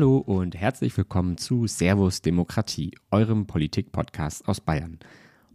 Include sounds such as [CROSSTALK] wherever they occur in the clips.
Hallo und herzlich willkommen zu Servus Demokratie, eurem Politik-Podcast aus Bayern.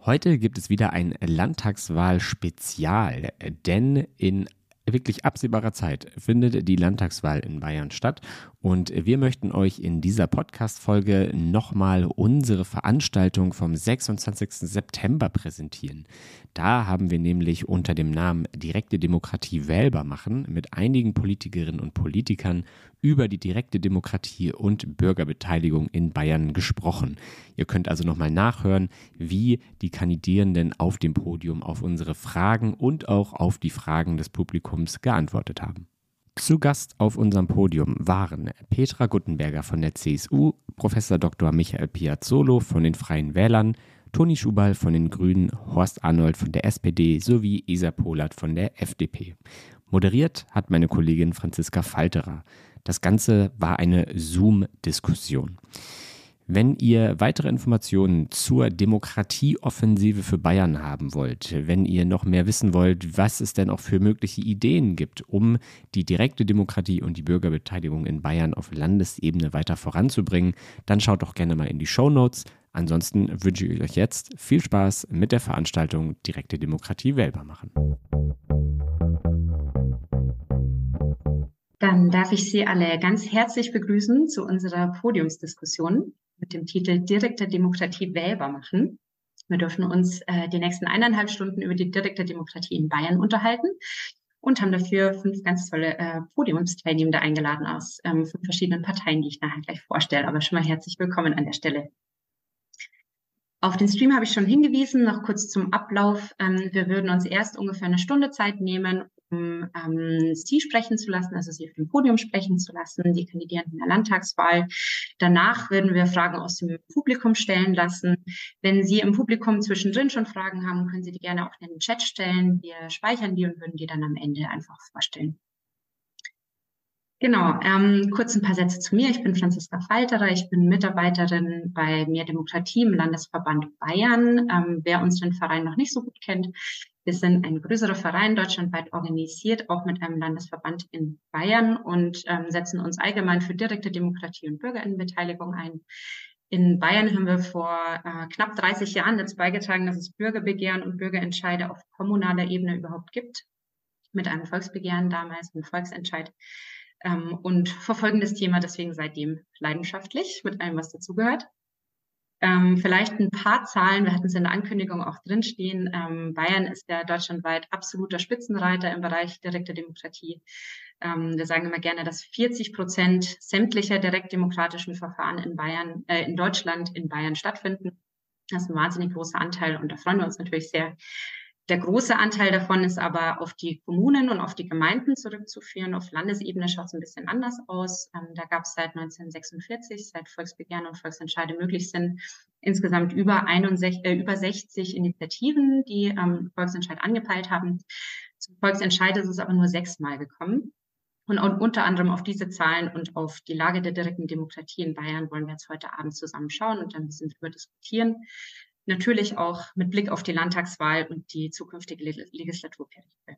Heute gibt es wieder ein Landtagswahl-Spezial, denn in wirklich absehbarer Zeit findet die Landtagswahl in Bayern statt und wir möchten euch in dieser Podcast-Folge nochmal unsere Veranstaltung vom 26. September präsentieren. Da haben wir nämlich unter dem Namen Direkte Demokratie wählbar machen mit einigen Politikerinnen und Politikern über die direkte Demokratie und Bürgerbeteiligung in Bayern gesprochen. Ihr könnt also nochmal nachhören, wie die Kandidierenden auf dem Podium auf unsere Fragen und auch auf die Fragen des Publikums geantwortet haben. Zu Gast auf unserem Podium waren Petra Guttenberger von der CSU, Professor Dr. Michael Piazzolo von den Freien Wählern, Toni Schubal von den Grünen, Horst Arnold von der SPD sowie Isa Polat von der FDP. Moderiert hat meine Kollegin Franziska Falterer. Das Ganze war eine Zoom-Diskussion. Wenn ihr weitere Informationen zur Demokratieoffensive für Bayern haben wollt, wenn ihr noch mehr wissen wollt, was es denn auch für mögliche Ideen gibt, um die direkte Demokratie und die Bürgerbeteiligung in Bayern auf Landesebene weiter voranzubringen, dann schaut doch gerne mal in die Show Notes. Ansonsten wünsche ich euch jetzt viel Spaß mit der Veranstaltung Direkte Demokratie wählbar machen. Dann darf ich Sie alle ganz herzlich begrüßen zu unserer Podiumsdiskussion mit dem Titel Direkte Demokratie wählbar machen. Wir dürfen uns äh, die nächsten eineinhalb Stunden über die direkte Demokratie in Bayern unterhalten und haben dafür fünf ganz tolle äh, Podiumsteilnehmende eingeladen aus ähm, fünf verschiedenen Parteien, die ich nachher gleich vorstelle. Aber schon mal herzlich willkommen an der Stelle. Auf den Stream habe ich schon hingewiesen, noch kurz zum Ablauf. Ähm, wir würden uns erst ungefähr eine Stunde Zeit nehmen, um ähm, Sie sprechen zu lassen, also Sie auf dem Podium sprechen zu lassen, die Kandidierenden der Landtagswahl. Danach würden wir Fragen aus dem Publikum stellen lassen. Wenn Sie im Publikum zwischendrin schon Fragen haben, können Sie die gerne auch in den Chat stellen. Wir speichern die und würden die dann am Ende einfach vorstellen. Genau, ähm, kurz ein paar Sätze zu mir. Ich bin Franziska Falterer, ich bin Mitarbeiterin bei Mehr Demokratie im Landesverband Bayern. Ähm, wer unseren Verein noch nicht so gut kennt, wir sind ein größerer Verein, deutschlandweit organisiert, auch mit einem Landesverband in Bayern und ähm, setzen uns allgemein für direkte Demokratie und Bürgerinnenbeteiligung ein. In Bayern haben wir vor äh, knapp 30 Jahren dazu beigetragen, dass es Bürgerbegehren und Bürgerentscheide auf kommunaler Ebene überhaupt gibt. Mit einem Volksbegehren damals, einem Volksentscheid. Ähm, und verfolgen das Thema deswegen seitdem leidenschaftlich mit allem, was dazugehört. Ähm, vielleicht ein paar Zahlen, wir hatten es in der Ankündigung auch drinstehen. Ähm, Bayern ist ja deutschlandweit absoluter Spitzenreiter im Bereich direkter Demokratie. Ähm, wir sagen immer gerne, dass 40 Prozent sämtlicher direktdemokratischen Verfahren in Bayern, äh, in Deutschland in Bayern stattfinden. Das ist ein wahnsinnig großer Anteil und da freuen wir uns natürlich sehr, der große Anteil davon ist aber auf die Kommunen und auf die Gemeinden zurückzuführen. Auf Landesebene schaut es ein bisschen anders aus. Ähm, da gab es seit 1946, seit Volksbegehren und Volksentscheide möglich sind, insgesamt über, 61, äh, über 60 Initiativen, die ähm, Volksentscheid angepeilt haben. Zum Volksentscheid ist es aber nur sechsmal gekommen. Und unter anderem auf diese Zahlen und auf die Lage der direkten Demokratie in Bayern wollen wir jetzt heute Abend zusammen schauen und dann ein bisschen drüber diskutieren natürlich auch mit Blick auf die Landtagswahl und die zukünftige Legislaturperiode.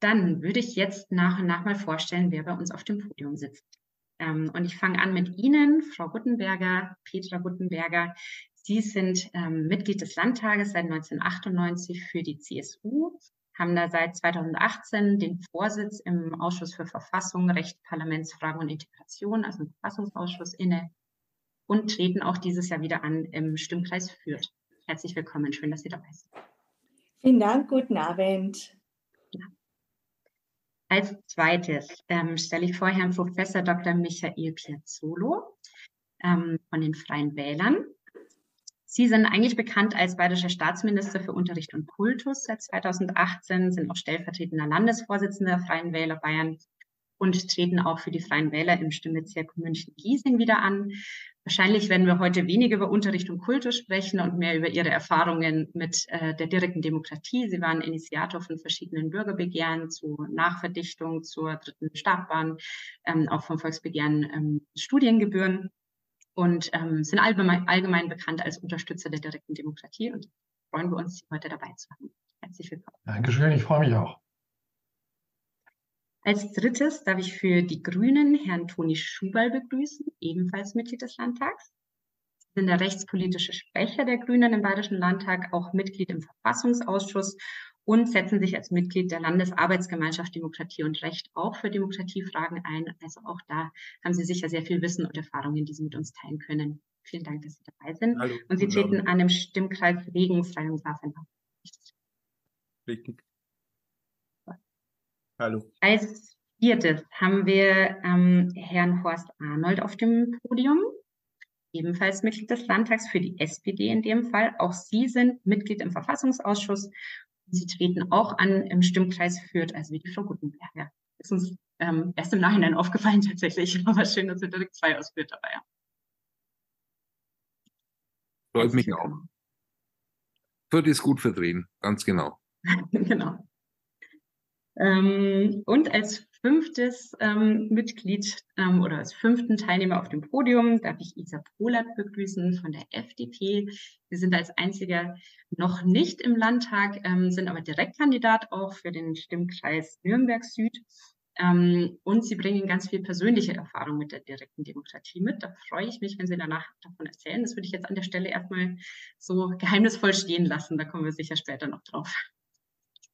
Dann würde ich jetzt nach und nach mal vorstellen, wer bei uns auf dem Podium sitzt. Ähm, und ich fange an mit Ihnen, Frau Guttenberger, Petra Guttenberger. Sie sind ähm, Mitglied des Landtages seit 1998 für die CSU, haben da seit 2018 den Vorsitz im Ausschuss für Verfassung, Recht, Parlamentsfragen und Integration, also im Verfassungsausschuss inne und treten auch dieses Jahr wieder an im Stimmkreis Fürth. Herzlich willkommen, schön, dass Sie dabei sind. Vielen Dank, guten Abend. Als zweites ähm, stelle ich vor Herrn Professor Dr. Michael Piazzolo ähm, von den Freien Wählern. Sie sind eigentlich bekannt als bayerischer Staatsminister für Unterricht und Kultus seit 2018, sind auch stellvertretender Landesvorsitzender der Freien Wähler Bayern und treten auch für die Freien Wähler im Stimmbezirk München-Giesing wieder an. Wahrscheinlich werden wir heute weniger über Unterricht und Kultus sprechen und mehr über Ihre Erfahrungen mit äh, der direkten Demokratie. Sie waren Initiator von verschiedenen Bürgerbegehren zur Nachverdichtung, zur dritten Startbahn, ähm, auch vom Volksbegehren ähm, Studiengebühren und ähm, sind allgemein, allgemein bekannt als Unterstützer der direkten Demokratie und freuen wir uns, Sie heute dabei zu haben. Herzlich willkommen. Dankeschön, ich freue mich auch. Als drittes darf ich für die Grünen Herrn Toni Schubal begrüßen, ebenfalls Mitglied des Landtags. Sie sind der rechtspolitische Sprecher der Grünen im Bayerischen Landtag, auch Mitglied im Verfassungsausschuss und setzen sich als Mitglied der Landesarbeitsgemeinschaft Demokratie und Recht auch für Demokratiefragen ein. Also auch da haben Sie sicher sehr viel Wissen und Erfahrungen, die Sie mit uns teilen können. Vielen Dank, dass Sie dabei sind. Hallo, und Sie treten an dem Stimmkreis Regensrhein und Grafenbach. Richtig. Hallo. Als viertes haben wir ähm, Herrn Horst Arnold auf dem Podium, ebenfalls Mitglied des Landtags für die SPD in dem Fall. Auch Sie sind Mitglied im Verfassungsausschuss. Sie treten auch an im Stimmkreis Fürth, also wie die Frau Gutenberger. Ist uns ähm, erst im Nachhinein [LAUGHS] aufgefallen tatsächlich, aber schön, dass wir direkt zwei aus Fürth dabei haben. Freut mich auch. Fürth ist gut vertreten, ganz genau. [LAUGHS] genau. Ähm, und als fünftes ähm, Mitglied ähm, oder als fünften Teilnehmer auf dem Podium darf ich Isa Polat begrüßen von der FDP. Sie sind als einziger noch nicht im Landtag, ähm, sind aber Direktkandidat auch für den Stimmkreis Nürnberg Süd. Ähm, und sie bringen ganz viel persönliche Erfahrung mit der direkten Demokratie mit. Da freue ich mich, wenn Sie danach davon erzählen. Das würde ich jetzt an der Stelle erstmal so geheimnisvoll stehen lassen. Da kommen wir sicher später noch drauf.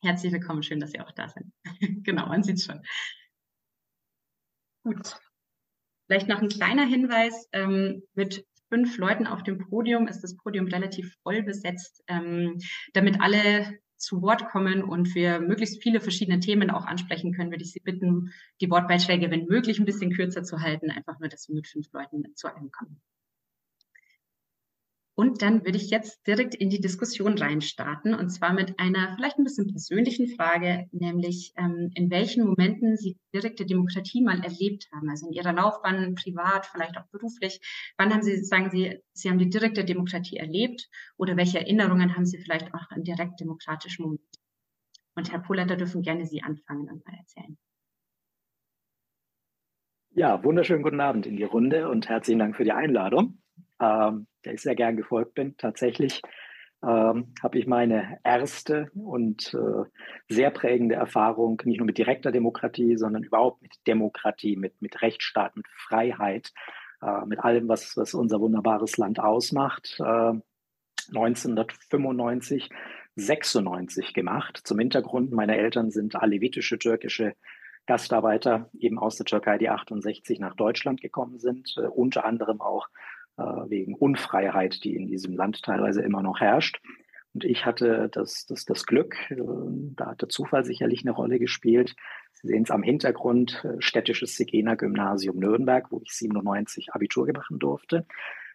Herzlich willkommen, schön, dass Sie auch da sind. [LAUGHS] genau, man sieht schon. Gut. Vielleicht noch ein kleiner Hinweis. Ähm, mit fünf Leuten auf dem Podium ist das Podium relativ voll besetzt, ähm, damit alle zu Wort kommen und wir möglichst viele verschiedene Themen auch ansprechen können, würde ich Sie bitten, die Wortbeiträge, wenn möglich, ein bisschen kürzer zu halten, einfach nur, dass wir mit fünf Leuten zu einem kommen. Und dann würde ich jetzt direkt in die Diskussion reinstarten und zwar mit einer vielleicht ein bisschen persönlichen Frage, nämlich ähm, in welchen Momenten Sie direkte Demokratie mal erlebt haben, also in Ihrer Laufbahn, privat, vielleicht auch beruflich. Wann haben Sie, sagen Sie, Sie haben die direkte Demokratie erlebt oder welche Erinnerungen haben Sie vielleicht auch an direkt demokratischen Momenten? Und Herr Pohlater dürfen gerne Sie anfangen und mal erzählen. Ja, wunderschönen guten Abend in die Runde und herzlichen Dank für die Einladung ähm, der ich sehr gern gefolgt bin. Tatsächlich ähm, habe ich meine erste und äh, sehr prägende Erfahrung nicht nur mit direkter Demokratie, sondern überhaupt mit Demokratie, mit, mit Rechtsstaat, mit Freiheit, äh, mit allem, was, was unser wunderbares Land ausmacht. Äh, 1995, 96 gemacht. Zum Hintergrund, meine Eltern sind alevitische türkische Gastarbeiter eben aus der Türkei, die 68 nach Deutschland gekommen sind, äh, unter anderem auch wegen Unfreiheit, die in diesem Land teilweise immer noch herrscht. Und ich hatte das, das, das Glück, äh, da hat der Zufall sicherlich eine Rolle gespielt. Sie sehen es am Hintergrund, äh, städtisches Sigena-Gymnasium Nürnberg, wo ich 97 Abitur machen durfte.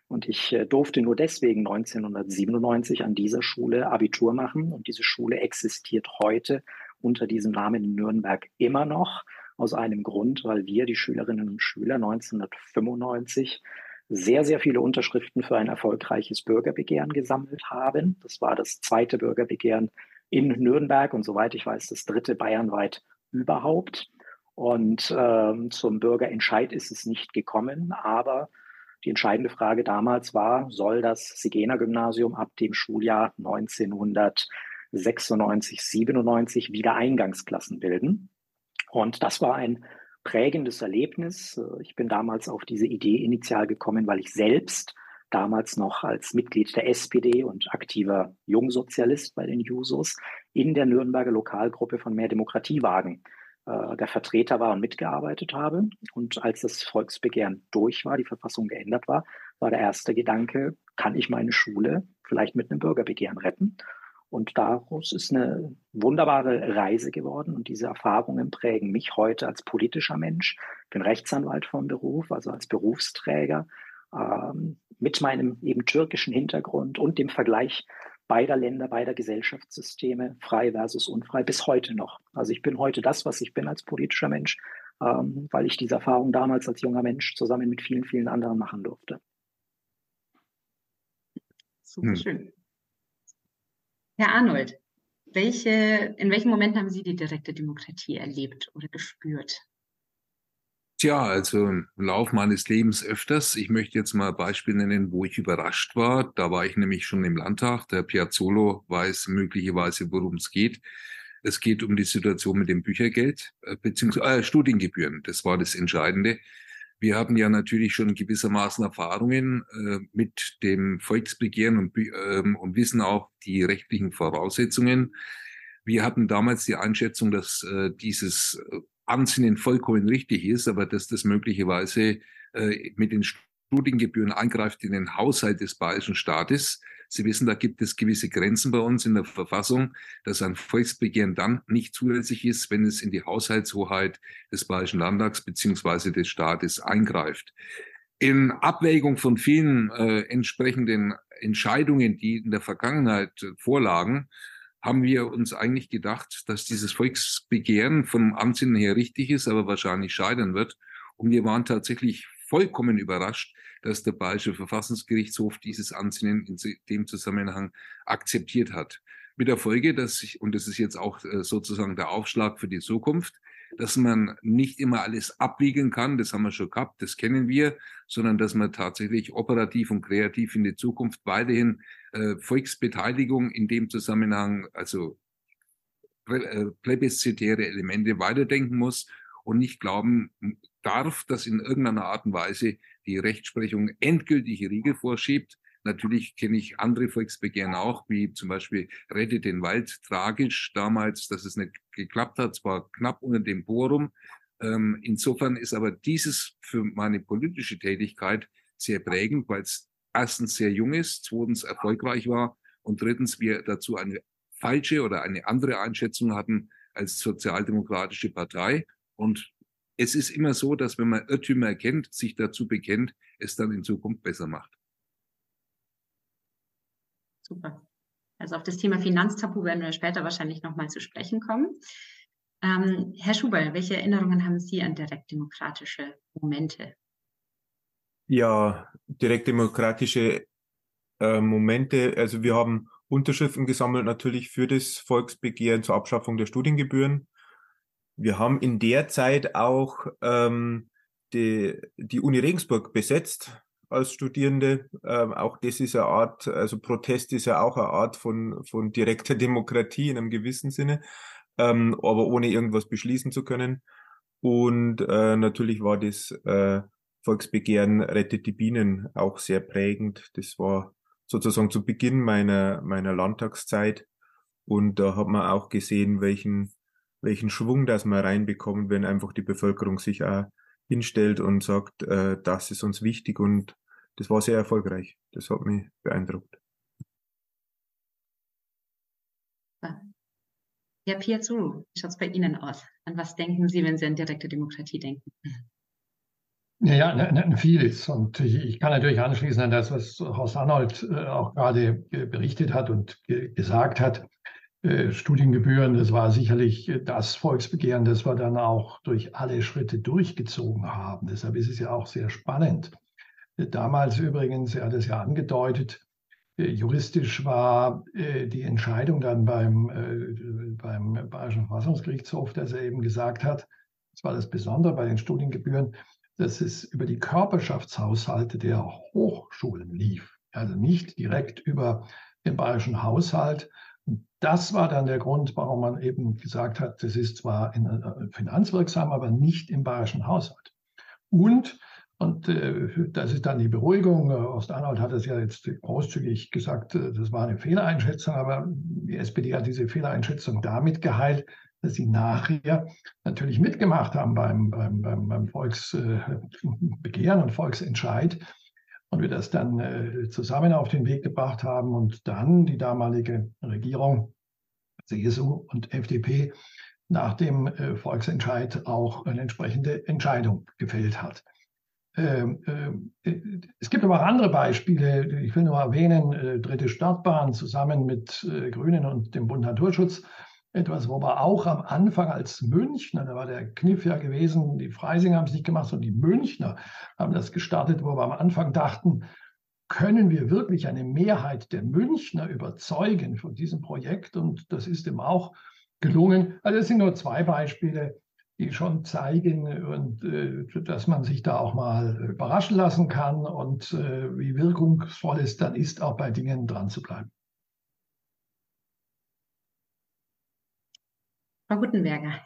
Und ich durfte nur deswegen 1997 an dieser Schule Abitur machen. Und diese Schule existiert heute unter diesem Namen in Nürnberg immer noch. Aus einem Grund, weil wir, die Schülerinnen und Schüler, 1995 sehr, sehr viele Unterschriften für ein erfolgreiches Bürgerbegehren gesammelt haben. Das war das zweite Bürgerbegehren in Nürnberg und soweit ich weiß, das dritte bayernweit überhaupt. Und äh, zum Bürgerentscheid ist es nicht gekommen, aber die entscheidende Frage damals war, soll das Sigena-Gymnasium ab dem Schuljahr 1996, 97 wieder Eingangsklassen bilden? Und das war ein prägendes Erlebnis. Äh, ich bin damals auf diese Idee initial gekommen, weil ich selbst damals noch als Mitglied der SPD und aktiver Jungsozialist bei den Jusos in der Nürnberger Lokalgruppe von Mehr Demokratiewagen äh, der Vertreter war und mitgearbeitet habe. Und als das Volksbegehren durch war, die Verfassung geändert war, war der erste Gedanke, kann ich meine Schule vielleicht mit einem Bürgerbegehren retten? Und daraus ist eine wunderbare Reise geworden. Und diese Erfahrungen prägen mich heute als politischer Mensch. Ich bin Rechtsanwalt vom Beruf, also als Berufsträger, ähm, mit meinem eben türkischen Hintergrund und dem Vergleich beider Länder, beider Gesellschaftssysteme, frei versus unfrei, bis heute noch. Also ich bin heute das, was ich bin als politischer Mensch, ähm, weil ich diese Erfahrung damals als junger Mensch zusammen mit vielen, vielen anderen machen durfte. Super hm. schön. Herr Arnold, welche, in welchen Momenten haben Sie die direkte Demokratie erlebt oder gespürt? Tja, also im Lauf meines Lebens öfters. Ich möchte jetzt mal Beispiele nennen, wo ich überrascht war. Da war ich nämlich schon im Landtag. Der Piazzolo weiß möglicherweise, worum es geht. Es geht um die Situation mit dem Büchergeld äh, beziehungsweise äh, Studiengebühren. Das war das Entscheidende. Wir haben ja natürlich schon gewissermaßen Erfahrungen äh, mit dem Volksbegehren und, ähm, und wissen auch die rechtlichen Voraussetzungen. Wir hatten damals die Einschätzung, dass äh, dieses äh, Ansinnen vollkommen richtig ist, aber dass das möglicherweise äh, mit den Studiengebühren eingreift in den Haushalt des bayerischen Staates. Sie wissen, da gibt es gewisse Grenzen bei uns in der Verfassung, dass ein Volksbegehren dann nicht zulässig ist, wenn es in die Haushaltshoheit des Bayerischen Landtags beziehungsweise des Staates eingreift. In Abwägung von vielen äh, entsprechenden Entscheidungen, die in der Vergangenheit vorlagen, haben wir uns eigentlich gedacht, dass dieses Volksbegehren vom Ansinnen her richtig ist, aber wahrscheinlich scheitern wird. Und wir waren tatsächlich vollkommen überrascht, dass der Bayerische Verfassungsgerichtshof dieses Ansinnen in dem Zusammenhang akzeptiert hat. Mit der Folge, dass sich, und das ist jetzt auch äh, sozusagen der Aufschlag für die Zukunft, dass man nicht immer alles abwiegeln kann, das haben wir schon gehabt, das kennen wir, sondern dass man tatsächlich operativ und kreativ in die Zukunft weiterhin äh, Volksbeteiligung in dem Zusammenhang, also äh, plebiszitäre Elemente weiterdenken muss und nicht glauben darf, dass in irgendeiner Art und Weise die Rechtsprechung endgültige Riegel vorschiebt. Natürlich kenne ich andere Volksbegehren auch, wie zum Beispiel Rette den Wald, tragisch damals, dass es nicht geklappt hat, zwar knapp unter dem Borum. Ähm, insofern ist aber dieses für meine politische Tätigkeit sehr prägend, weil es erstens sehr jung ist, zweitens erfolgreich war und drittens wir dazu eine falsche oder eine andere Einschätzung hatten als sozialdemokratische Partei. Und es ist immer so, dass wenn man Irrtümer erkennt, sich dazu bekennt, es dann in Zukunft besser macht. Super. Also auf das Thema Finanztabu werden wir später wahrscheinlich nochmal zu sprechen kommen. Ähm, Herr Schuberl, welche Erinnerungen haben Sie an direktdemokratische Momente? Ja, direktdemokratische äh, Momente. Also wir haben Unterschriften gesammelt natürlich für das Volksbegehren zur Abschaffung der Studiengebühren. Wir haben in der Zeit auch ähm, die, die Uni Regensburg besetzt als Studierende. Ähm, auch das ist eine Art, also Protest ist ja auch eine Art von, von direkter [LAUGHS] Demokratie in einem gewissen Sinne, ähm, aber ohne irgendwas beschließen zu können. Und äh, natürlich war das äh, Volksbegehren Rettet die Bienen auch sehr prägend. Das war sozusagen zu Beginn meiner, meiner Landtagszeit. Und da hat man auch gesehen, welchen welchen Schwung das man reinbekommt, wenn einfach die Bevölkerung sich auch hinstellt und sagt, äh, das ist uns wichtig und das war sehr erfolgreich. Das hat mich beeindruckt. Ja, Piazzu, wie schaut es bei Ihnen aus? An was denken Sie, wenn Sie an direkte Demokratie denken? Ja, ne, ne, vieles. Und ich, ich, kann natürlich anschließen an das, was Horst Arnold äh, auch gerade berichtet hat und ge gesagt hat. Äh, Studiengebühren, das war sicherlich äh, das Volksbegehren, das wir dann auch durch alle Schritte durchgezogen haben. Deshalb ist es ja auch sehr spannend. Äh, damals übrigens, er hat es ja angedeutet, juristisch war die Entscheidung dann beim, beim Bayerischen Verfassungsgerichtshof, dass er eben gesagt hat, das war das Besondere bei den Studiengebühren, dass es über die Körperschaftshaushalte der Hochschulen lief. Also nicht direkt über den bayerischen Haushalt, das war dann der Grund, warum man eben gesagt hat, das ist zwar äh, finanzwirksam, aber nicht im bayerischen Haushalt. Und, und äh, das ist dann die Beruhigung, äh, Ost-Arnold hat es ja jetzt großzügig gesagt, äh, das war eine Fehleinschätzung, aber die SPD hat diese Fehleinschätzung damit geheilt, dass sie nachher natürlich mitgemacht haben beim, beim, beim, beim Volksbegehren und Volksentscheid und wir das dann äh, zusammen auf den Weg gebracht haben und dann die damalige Regierung, CSU und FDP, nach dem äh, Volksentscheid auch eine entsprechende Entscheidung gefällt hat. Ähm, äh, es gibt aber auch andere Beispiele. Ich will nur erwähnen, äh, dritte Startbahn zusammen mit äh, Grünen und dem Bund Naturschutz etwas, wo wir auch am Anfang als Münchner, da war der Kniff ja gewesen, die Freisinger haben es nicht gemacht, sondern die Münchner haben das gestartet, wo wir am Anfang dachten, können wir wirklich eine Mehrheit der Münchner überzeugen von diesem Projekt? Und das ist ihm auch gelungen. Also es sind nur zwei Beispiele, die schon zeigen, und, äh, dass man sich da auch mal überraschen lassen kann und äh, wie wirkungsvoll es dann ist, auch bei Dingen dran zu bleiben. Frau Gutenberger,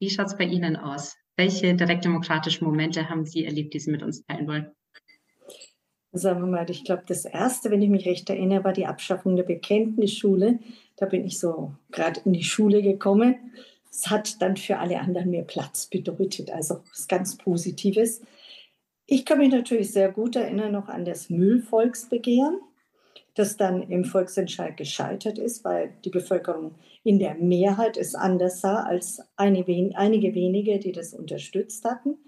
wie schaut es bei Ihnen aus? Welche direktdemokratischen Momente haben Sie erlebt, die Sie mit uns teilen wollen? Sagen wir mal, ich glaube, das erste, wenn ich mich recht erinnere, war die Abschaffung der Bekenntnisschule. Da bin ich so gerade in die Schule gekommen. Es hat dann für alle anderen mehr Platz bedeutet, also was ganz Positives. Ich kann mich natürlich sehr gut erinnern noch an das Müllvolksbegehren, das dann im Volksentscheid gescheitert ist, weil die Bevölkerung in der Mehrheit es anders sah als einige, einige wenige, die das unterstützt hatten.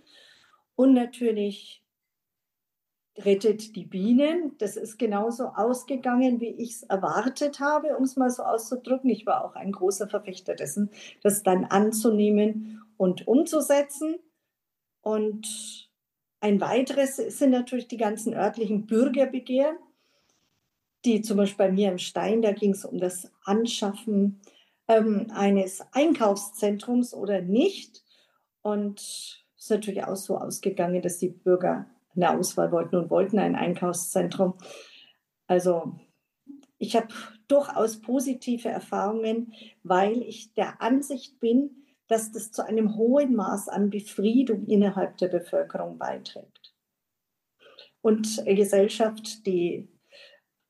Und natürlich rettet die Bienen. Das ist genauso ausgegangen, wie ich es erwartet habe, um es mal so auszudrücken. Ich war auch ein großer Verfechter dessen, das dann anzunehmen und umzusetzen. Und ein weiteres sind natürlich die ganzen örtlichen Bürgerbegehren, die zum Beispiel bei mir im Stein, da ging es um das Anschaffen ähm, eines Einkaufszentrums oder nicht. Und es ist natürlich auch so ausgegangen, dass die Bürger eine Auswahl wollten und wollten ein Einkaufszentrum. Also ich habe durchaus positive Erfahrungen, weil ich der Ansicht bin, dass das zu einem hohen Maß an Befriedung innerhalb der Bevölkerung beiträgt. Und eine Gesellschaft, die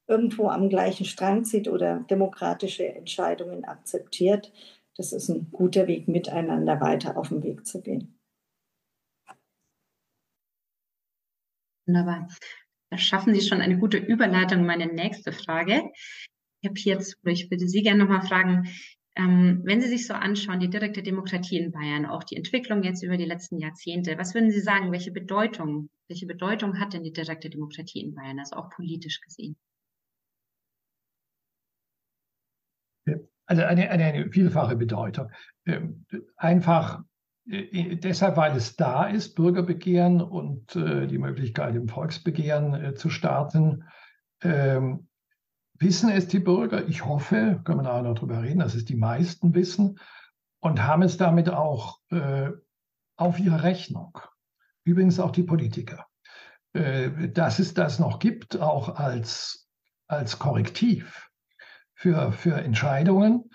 irgendwo am gleichen Strang zieht oder demokratische Entscheidungen akzeptiert, das ist ein guter Weg, miteinander weiter auf den Weg zu gehen. Wunderbar. Da schaffen Sie schon eine gute Überleitung meine nächste Frage. Ich habe jetzt, ich würde Sie gerne nochmal fragen, ähm, wenn Sie sich so anschauen, die direkte Demokratie in Bayern, auch die Entwicklung jetzt über die letzten Jahrzehnte, was würden Sie sagen, welche Bedeutung, welche Bedeutung hat denn die direkte Demokratie in Bayern, also auch politisch gesehen? Also eine, eine, eine vielfache Bedeutung. Ähm, einfach deshalb, weil es da ist, Bürgerbegehren und äh, die Möglichkeit, im Volksbegehren äh, zu starten. Ähm, wissen es die Bürger? Ich hoffe, können wir nachher noch darüber reden, dass es die meisten wissen und haben es damit auch äh, auf ihre Rechnung. Übrigens auch die Politiker. Äh, dass es das noch gibt, auch als, als Korrektiv für, für Entscheidungen.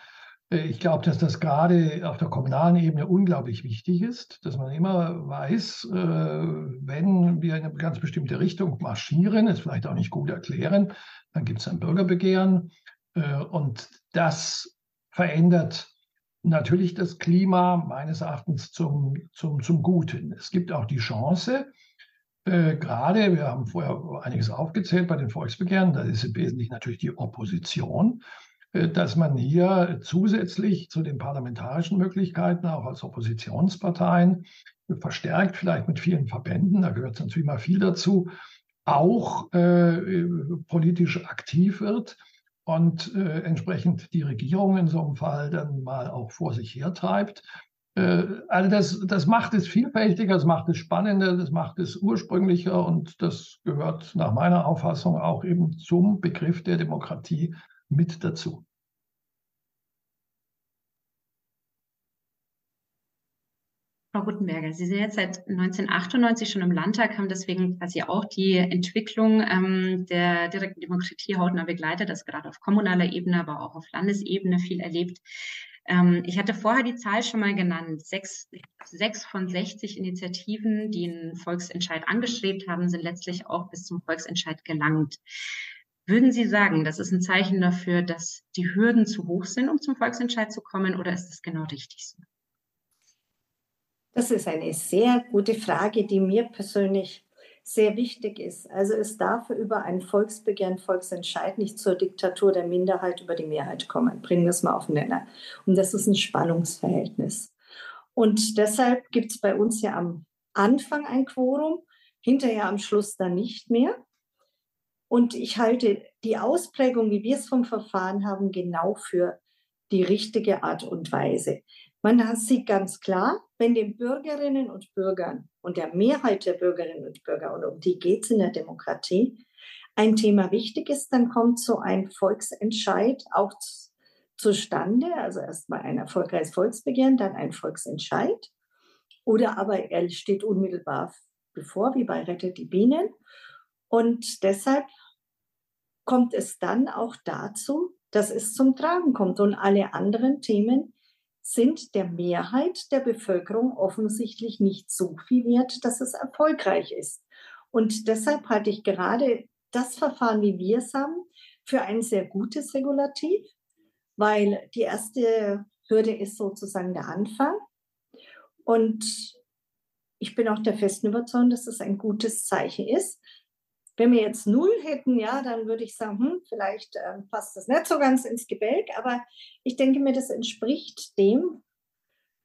Äh, ich glaube, dass das gerade auf der kommunalen Ebene unglaublich wichtig ist, dass man immer weiß, äh, wenn wir in eine ganz bestimmte Richtung marschieren, es vielleicht auch nicht gut erklären, dann gibt es ein Bürgerbegehren äh, und das verändert natürlich das Klima meines Erachtens zum, zum, zum Guten. Es gibt auch die Chance, gerade, wir haben vorher einiges aufgezählt bei den Volksbegehren, da ist im Wesentlichen natürlich die Opposition, dass man hier zusätzlich zu den parlamentarischen Möglichkeiten auch als Oppositionsparteien verstärkt, vielleicht mit vielen Verbänden, da gehört natürlich mal viel dazu, auch äh, politisch aktiv wird und äh, entsprechend die Regierung in so einem Fall dann mal auch vor sich hertreibt. Äh, also das, das macht es vielfältiger, das macht es spannender, das macht es ursprünglicher und das gehört nach meiner Auffassung auch eben zum Begriff der Demokratie mit dazu. Frau Guttenberger, Sie sind jetzt seit 1998 schon im Landtag, haben deswegen quasi auch die Entwicklung ähm, der direkten Demokratie hautnah begleitet, das gerade auf kommunaler Ebene, aber auch auf Landesebene viel erlebt. Ähm, ich hatte vorher die Zahl schon mal genannt. Sechs, sechs von 60 Initiativen, die einen Volksentscheid angestrebt haben, sind letztlich auch bis zum Volksentscheid gelangt. Würden Sie sagen, das ist ein Zeichen dafür, dass die Hürden zu hoch sind, um zum Volksentscheid zu kommen, oder ist das genau richtig so? Das ist eine sehr gute Frage, die mir persönlich sehr wichtig ist. Also es darf über ein Volksbegehren, Volksentscheid nicht zur Diktatur der Minderheit über die Mehrheit kommen. Bringen wir es mal auf den Nenner. Und das ist ein Spannungsverhältnis. Und deshalb gibt es bei uns ja am Anfang ein Quorum, hinterher am Schluss dann nicht mehr. Und ich halte die Ausprägung, wie wir es vom Verfahren haben, genau für die richtige Art und Weise. Man sieht ganz klar, wenn den Bürgerinnen und Bürgern und der Mehrheit der Bürgerinnen und Bürger, und um die geht es in der Demokratie, ein Thema wichtig ist, dann kommt so ein Volksentscheid auch zustande. Also erstmal ein erfolgreiches Volksbegehren, dann ein Volksentscheid. Oder aber er steht unmittelbar bevor, wie bei Rettet die Bienen. Und deshalb kommt es dann auch dazu, dass es zum Tragen kommt und alle anderen Themen sind der Mehrheit der Bevölkerung offensichtlich nicht so viel wert, dass es erfolgreich ist. Und deshalb halte ich gerade das Verfahren, wie wir es haben, für ein sehr gutes Regulativ, weil die erste Hürde ist sozusagen der Anfang. Und ich bin auch der festen Überzeugung, dass es ein gutes Zeichen ist. Wenn wir jetzt null hätten, ja, dann würde ich sagen, hm, vielleicht äh, passt das nicht so ganz ins Gebälk, aber ich denke mir, das entspricht dem,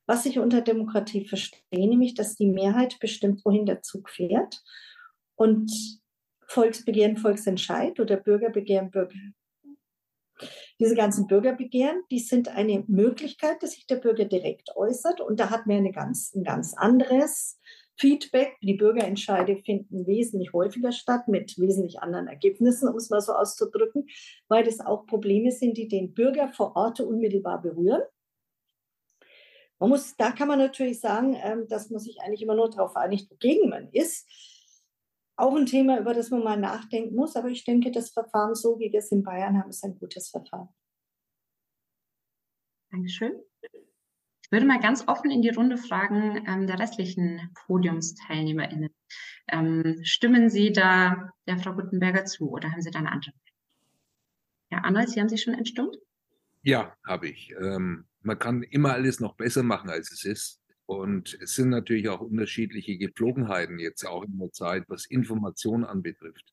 was ich unter Demokratie verstehe, nämlich, dass die Mehrheit bestimmt, wohin der Zug fährt. Und Volksbegehren, Volksentscheid oder Bürgerbegehren, Bürger. Diese ganzen Bürgerbegehren, die sind eine Möglichkeit, dass sich der Bürger direkt äußert. Und da hat man eine ganz, ein ganz anderes Feedback. Die Bürgerentscheide finden wesentlich häufiger statt mit wesentlich anderen Ergebnissen, um es mal so auszudrücken, weil das auch Probleme sind, die den Bürger vor Ort unmittelbar berühren. Man muss, da kann man natürlich sagen, ähm, dass man sich eigentlich immer nur darauf einigt, wogegen man ist auch ein Thema, über das man mal nachdenken muss. Aber ich denke, das Verfahren, so wie wir es in Bayern haben, ist ein gutes Verfahren. Dankeschön. Ich würde mal ganz offen in die Runde fragen ähm, der restlichen PodiumsteilnehmerInnen. Ähm, stimmen Sie da der Frau Gutenberger zu oder haben Sie da eine andere? Herr Arnold, Sie haben sich schon entstimmt? Ja, habe ich. Ähm, man kann immer alles noch besser machen, als es ist. Und es sind natürlich auch unterschiedliche Gepflogenheiten jetzt auch in der Zeit, was Information anbetrifft.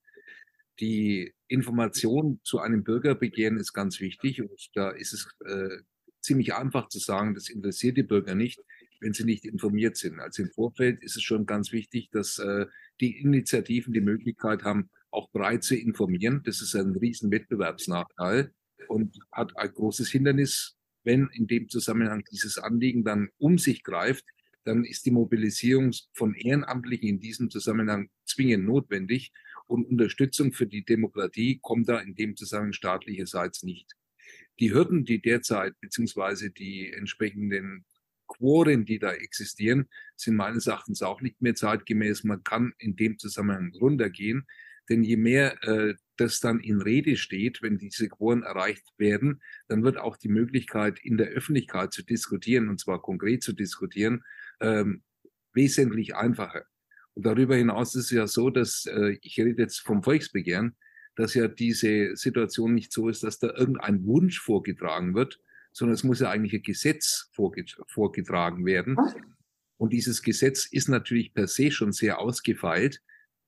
Die Information zu einem Bürgerbegehren ist ganz wichtig und da ist es äh, ziemlich einfach zu sagen, das interessiert die Bürger nicht, wenn sie nicht informiert sind. Also im Vorfeld ist es schon ganz wichtig, dass äh, die Initiativen die Möglichkeit haben, auch breit zu informieren. Das ist ein riesen Wettbewerbsnachteil und hat ein großes Hindernis wenn in dem Zusammenhang dieses Anliegen dann um sich greift, dann ist die Mobilisierung von Ehrenamtlichen in diesem Zusammenhang zwingend notwendig und Unterstützung für die Demokratie kommt da in dem Zusammenhang staatlicherseits nicht. Die Hürden, die derzeit beziehungsweise die entsprechenden Quoren, die da existieren, sind meines Erachtens auch nicht mehr zeitgemäß. Man kann in dem Zusammenhang runtergehen, denn je mehr äh, das dann in Rede steht, wenn diese Quoren erreicht werden, dann wird auch die Möglichkeit, in der Öffentlichkeit zu diskutieren, und zwar konkret zu diskutieren, ähm, wesentlich einfacher. Und darüber hinaus ist es ja so, dass, äh, ich rede jetzt vom Volksbegehren, dass ja diese Situation nicht so ist, dass da irgendein Wunsch vorgetragen wird, sondern es muss ja eigentlich ein Gesetz vorgetragen werden. Und dieses Gesetz ist natürlich per se schon sehr ausgefeilt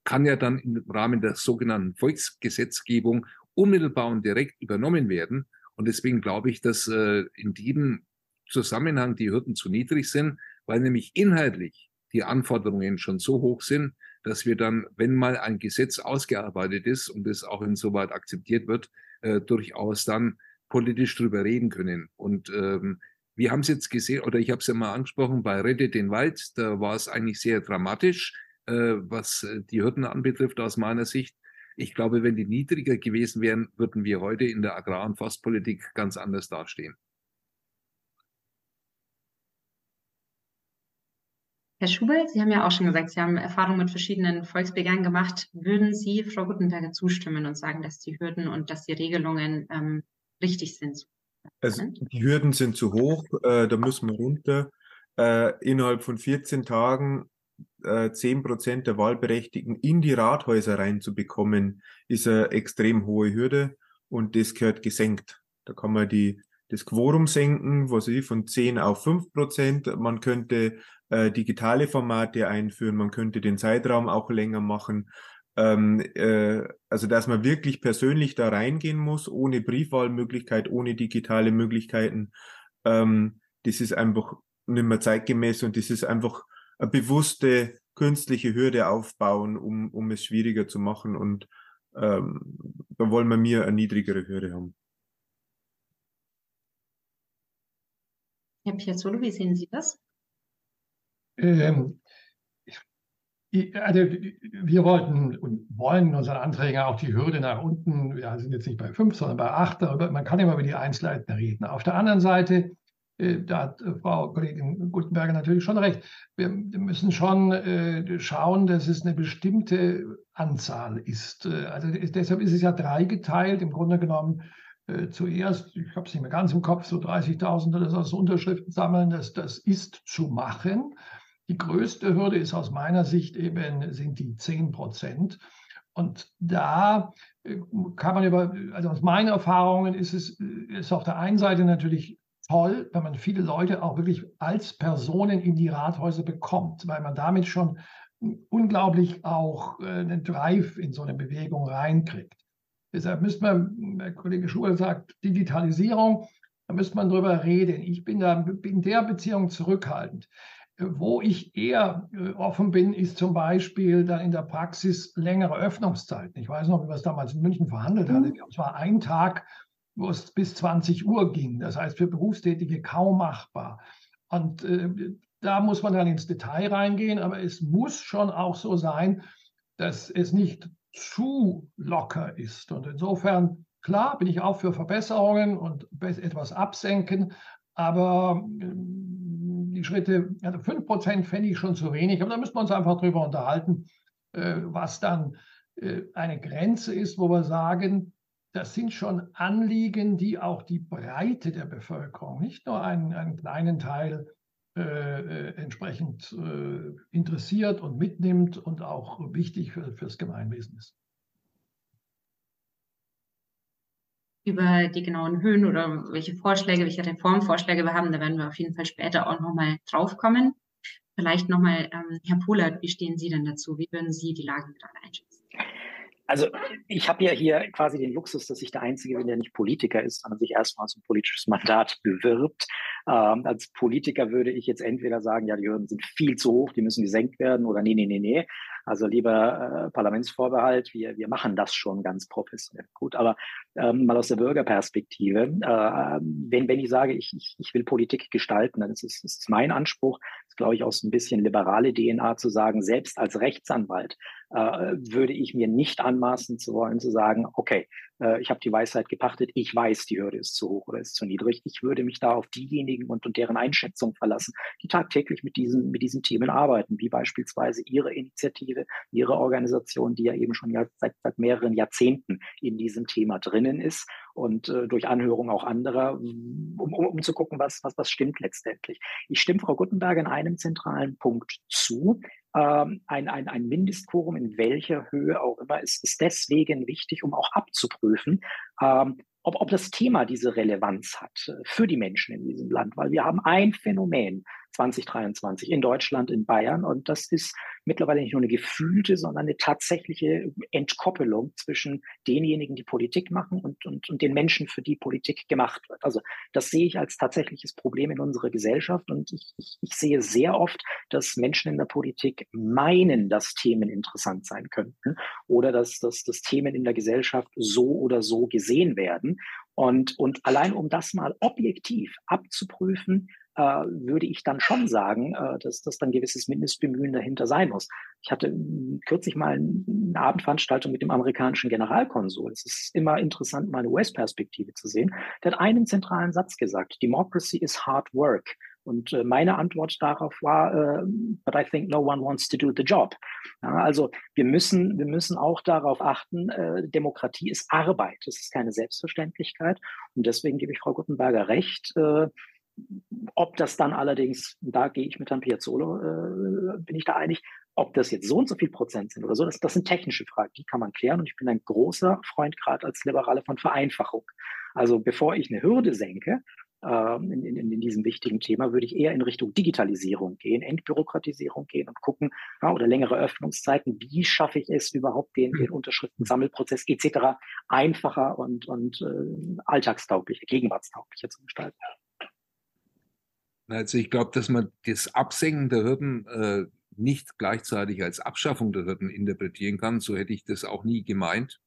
kann ja dann im Rahmen der sogenannten Volksgesetzgebung unmittelbar und direkt übernommen werden. Und deswegen glaube ich, dass äh, in diesem Zusammenhang die Hürden zu niedrig sind, weil nämlich inhaltlich die Anforderungen schon so hoch sind, dass wir dann, wenn mal ein Gesetz ausgearbeitet ist und es auch insoweit akzeptiert wird, äh, durchaus dann politisch drüber reden können. Und ähm, wir haben es jetzt gesehen, oder ich habe es ja mal angesprochen, bei Rette den Wald, da war es eigentlich sehr dramatisch äh, was äh, die Hürden anbetrifft, aus meiner Sicht. Ich glaube, wenn die niedriger gewesen wären, würden wir heute in der Agrar- und Forstpolitik ganz anders dastehen. Herr Schubert, Sie haben ja auch schon gesagt, Sie haben Erfahrungen mit verschiedenen Volksbegehren gemacht. Würden Sie Frau Gutenberger zustimmen und sagen, dass die Hürden und dass die Regelungen ähm, richtig sind? Also die Hürden sind zu hoch, äh, da müssen wir runter. Äh, innerhalb von 14 Tagen äh, zehn Prozent der Wahlberechtigten in die Rathäuser reinzubekommen, ist eine extrem hohe Hürde und das gehört gesenkt. Da kann man die, das Quorum senken, was ich, von 10 auf 5 Prozent. Man könnte äh, digitale Formate einführen, man könnte den Zeitraum auch länger machen. Ähm, äh, also, dass man wirklich persönlich da reingehen muss, ohne Briefwahlmöglichkeit, ohne digitale Möglichkeiten. Ähm, das ist einfach nicht mehr zeitgemäß und das ist einfach eine bewusste künstliche Hürde aufbauen, um, um es schwieriger zu machen. Und ähm, da wollen wir mir eine niedrigere Hürde haben. Herr Piazzolo, wie sehen Sie das? Ähm, also wir wollten und wollen in unseren Anträgen auch die Hürde nach unten, wir sind jetzt nicht bei fünf, sondern bei acht, aber man kann immer über die Einzelheiten reden. Auf der anderen Seite äh, da hat äh, Frau Kollegin Gutenberger natürlich schon recht. Wir müssen schon äh, schauen, dass es eine bestimmte Anzahl ist. Also deshalb ist es ja dreigeteilt. Im Grunde genommen äh, zuerst, ich habe es nicht mehr ganz im Kopf, so 30.000 oder so Unterschriften sammeln, das, das ist zu machen. Die größte Hürde ist aus meiner Sicht eben, sind die 10 Prozent. Und da äh, kann man über, also aus meinen Erfahrungen ist es ist auf der einen Seite natürlich toll, wenn man viele Leute auch wirklich als Personen in die Rathäuser bekommt, weil man damit schon unglaublich auch äh, einen Drive in so eine Bewegung reinkriegt. Deshalb müsste man, der Kollege Schuhl sagt, Digitalisierung, da müsste man drüber reden. Ich bin da in der Beziehung zurückhaltend. Wo ich eher äh, offen bin, ist zum Beispiel dann in der Praxis längere Öffnungszeiten. Ich weiß noch, wie wir es damals in München verhandelt mhm. hatten. Es war ein Tag, wo es bis 20 Uhr ging. Das heißt, für Berufstätige kaum machbar. Und äh, da muss man dann ins Detail reingehen, aber es muss schon auch so sein, dass es nicht zu locker ist. Und insofern, klar, bin ich auch für Verbesserungen und etwas absenken, aber die Schritte, also 5% fände ich schon zu wenig, aber da müssen wir uns einfach drüber unterhalten, äh, was dann äh, eine Grenze ist, wo wir sagen, das sind schon Anliegen, die auch die Breite der Bevölkerung, nicht nur einen, einen kleinen Teil äh, entsprechend äh, interessiert und mitnimmt und auch wichtig für, fürs Gemeinwesen ist. über die genauen Höhen oder welche Vorschläge, welche Reformvorschläge wir haben, da werden wir auf jeden Fall später auch nochmal draufkommen. Vielleicht nochmal, ähm, Herr Polat, wie stehen Sie denn dazu? Wie würden Sie die Lage gerade einschätzen? Also ich habe ja hier quasi den Luxus, dass ich der Einzige bin, der nicht Politiker ist, sondern sich erstmal als ein politisches Mandat bewirbt. Ähm, als Politiker würde ich jetzt entweder sagen, ja, die Hürden sind viel zu hoch, die müssen gesenkt werden, oder nee, nee, nee, nee. Also lieber äh, Parlamentsvorbehalt, wir, wir machen das schon ganz professionell. Gut, aber ähm, mal aus der Bürgerperspektive, äh, wenn, wenn ich sage, ich, ich, ich will Politik gestalten, dann ist es ist mein Anspruch, ist, glaube ich, auch so ein bisschen liberale DNA zu sagen, selbst als Rechtsanwalt äh, würde ich mir nicht anmaßen zu wollen, zu sagen, okay, äh, ich habe die Weisheit gepachtet, ich weiß, die Hürde ist zu hoch oder ist zu niedrig. Ich würde mich da auf diejenigen und, und deren Einschätzung verlassen, die tagtäglich mit diesen, mit diesen Themen arbeiten, wie beispielsweise Ihre Initiative, Ihre Organisation, die ja eben schon seit, seit mehreren Jahrzehnten in diesem Thema drinnen ist und äh, durch Anhörung auch anderer, um, um, um zu gucken, was, was, was stimmt letztendlich. Ich stimme Frau Guttenberg in einem zentralen Punkt zu ähm, ein, ein, ein Mindestquorum in welcher Höhe auch immer ist, ist deswegen wichtig, um auch abzuprüfen, ähm, ob, ob das Thema diese Relevanz hat äh, für die Menschen in diesem Land. Weil wir haben ein Phänomen, 2023 in Deutschland, in Bayern. Und das ist mittlerweile nicht nur eine gefühlte, sondern eine tatsächliche Entkoppelung zwischen denjenigen, die Politik machen und, und, und den Menschen, für die Politik gemacht wird. Also das sehe ich als tatsächliches Problem in unserer Gesellschaft. Und ich, ich, ich sehe sehr oft, dass Menschen in der Politik meinen, dass Themen interessant sein könnten oder dass, dass, dass Themen in der Gesellschaft so oder so gesehen werden. Und, und allein um das mal objektiv abzuprüfen, äh, würde ich dann schon sagen, äh, dass das dann gewisses Mindestbemühen dahinter sein muss. Ich hatte kürzlich mal eine Abendveranstaltung mit dem amerikanischen Generalkonsul. Es ist immer interessant, mal eine US-Perspektive zu sehen. Der hat einen zentralen Satz gesagt, Democracy is hard work. Und äh, meine Antwort darauf war, äh, but I think no one wants to do the job. Ja, also wir müssen, wir müssen auch darauf achten, äh, Demokratie ist Arbeit, das ist keine Selbstverständlichkeit. Und deswegen gebe ich Frau Guttenberger recht, äh, ob das dann allerdings, da gehe ich mit Herrn Piazzolo, äh, bin ich da einig, ob das jetzt so und so viel Prozent sind oder so, das, das sind technische Fragen, die kann man klären. Und ich bin ein großer Freund gerade als Liberale von Vereinfachung. Also bevor ich eine Hürde senke, ähm, in, in, in diesem wichtigen Thema, würde ich eher in Richtung Digitalisierung gehen, Entbürokratisierung gehen und gucken, ja, oder längere Öffnungszeiten, wie schaffe ich es überhaupt, den, den Unterschriftensammelprozess etc. einfacher und, und äh, alltagstauglicher, gegenwartstauglicher zu gestalten. Also ich glaube, dass man das Absenken der Hürden äh, nicht gleichzeitig als Abschaffung der Hürden interpretieren kann. So hätte ich das auch nie gemeint.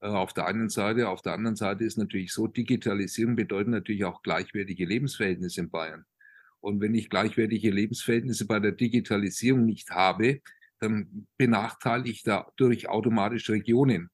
Äh, auf der einen Seite. Auf der anderen Seite ist natürlich so, Digitalisierung bedeutet natürlich auch gleichwertige Lebensverhältnisse in Bayern. Und wenn ich gleichwertige Lebensverhältnisse bei der Digitalisierung nicht habe, dann benachteilige ich dadurch automatisch Regionen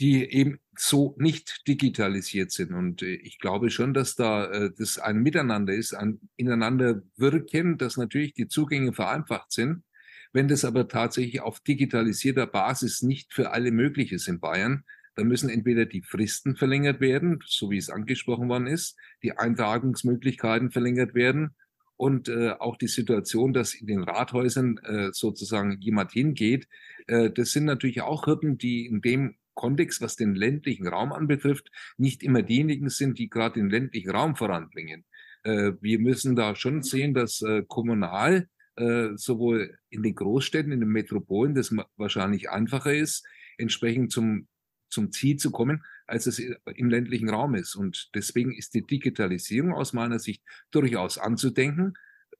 die eben so nicht digitalisiert sind. Und äh, ich glaube schon, dass da äh, das ein Miteinander ist, ein ineinander wirken, dass natürlich die Zugänge vereinfacht sind. Wenn das aber tatsächlich auf digitalisierter Basis nicht für alle möglich ist in Bayern, Da müssen entweder die Fristen verlängert werden, so wie es angesprochen worden ist, die Eintragungsmöglichkeiten verlängert werden und äh, auch die Situation, dass in den Rathäusern äh, sozusagen jemand hingeht, äh, das sind natürlich auch Hürden, die in dem Kontext, was den ländlichen Raum anbetrifft, nicht immer diejenigen sind, die gerade den ländlichen Raum voranbringen. Äh, wir müssen da schon sehen, dass äh, kommunal äh, sowohl in den Großstädten, in den Metropolen, das wahrscheinlich einfacher ist, entsprechend zum, zum Ziel zu kommen, als es im ländlichen Raum ist. Und deswegen ist die Digitalisierung aus meiner Sicht durchaus anzudenken,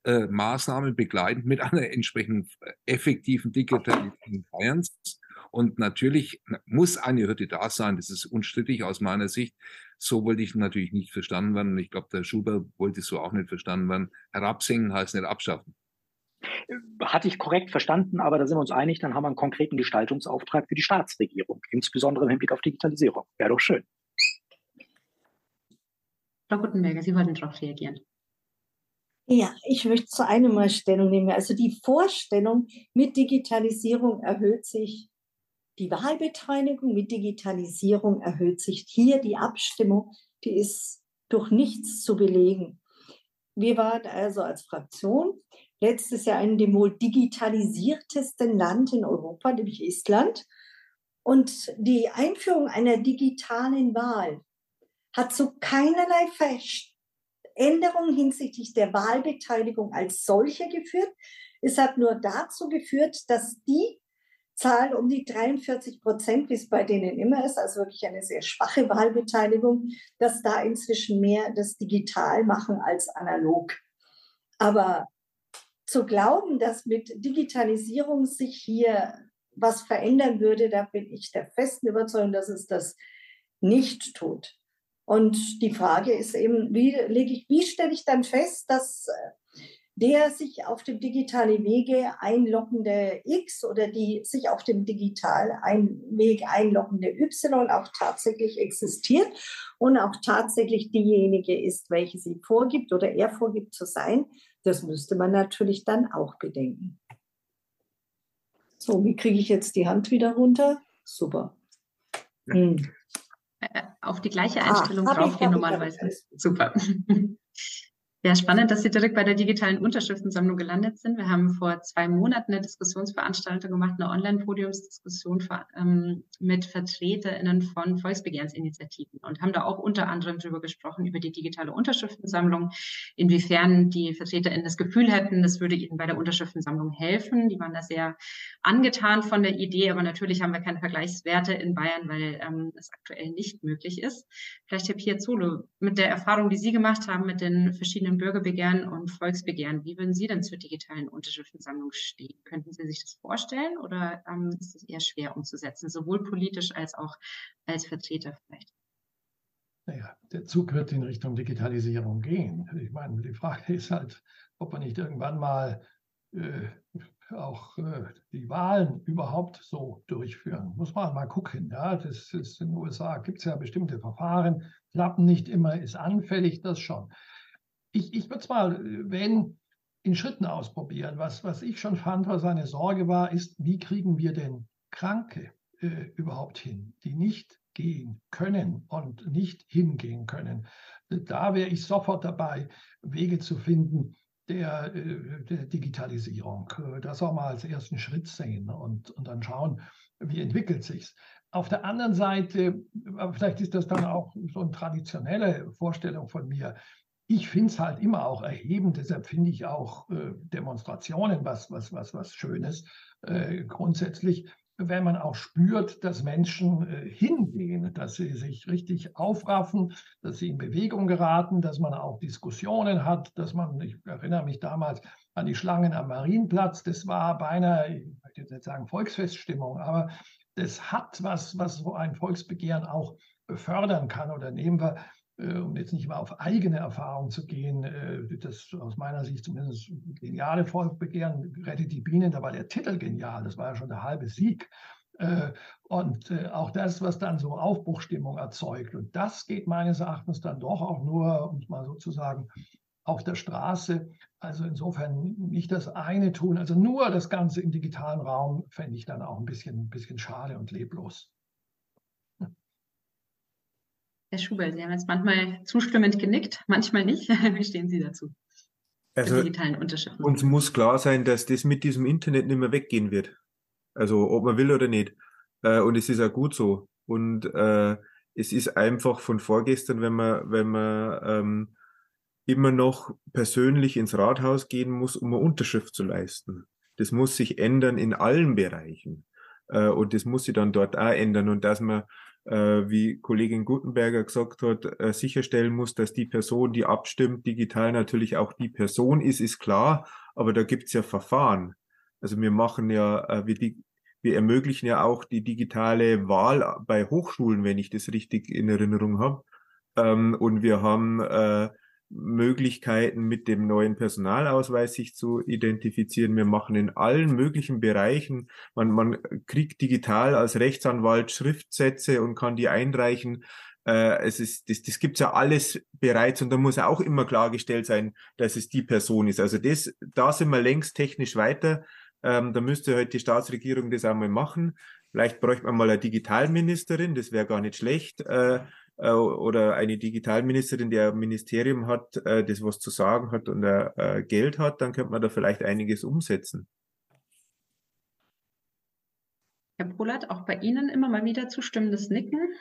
äh, Maßnahmen begleitend mit einer entsprechend effektiven Digitalisierung Bayerns. Und natürlich muss eine Hürde da sein, das ist unstrittig aus meiner Sicht. So wollte ich natürlich nicht verstanden werden. Und ich glaube, der Schubert wollte so auch nicht verstanden werden. Herabsenken heißt nicht abschaffen. Hatte ich korrekt verstanden, aber da sind wir uns einig, dann haben wir einen konkreten Gestaltungsauftrag für die Staatsregierung, insbesondere im Hinblick auf Digitalisierung. Wäre doch schön. Frau Guttenberger, Sie wollten darauf reagieren. Ja, ich möchte zu einem mal Stellung nehmen. Also die Vorstellung, mit Digitalisierung erhöht sich die Wahlbeteiligung, mit Digitalisierung erhöht sich hier die Abstimmung, die ist durch nichts zu belegen. Wir waren also als Fraktion letztes Jahr in dem wohl digitalisiertesten Land in Europa, nämlich Estland. Und die Einführung einer digitalen Wahl hat zu keinerlei Veränderung hinsichtlich der Wahlbeteiligung als solche geführt. Es hat nur dazu geführt, dass die Zahl um die 43 Prozent, wie es bei denen immer ist, also wirklich eine sehr schwache Wahlbeteiligung, dass da inzwischen mehr das digital machen als analog. Aber zu glauben, dass mit Digitalisierung sich hier was verändern würde, da bin ich der festen Überzeugung, dass es das nicht tut. Und die Frage ist eben, wie, lege ich, wie stelle ich dann fest, dass äh, der sich auf dem digitalen Wege einloggende X oder die sich auf dem digitalen Weg einloggende Y auch tatsächlich existiert und auch tatsächlich diejenige ist, welche sie vorgibt oder er vorgibt zu sein. Das müsste man natürlich dann auch bedenken. So, wie kriege ich jetzt die Hand wieder runter? Super. Hm. Äh, auf die gleiche ah, Einstellung ah, draufgehen normalerweise. Super. [LAUGHS] Ja, spannend, dass Sie direkt bei der digitalen Unterschriftensammlung gelandet sind. Wir haben vor zwei Monaten eine Diskussionsveranstaltung gemacht, eine Online-Podiumsdiskussion ähm, mit VertreterInnen von Volksbegehrensinitiativen und haben da auch unter anderem darüber gesprochen, über die digitale Unterschriftensammlung, inwiefern die VertreterInnen das Gefühl hätten, das würde ihnen bei der Unterschriftensammlung helfen. Die waren da sehr angetan von der Idee, aber natürlich haben wir keine Vergleichswerte in Bayern, weil ähm, es aktuell nicht möglich ist. Vielleicht Herr Piazzolo, mit der Erfahrung, die Sie gemacht haben, mit den verschiedenen verschiedenen Bürgerbegehren und Volksbegehren. Wie würden Sie denn zur digitalen Unterschriftensammlung stehen? Könnten Sie sich das vorstellen oder ähm, ist es eher schwer umzusetzen, sowohl politisch als auch als Vertreter vielleicht? Naja, der Zug wird in Richtung Digitalisierung gehen. Ich meine, die Frage ist halt, ob wir nicht irgendwann mal äh, auch äh, die Wahlen überhaupt so durchführen. Muss man mal gucken. Ja, das ist in den USA gibt es ja bestimmte Verfahren, klappen nicht immer, ist anfällig, das schon ich, ich würde es mal, äh, wenn in Schritten ausprobieren. Was, was ich schon fand, was eine Sorge war, ist, wie kriegen wir denn Kranke äh, überhaupt hin, die nicht gehen können und nicht hingehen können. Da wäre ich sofort dabei, Wege zu finden der, äh, der Digitalisierung. Das auch mal als ersten Schritt sehen und, und dann schauen, wie entwickelt sich's. Auf der anderen Seite, vielleicht ist das dann auch so eine traditionelle Vorstellung von mir, ich finde es halt immer auch erhebend, deshalb finde ich auch äh, Demonstrationen was, was, was, was Schönes äh, grundsätzlich, wenn man auch spürt, dass Menschen äh, hingehen, dass sie sich richtig aufraffen, dass sie in Bewegung geraten, dass man auch Diskussionen hat, dass man, ich erinnere mich damals an die Schlangen am Marienplatz, das war beinahe, ich möchte jetzt nicht sagen Volksfeststimmung, aber das hat was, was so ein Volksbegehren auch fördern kann. Oder nehmen wir um jetzt nicht mal auf eigene Erfahrung zu gehen, äh, das aus meiner Sicht zumindest geniale Volksbegehren, rettet die Bienen, da war der Titel genial, das war ja schon der halbe Sieg. Äh, und auch das, was dann so Aufbruchstimmung erzeugt. Und das geht meines Erachtens dann doch auch nur, um es mal sozusagen, auf der Straße. Also insofern nicht das eine tun, also nur das Ganze im digitalen Raum fände ich dann auch ein bisschen, ein bisschen schade und leblos. Herr Schubert, Sie haben jetzt manchmal zustimmend genickt, manchmal nicht. [LAUGHS] Wie stehen Sie dazu? Also digitalen Unterschriften. Uns muss klar sein, dass das mit diesem Internet nicht mehr weggehen wird. Also ob man will oder nicht. Äh, und es ist auch gut so. Und äh, es ist einfach von vorgestern, wenn man, wenn man ähm, immer noch persönlich ins Rathaus gehen muss, um eine Unterschrift zu leisten. Das muss sich ändern in allen Bereichen. Äh, und das muss sich dann dort auch ändern. Und dass man wie Kollegin Gutenberger gesagt hat, äh, sicherstellen muss, dass die Person, die abstimmt, digital natürlich auch die Person ist, ist klar, aber da gibt's ja Verfahren. Also wir machen ja, äh, wir, wir ermöglichen ja auch die digitale Wahl bei Hochschulen, wenn ich das richtig in Erinnerung habe. Ähm, und wir haben äh, Möglichkeiten mit dem neuen Personalausweis sich zu identifizieren. Wir machen in allen möglichen Bereichen, man, man kriegt digital als Rechtsanwalt Schriftsätze und kann die einreichen. Äh, es ist, das, das gibt's ja alles bereits und da muss auch immer klargestellt sein, dass es die Person ist. Also das, da sind wir längst technisch weiter. Ähm, da müsste halt die Staatsregierung das einmal machen. Vielleicht bräuchte man mal eine Digitalministerin, das wäre gar nicht schlecht. Äh, äh, oder eine Digitalministerin, die ein Ministerium hat, äh, das was zu sagen hat und äh, Geld hat, dann könnte man da vielleicht einiges umsetzen. Herr Polat, auch bei Ihnen immer mal wieder zustimmendes Nicken.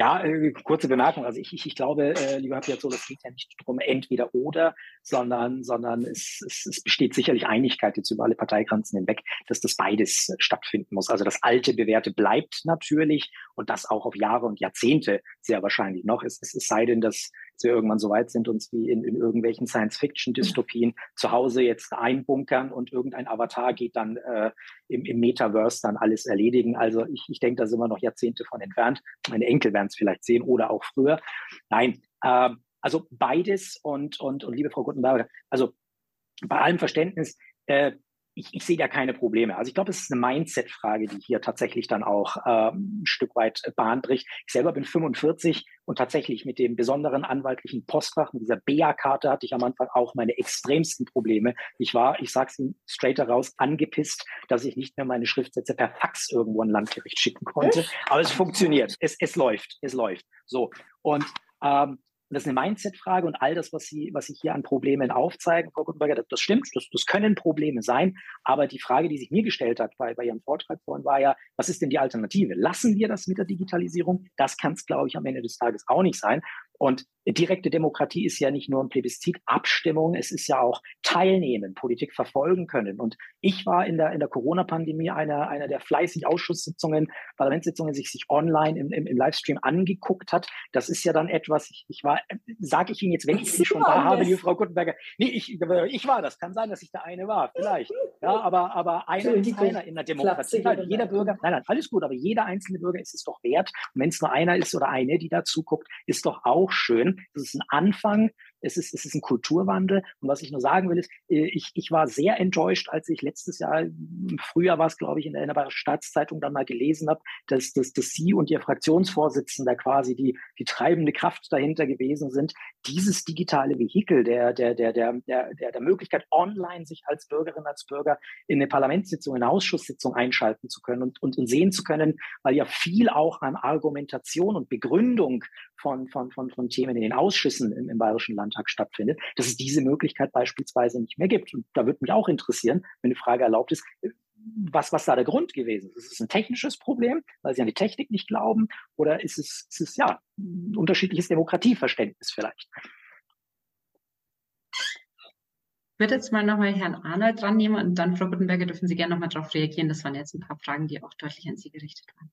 Ja, äh, kurze Bemerkung. Also ich, ich, ich glaube, äh, lieber Piazzolla, es geht ja nicht darum, entweder oder, sondern, sondern es, es, es besteht sicherlich Einigkeit jetzt über alle Parteigrenzen hinweg, dass das beides stattfinden muss. Also das alte Bewährte bleibt natürlich und das auch auf Jahre und Jahrzehnte sehr wahrscheinlich noch. Es, es, es sei denn, dass wir irgendwann so weit sind, uns wie in, in irgendwelchen Science-Fiction-Dystopien zu Hause jetzt einbunkern und irgendein Avatar geht dann äh, im, im Metaverse dann alles erledigen. Also ich, ich denke, da sind wir noch Jahrzehnte von entfernt. Meine Enkel werden es vielleicht sehen oder auch früher. Nein, äh, also beides und, und, und liebe Frau Guttenberger, also bei allem Verständnis, äh, ich, ich sehe da keine Probleme. Also ich glaube, es ist eine Mindset-Frage, die hier tatsächlich dann auch ähm, ein Stück weit Bahn bricht. Ich selber bin 45 und tatsächlich mit dem besonderen anwaltlichen Postfach, mit dieser BA-Karte hatte ich am Anfang auch meine extremsten Probleme. Ich war, ich sag's Ihnen straight heraus, angepisst, dass ich nicht mehr meine Schriftsätze per Fax irgendwo an Landgericht schicken konnte. Aber es funktioniert. Es, es läuft. Es läuft. So. Und ähm, und das ist eine Mindset-Frage und all das, was Sie, was Sie hier an Problemen aufzeigen, Frau Gutenberger, das, das stimmt, das, das können Probleme sein. Aber die Frage, die sich mir gestellt hat bei, bei Ihrem Vortrag vorhin, war ja, was ist denn die Alternative? Lassen wir das mit der Digitalisierung? Das kann es, glaube ich, am Ende des Tages auch nicht sein. Und direkte Demokratie ist ja nicht nur ein Plebiszit, Abstimmung, es ist ja auch Teilnehmen, Politik verfolgen können. Und ich war in der, in der Corona-Pandemie einer, einer der fleißig Ausschusssitzungen, Parlamentssitzungen, sich sich online im, im, im Livestream angeguckt hat. Das ist ja dann etwas, ich, ich war, sage ich Ihnen jetzt, wenn ich Sie schon da habe, liebe Frau Guttenberger, nee, ich, ich war das, kann sein, dass ich der eine war, vielleicht. Ja, aber, aber einer ist einer in der Demokratie. Halt, jeder Bürger, nein, nein, alles gut, aber jeder einzelne Bürger ist es doch wert. Und wenn es nur einer ist oder eine, die dazu guckt, ist doch auch schön. Das ist ein Anfang es ist, es ist ein Kulturwandel. Und was ich nur sagen will, ist, äh, ich, ich war sehr enttäuscht, als ich letztes Jahr, im Frühjahr war es, glaube ich, in der, in der Staatszeitung dann mal gelesen habe, dass, dass, dass Sie und Ihr Fraktionsvorsitzender quasi die, die treibende Kraft dahinter gewesen sind, dieses digitale Vehikel der, der, der, der, der, der, Möglichkeit, online sich als Bürgerin, als Bürger in eine Parlamentssitzung, in eine Ausschusssitzung einschalten zu können und, und, und sehen zu können, weil ja viel auch an Argumentation und Begründung von, von, von, von Themen in den Ausschüssen im, im Bayerischen Landtag stattfindet, dass es diese Möglichkeit beispielsweise nicht mehr gibt. Und da würde mich auch interessieren, wenn die Frage erlaubt ist, was, was da der Grund gewesen ist. Ist es ein technisches Problem, weil sie an die Technik nicht glauben, oder ist es, ist es ja ein unterschiedliches Demokratieverständnis vielleicht? Ich würde jetzt mal nochmal Herrn Arnold dran nehmen und dann, Frau Gutenberger, dürfen Sie gerne nochmal darauf reagieren. Das waren jetzt ein paar Fragen, die auch deutlich an Sie gerichtet waren.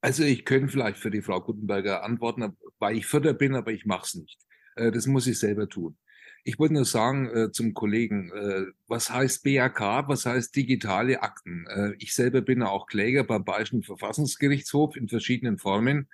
Also ich könnte vielleicht für die Frau Gutenberger antworten, weil ich Förder bin, aber ich mache es nicht. Äh, das muss ich selber tun. Ich wollte nur sagen äh, zum Kollegen, äh, was heißt BAK, was heißt digitale Akten? Äh, ich selber bin auch Kläger beim Bayerischen Verfassungsgerichtshof in verschiedenen Formen.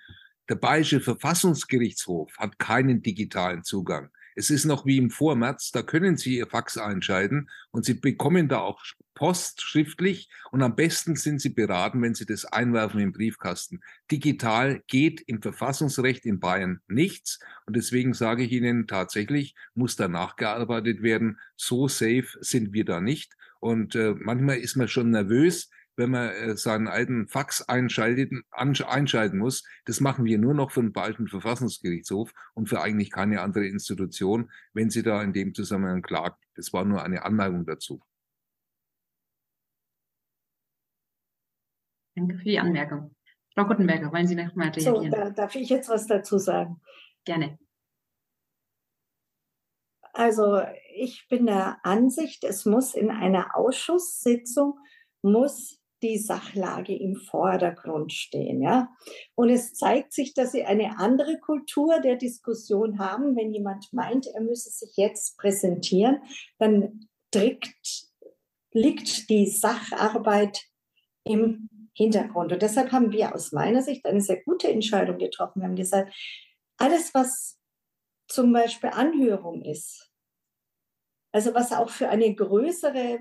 Der Bayerische Verfassungsgerichtshof hat keinen digitalen Zugang. Es ist noch wie im Vormärz, da können Sie Ihr Fax einschalten und Sie bekommen da auch Post schriftlich und am besten sind Sie beraten, wenn Sie das einwerfen im Briefkasten. Digital geht im Verfassungsrecht in Bayern nichts und deswegen sage ich Ihnen tatsächlich, muss da nachgearbeitet werden. So safe sind wir da nicht und äh, manchmal ist man schon nervös, wenn man äh, seinen alten Fax einschalten, einschalten muss. Das machen wir nur noch für den Balten Verfassungsgerichtshof und für eigentlich keine andere Institution, wenn sie da in dem Zusammenhang klagt. Das war nur eine Anmerkung dazu. Danke für die Anmerkung. Frau Guttenberger, wollen Sie noch mal reagieren? So, da darf ich jetzt was dazu sagen? Gerne. Also ich bin der Ansicht, es muss in einer Ausschusssitzung muss die Sachlage im Vordergrund stehen. Ja? Und es zeigt sich, dass sie eine andere Kultur der Diskussion haben. Wenn jemand meint, er müsse sich jetzt präsentieren, dann trägt, liegt die Sacharbeit im Hintergrund. Und deshalb haben wir aus meiner Sicht eine sehr gute Entscheidung getroffen. Wir haben gesagt, alles, was zum Beispiel Anhörung ist, also was auch für eine größere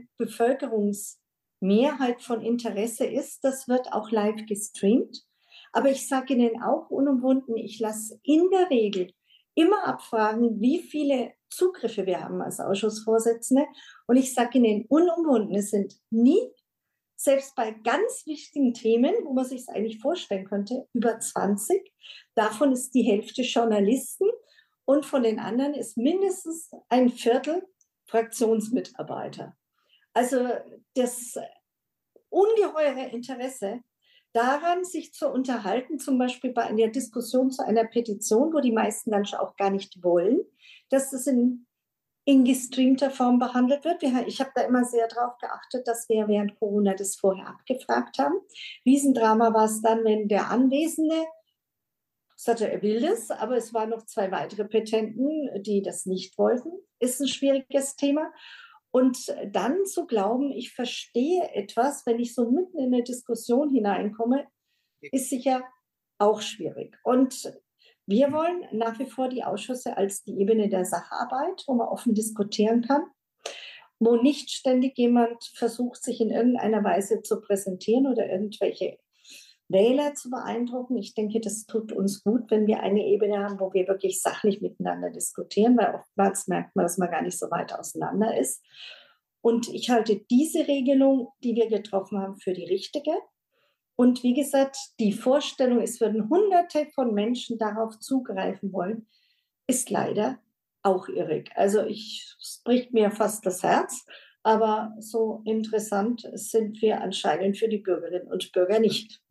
Bevölkerungsmehrheit von Interesse ist, das wird auch live gestreamt. Aber ich sage Ihnen auch unumwunden, ich lasse in der Regel immer abfragen, wie viele Zugriffe wir haben als Ausschussvorsitzende. Und ich sage Ihnen unumwunden, es sind nie, selbst bei ganz wichtigen Themen, wo man sich es eigentlich vorstellen könnte, über 20. Davon ist die Hälfte Journalisten und von den anderen ist mindestens ein Viertel Fraktionsmitarbeiter. Also das ungeheure Interesse daran, sich zu unterhalten, zum Beispiel bei einer Diskussion zu einer Petition, wo die meisten dann auch gar nicht wollen, dass es in, in gestreamter Form behandelt wird. Ich habe da immer sehr darauf geachtet, dass wir während Corona das vorher abgefragt haben. Riesendrama war es dann, wenn der Anwesende sagte, er will das, aber es waren noch zwei weitere Petenten, die das nicht wollten. Ist ein schwieriges Thema. Und dann zu glauben, ich verstehe etwas, wenn ich so mitten in eine Diskussion hineinkomme, ist sicher auch schwierig. Und wir wollen nach wie vor die Ausschüsse als die Ebene der Sacharbeit, wo man offen diskutieren kann, wo nicht ständig jemand versucht, sich in irgendeiner Weise zu präsentieren oder irgendwelche Wähler zu beeindrucken. Ich denke, das tut uns gut, wenn wir eine Ebene haben, wo wir wirklich sachlich miteinander diskutieren, weil oftmals merkt man, dass man gar nicht so weit auseinander ist. Und ich halte diese Regelung, die wir getroffen haben, für die richtige. Und wie gesagt, die Vorstellung, es würden Hunderte von Menschen darauf zugreifen wollen, ist leider auch irrig. Also ich, es bricht mir fast das Herz, aber so interessant sind wir anscheinend für die Bürgerinnen und Bürger nicht.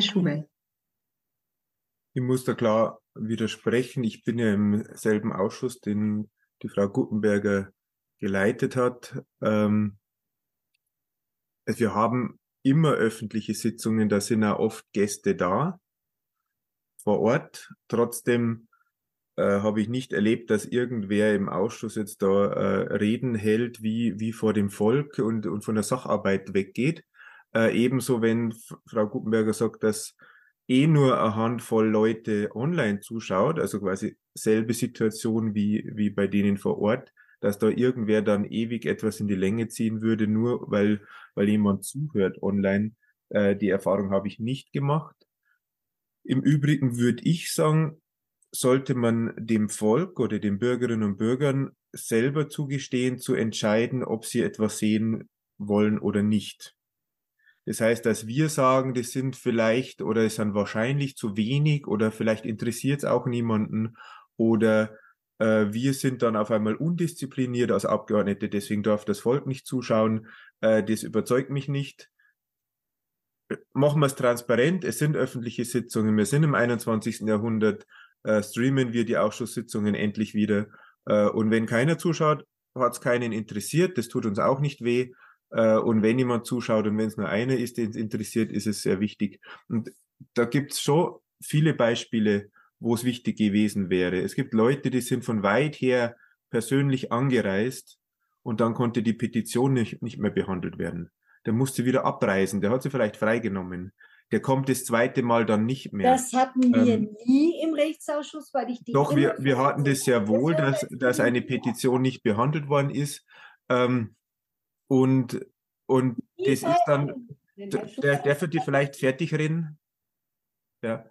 Herr Schubel. Ich muss da klar widersprechen. Ich bin ja im selben Ausschuss, den die Frau Gutenberger geleitet hat. Ähm, also wir haben immer öffentliche Sitzungen, da sind auch oft Gäste da vor Ort. Trotzdem äh, habe ich nicht erlebt, dass irgendwer im Ausschuss jetzt da äh, Reden hält, wie, wie vor dem Volk und, und von der Sacharbeit weggeht. Äh, ebenso, wenn Frau Gutenberger sagt, dass eh nur eine Handvoll Leute online zuschaut, also quasi selbe Situation wie, wie bei denen vor Ort, dass da irgendwer dann ewig etwas in die Länge ziehen würde, nur weil, weil jemand zuhört online. Äh, die Erfahrung habe ich nicht gemacht. Im Übrigen würde ich sagen, sollte man dem Volk oder den Bürgerinnen und Bürgern selber zugestehen, zu entscheiden, ob sie etwas sehen wollen oder nicht. Das heißt, dass wir sagen, das sind vielleicht oder es sind wahrscheinlich zu wenig oder vielleicht interessiert es auch niemanden oder äh, wir sind dann auf einmal undiszipliniert als Abgeordnete, deswegen darf das Volk nicht zuschauen. Äh, das überzeugt mich nicht. Machen wir es transparent. Es sind öffentliche Sitzungen. Wir sind im 21. Jahrhundert. Äh, streamen wir die Ausschusssitzungen endlich wieder. Äh, und wenn keiner zuschaut, hat es keinen interessiert. Das tut uns auch nicht weh. Äh, und wenn jemand zuschaut und wenn es nur einer ist, den es interessiert, ist es sehr wichtig. Und da gibt es schon viele Beispiele, wo es wichtig gewesen wäre. Es gibt Leute, die sind von weit her persönlich angereist und dann konnte die Petition nicht, nicht mehr behandelt werden. Der musste wieder abreisen, der hat sie vielleicht freigenommen. Der kommt das zweite Mal dann nicht mehr. Das hatten wir ähm, nie im Rechtsausschuss, weil ich die. Doch, wir, wir hatten das sehr wohl, dass, dass eine Petition nicht behandelt worden ist. Ähm, und, und das ist dann, der, der wird dir vielleicht fertig reden. Ja.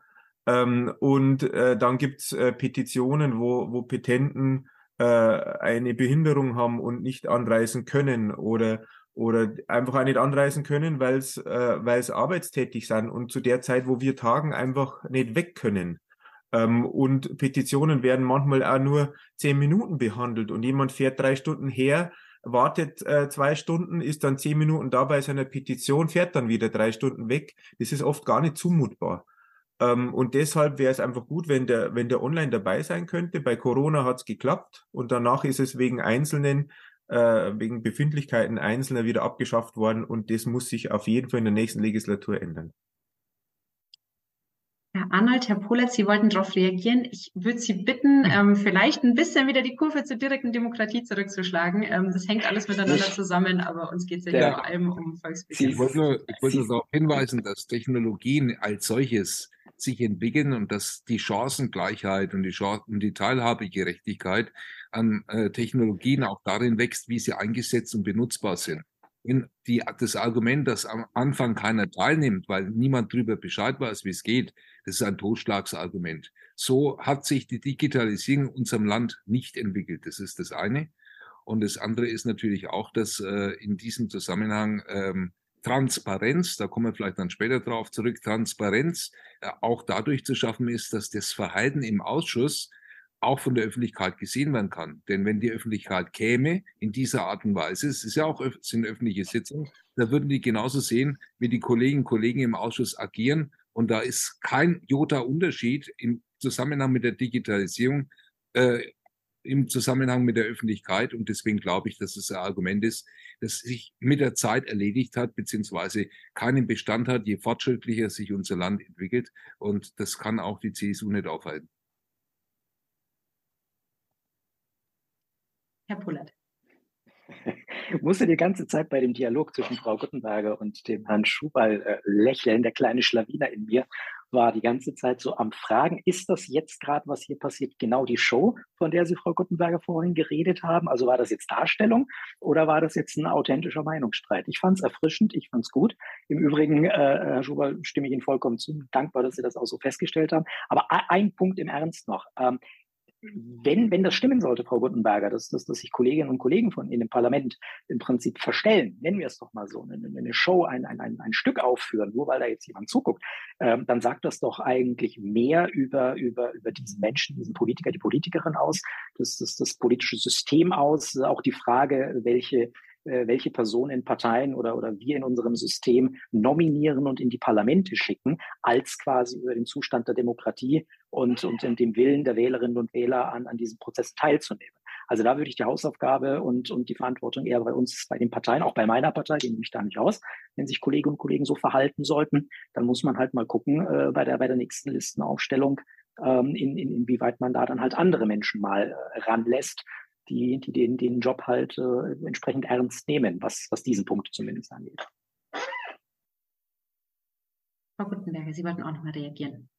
Ähm, und äh, dann gibt's äh, Petitionen, wo, wo Petenten äh, eine Behinderung haben und nicht anreisen können oder oder einfach auch nicht anreisen können, weil es äh, weil es arbeitstätig sind und zu der Zeit, wo wir tagen, einfach nicht weg können. Ähm, und Petitionen werden manchmal auch nur zehn Minuten behandelt und jemand fährt drei Stunden her, wartet äh, zwei Stunden, ist dann zehn Minuten da bei seiner Petition, fährt dann wieder drei Stunden weg. Das ist oft gar nicht zumutbar. Ähm, und deshalb wäre es einfach gut, wenn der, wenn der online dabei sein könnte. Bei Corona hat es geklappt und danach ist es wegen einzelnen äh, wegen Befindlichkeiten Einzelner wieder abgeschafft worden und das muss sich auf jeden Fall in der nächsten Legislatur ändern. Herr Arnold, Herr Polatz, Sie wollten darauf reagieren. Ich würde Sie bitten, ähm, vielleicht ein bisschen wieder die Kurve zur direkten Demokratie zurückzuschlagen. Ähm, das hängt alles miteinander zusammen, aber uns geht es ja, ja vor allem um Volksbegehren. Ich wollte nur, ich wollte nur darauf hinweisen, dass Technologien als solches sich entwickeln und dass die Chancengleichheit und die, Chancen, und die Teilhabegerechtigkeit an äh, Technologien auch darin wächst, wie sie eingesetzt und benutzbar sind. In die, das Argument, dass am Anfang keiner teilnimmt, weil niemand darüber Bescheid weiß, wie es geht, das ist ein Totschlagsargument. So hat sich die Digitalisierung in unserem Land nicht entwickelt. Das ist das eine. Und das andere ist natürlich auch, dass äh, in diesem Zusammenhang ähm, Transparenz, da kommen wir vielleicht dann später drauf zurück, Transparenz äh, auch dadurch zu schaffen ist, dass das Verhalten im Ausschuss auch von der Öffentlichkeit gesehen werden kann. Denn wenn die Öffentlichkeit käme in dieser Art und Weise, es ist ja auch sind öffentliche Sitzungen, da würden die genauso sehen, wie die Kolleginnen und Kollegen im Ausschuss agieren. Und da ist kein Jota Unterschied im Zusammenhang mit der Digitalisierung, äh, im Zusammenhang mit der Öffentlichkeit. Und deswegen glaube ich, dass es ein Argument ist, das sich mit der Zeit erledigt hat, beziehungsweise keinen Bestand hat, je fortschrittlicher sich unser Land entwickelt. Und das kann auch die CSU nicht aufhalten. Herr Pullert. Ich [LAUGHS] musste die ganze Zeit bei dem Dialog zwischen Frau Guttenberger und dem Herrn Schubal äh, lächeln. Der kleine Schlawiner in mir war die ganze Zeit so am Fragen, ist das jetzt gerade, was hier passiert, genau die Show, von der Sie, Frau Guttenberger, vorhin geredet haben? Also war das jetzt Darstellung oder war das jetzt ein authentischer Meinungsstreit? Ich fand es erfrischend, ich fand es gut. Im Übrigen, äh, Herr Schubal, stimme ich Ihnen vollkommen zu. Dankbar, dass Sie das auch so festgestellt haben. Aber ein Punkt im Ernst noch. Ähm, wenn, wenn das stimmen sollte, Frau Guttenberger, dass, dass, dass sich Kolleginnen und Kollegen von Ihnen im Parlament im Prinzip verstellen, nennen wir es doch mal so, eine, eine Show, ein, ein, ein, ein Stück aufführen, nur weil da jetzt jemand zuguckt, ähm, dann sagt das doch eigentlich mehr über, über, über diesen Menschen, diesen Politiker, die Politikerin aus, das, das, das politische System aus, auch die Frage, welche äh, welche Personen Parteien oder, oder wir in unserem System nominieren und in die Parlamente schicken, als quasi über den Zustand der Demokratie und, und in dem Willen der Wählerinnen und Wähler an, an diesem Prozess teilzunehmen. Also da würde ich die Hausaufgabe und, und die Verantwortung eher bei uns, bei den Parteien, auch bei meiner Partei, die nehme ich da nicht aus. Wenn sich Kolleginnen und Kollegen so verhalten sollten, dann muss man halt mal gucken äh, bei, der, bei der nächsten Listenaufstellung, ähm, in, in, inwieweit man da dann halt andere Menschen mal äh, ranlässt, die, die den, den Job halt äh, entsprechend ernst nehmen, was, was diesen Punkt zumindest angeht. Frau Guttenberger, Sie wollten auch noch mal reagieren.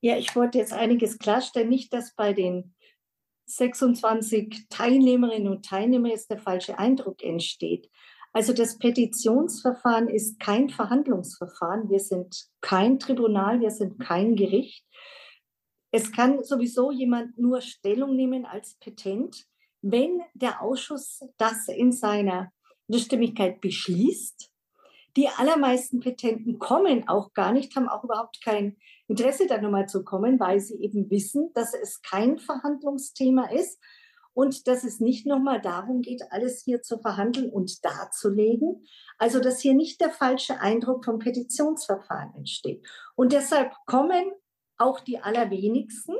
Ja, ich wollte jetzt einiges klarstellen. Nicht, dass bei den 26 Teilnehmerinnen und Teilnehmern jetzt der falsche Eindruck entsteht. Also das Petitionsverfahren ist kein Verhandlungsverfahren. Wir sind kein Tribunal, wir sind kein Gericht. Es kann sowieso jemand nur Stellung nehmen als Petent, wenn der Ausschuss das in seiner Stimmigkeit beschließt. Die allermeisten Petenten kommen auch gar nicht, haben auch überhaupt kein Interesse, da nochmal zu kommen, weil sie eben wissen, dass es kein Verhandlungsthema ist und dass es nicht nochmal darum geht, alles hier zu verhandeln und darzulegen. Also, dass hier nicht der falsche Eindruck vom Petitionsverfahren entsteht. Und deshalb kommen auch die allerwenigsten.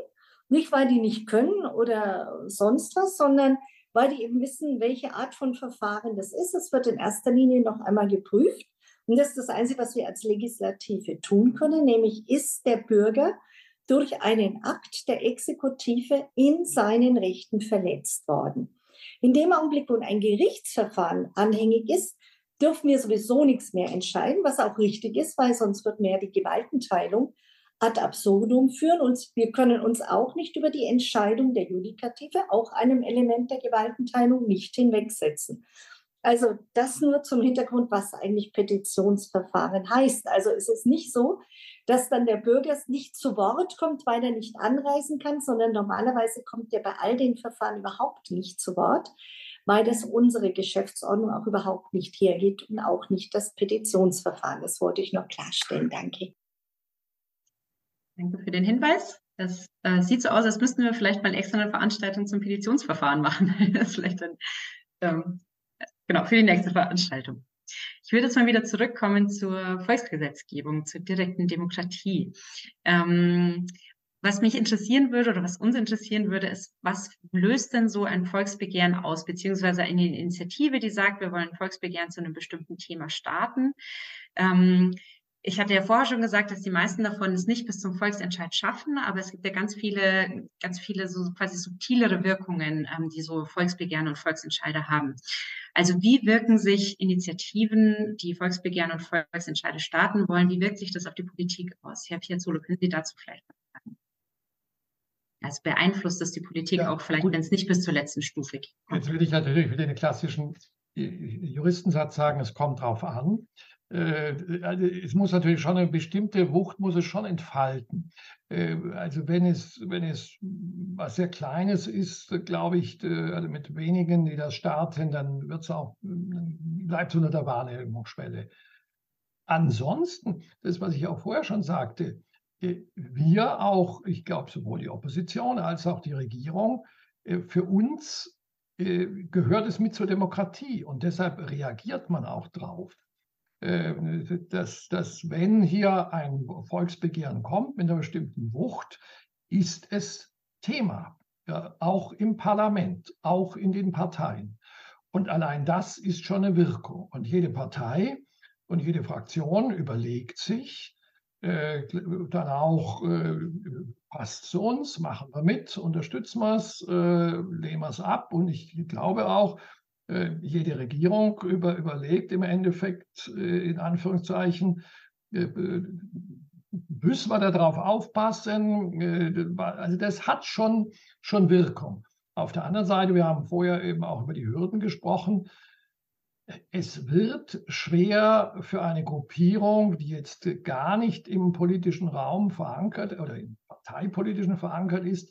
Nicht, weil die nicht können oder sonst was, sondern weil die eben wissen, welche Art von Verfahren das ist. Es wird in erster Linie noch einmal geprüft. Und das ist das Einzige, was wir als Legislative tun können, nämlich ist der Bürger durch einen Akt der Exekutive in seinen Rechten verletzt worden. In dem Augenblick, wo ein Gerichtsverfahren anhängig ist, dürfen wir sowieso nichts mehr entscheiden, was auch richtig ist, weil sonst wird mehr die Gewaltenteilung ad absurdum führen. Und wir können uns auch nicht über die Entscheidung der Judikative, auch einem Element der Gewaltenteilung, nicht hinwegsetzen. Also das nur zum Hintergrund, was eigentlich Petitionsverfahren heißt. Also es ist nicht so, dass dann der Bürger nicht zu Wort kommt, weil er nicht anreisen kann, sondern normalerweise kommt er bei all den Verfahren überhaupt nicht zu Wort, weil das unsere Geschäftsordnung auch überhaupt nicht hergeht und auch nicht das Petitionsverfahren. Das wollte ich noch klarstellen. Danke. Danke für den Hinweis. Das äh, sieht so aus, als müssten wir vielleicht mal extra eine Veranstaltung zum Petitionsverfahren machen. [LAUGHS] das ist vielleicht dann, ähm, genau, für die nächste Veranstaltung. Ich würde jetzt mal wieder zurückkommen zur Volksgesetzgebung, zur direkten Demokratie. Ähm, was mich interessieren würde oder was uns interessieren würde, ist, was löst denn so ein Volksbegehren aus, beziehungsweise eine Initiative, die sagt, wir wollen Volksbegehren zu einem bestimmten Thema starten. Ähm, ich hatte ja vorher schon gesagt, dass die meisten davon es nicht bis zum Volksentscheid schaffen, aber es gibt ja ganz viele, ganz viele so quasi subtilere Wirkungen, ähm, die so Volksbegehren und Volksentscheide haben. Also wie wirken sich Initiativen, die Volksbegehren und Volksentscheide starten wollen, wie wirkt sich das auf die Politik aus? Herr Piazzolo, können Sie dazu vielleicht was sagen? Also beeinflusst das die Politik ja, auch vielleicht, wenn es nicht bis zur letzten Stufe geht? Jetzt will ich natürlich wieder den klassischen Juristensatz sagen, es kommt drauf an. Äh, also es muss natürlich schon eine bestimmte Wucht muss es schon entfalten. Äh, also wenn es, wenn es was sehr Kleines ist, glaube ich, äh, also mit wenigen, die das starten, dann wird es auch, bleibt es unter der Wahrnehmungsschwelle. Ansonsten, das, was ich auch vorher schon sagte, wir auch, ich glaube, sowohl die Opposition als auch die Regierung, für uns gehört es mit zur Demokratie und deshalb reagiert man auch drauf. Äh, dass, dass wenn hier ein Volksbegehren kommt mit einer bestimmten Wucht, ist es Thema, ja, auch im Parlament, auch in den Parteien. Und allein das ist schon eine Wirkung. Und jede Partei und jede Fraktion überlegt sich äh, dann auch, äh, passt zu uns, machen wir mit, unterstützen wir es, äh, lehnen wir es ab. Und ich glaube auch, jede Regierung über, überlegt im Endeffekt, äh, in Anführungszeichen, äh, müssen wir darauf aufpassen. Also das hat schon, schon Wirkung. Auf der anderen Seite, wir haben vorher eben auch über die Hürden gesprochen. Es wird schwer für eine Gruppierung, die jetzt gar nicht im politischen Raum verankert oder im parteipolitischen verankert ist,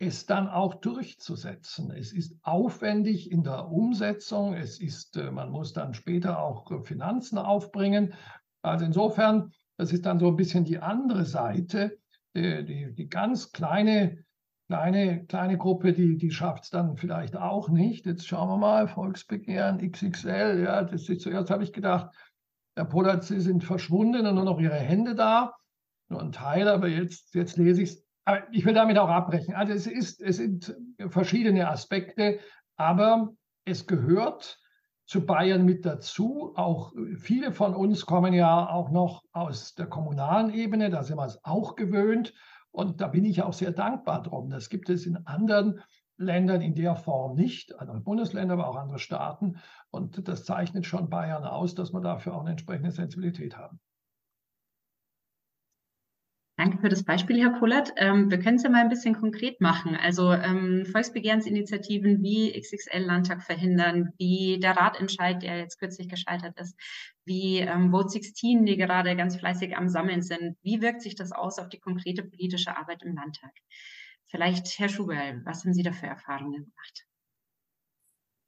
es dann auch durchzusetzen. Es ist aufwendig in der Umsetzung. Es ist, äh, man muss dann später auch äh, Finanzen aufbringen. Also insofern, das ist dann so ein bisschen die andere Seite. Die, die, die ganz kleine, kleine, kleine Gruppe, die, die schafft es dann vielleicht auch nicht. Jetzt schauen wir mal, Volksbegehren XXL. Ja, das ist, zuerst habe ich gedacht, Herr Polat, Sie sind verschwunden und nur noch Ihre Hände da. Nur ein Teil, aber jetzt, jetzt lese ich es aber ich will damit auch abbrechen. Also es, ist, es sind verschiedene Aspekte, aber es gehört zu Bayern mit dazu. Auch viele von uns kommen ja auch noch aus der kommunalen Ebene, da sind wir es auch gewöhnt. Und da bin ich auch sehr dankbar drum. Das gibt es in anderen Ländern in der Form nicht, andere Bundesländer, aber auch andere Staaten. Und das zeichnet schon Bayern aus, dass wir dafür auch eine entsprechende Sensibilität haben. Danke für das Beispiel, Herr Pollert. Ähm, wir können es ja mal ein bisschen konkret machen. Also ähm, Volksbegehrensinitiativen wie XXL-Landtag verhindern, wie der Ratentscheid, der jetzt kürzlich gescheitert ist, wie ähm, Vote 16, die gerade ganz fleißig am Sammeln sind. Wie wirkt sich das aus auf die konkrete politische Arbeit im Landtag? Vielleicht, Herr Schuberl, was haben Sie da für Erfahrungen gemacht?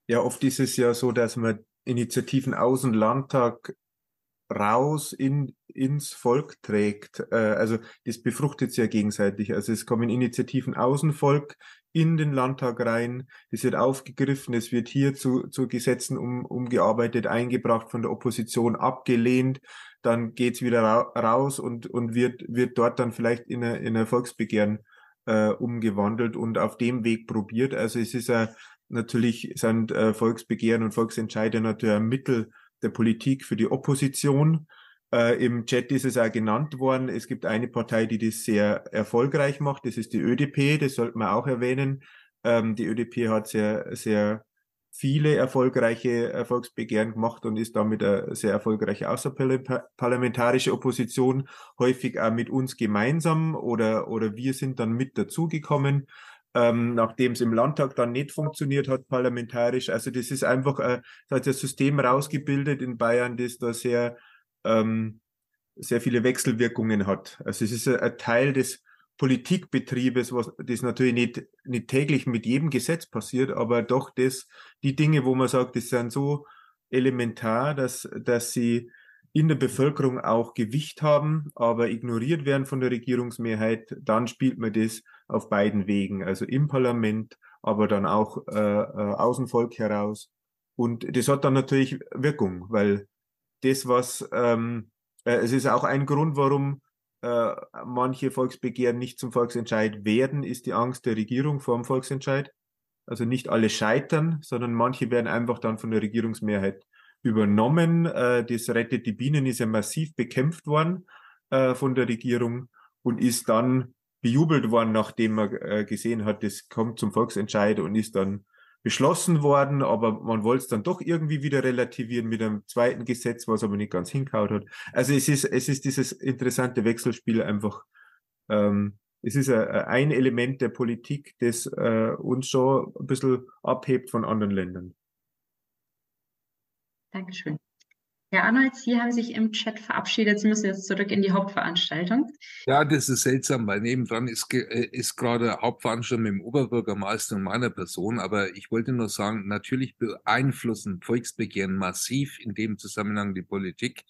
Ja, oft ist es ja so, dass man Initiativen aus dem Landtag raus in, ins Volk trägt. Äh, also das befruchtet sich ja gegenseitig. Also es kommen Initiativen aus dem Volk in den Landtag rein, es wird aufgegriffen, es wird hier zu, zu Gesetzen um, umgearbeitet, eingebracht, von der Opposition abgelehnt, dann geht's wieder ra raus und, und wird, wird dort dann vielleicht in ein in Volksbegehren äh, umgewandelt und auf dem Weg probiert. Also es ist ja natürlich sind äh, Volksbegehren und Volksentscheide natürlich ein Mittel, der Politik für die Opposition. Äh, Im Chat ist es auch genannt worden. Es gibt eine Partei, die das sehr erfolgreich macht. Das ist die ÖDP. Das sollte man auch erwähnen. Ähm, die ÖDP hat sehr, sehr viele erfolgreiche Erfolgsbegehren gemacht und ist damit eine sehr erfolgreiche außerparlamentarische Opposition, häufig auch mit uns gemeinsam oder, oder wir sind dann mit dazugekommen ähm, nachdem es im Landtag dann nicht funktioniert hat, parlamentarisch. Also das ist einfach, äh, da hat ein System rausgebildet in Bayern, das da sehr, ähm, sehr viele Wechselwirkungen hat. Also es ist ein Teil des Politikbetriebes, was das natürlich nicht, nicht täglich mit jedem Gesetz passiert, aber doch das, die Dinge, wo man sagt, das sind so elementar, dass, dass sie in der Bevölkerung auch Gewicht haben, aber ignoriert werden von der Regierungsmehrheit, dann spielt man das auf beiden Wegen, also im Parlament, aber dann auch äh, äh, aus dem Volk heraus. Und das hat dann natürlich Wirkung, weil das, was ähm, äh, es ist auch ein Grund, warum äh, manche Volksbegehren nicht zum Volksentscheid werden, ist die Angst der Regierung vor dem Volksentscheid. Also nicht alle scheitern, sondern manche werden einfach dann von der Regierungsmehrheit übernommen. Äh, das Rettet die Bienen ist ja massiv bekämpft worden äh, von der Regierung und ist dann bejubelt worden, nachdem man äh, gesehen hat, das kommt zum Volksentscheid und ist dann beschlossen worden, aber man wollte es dann doch irgendwie wieder relativieren mit einem zweiten Gesetz, was aber nicht ganz hinkaut hat. Also es ist, es ist dieses interessante Wechselspiel einfach, ähm, es ist ein Element der Politik, das äh, uns schon ein bisschen abhebt von anderen Ländern. Dankeschön. Herr Arnold, Sie haben sich im Chat verabschiedet. Sie müssen jetzt zurück in die Hauptveranstaltung. Ja, das ist seltsam, weil nebendran ist, äh, ist gerade Hauptveranstaltung mit dem Oberbürgermeister und meiner Person. Aber ich wollte nur sagen, natürlich beeinflussen Volksbegehren massiv in dem Zusammenhang die Politik.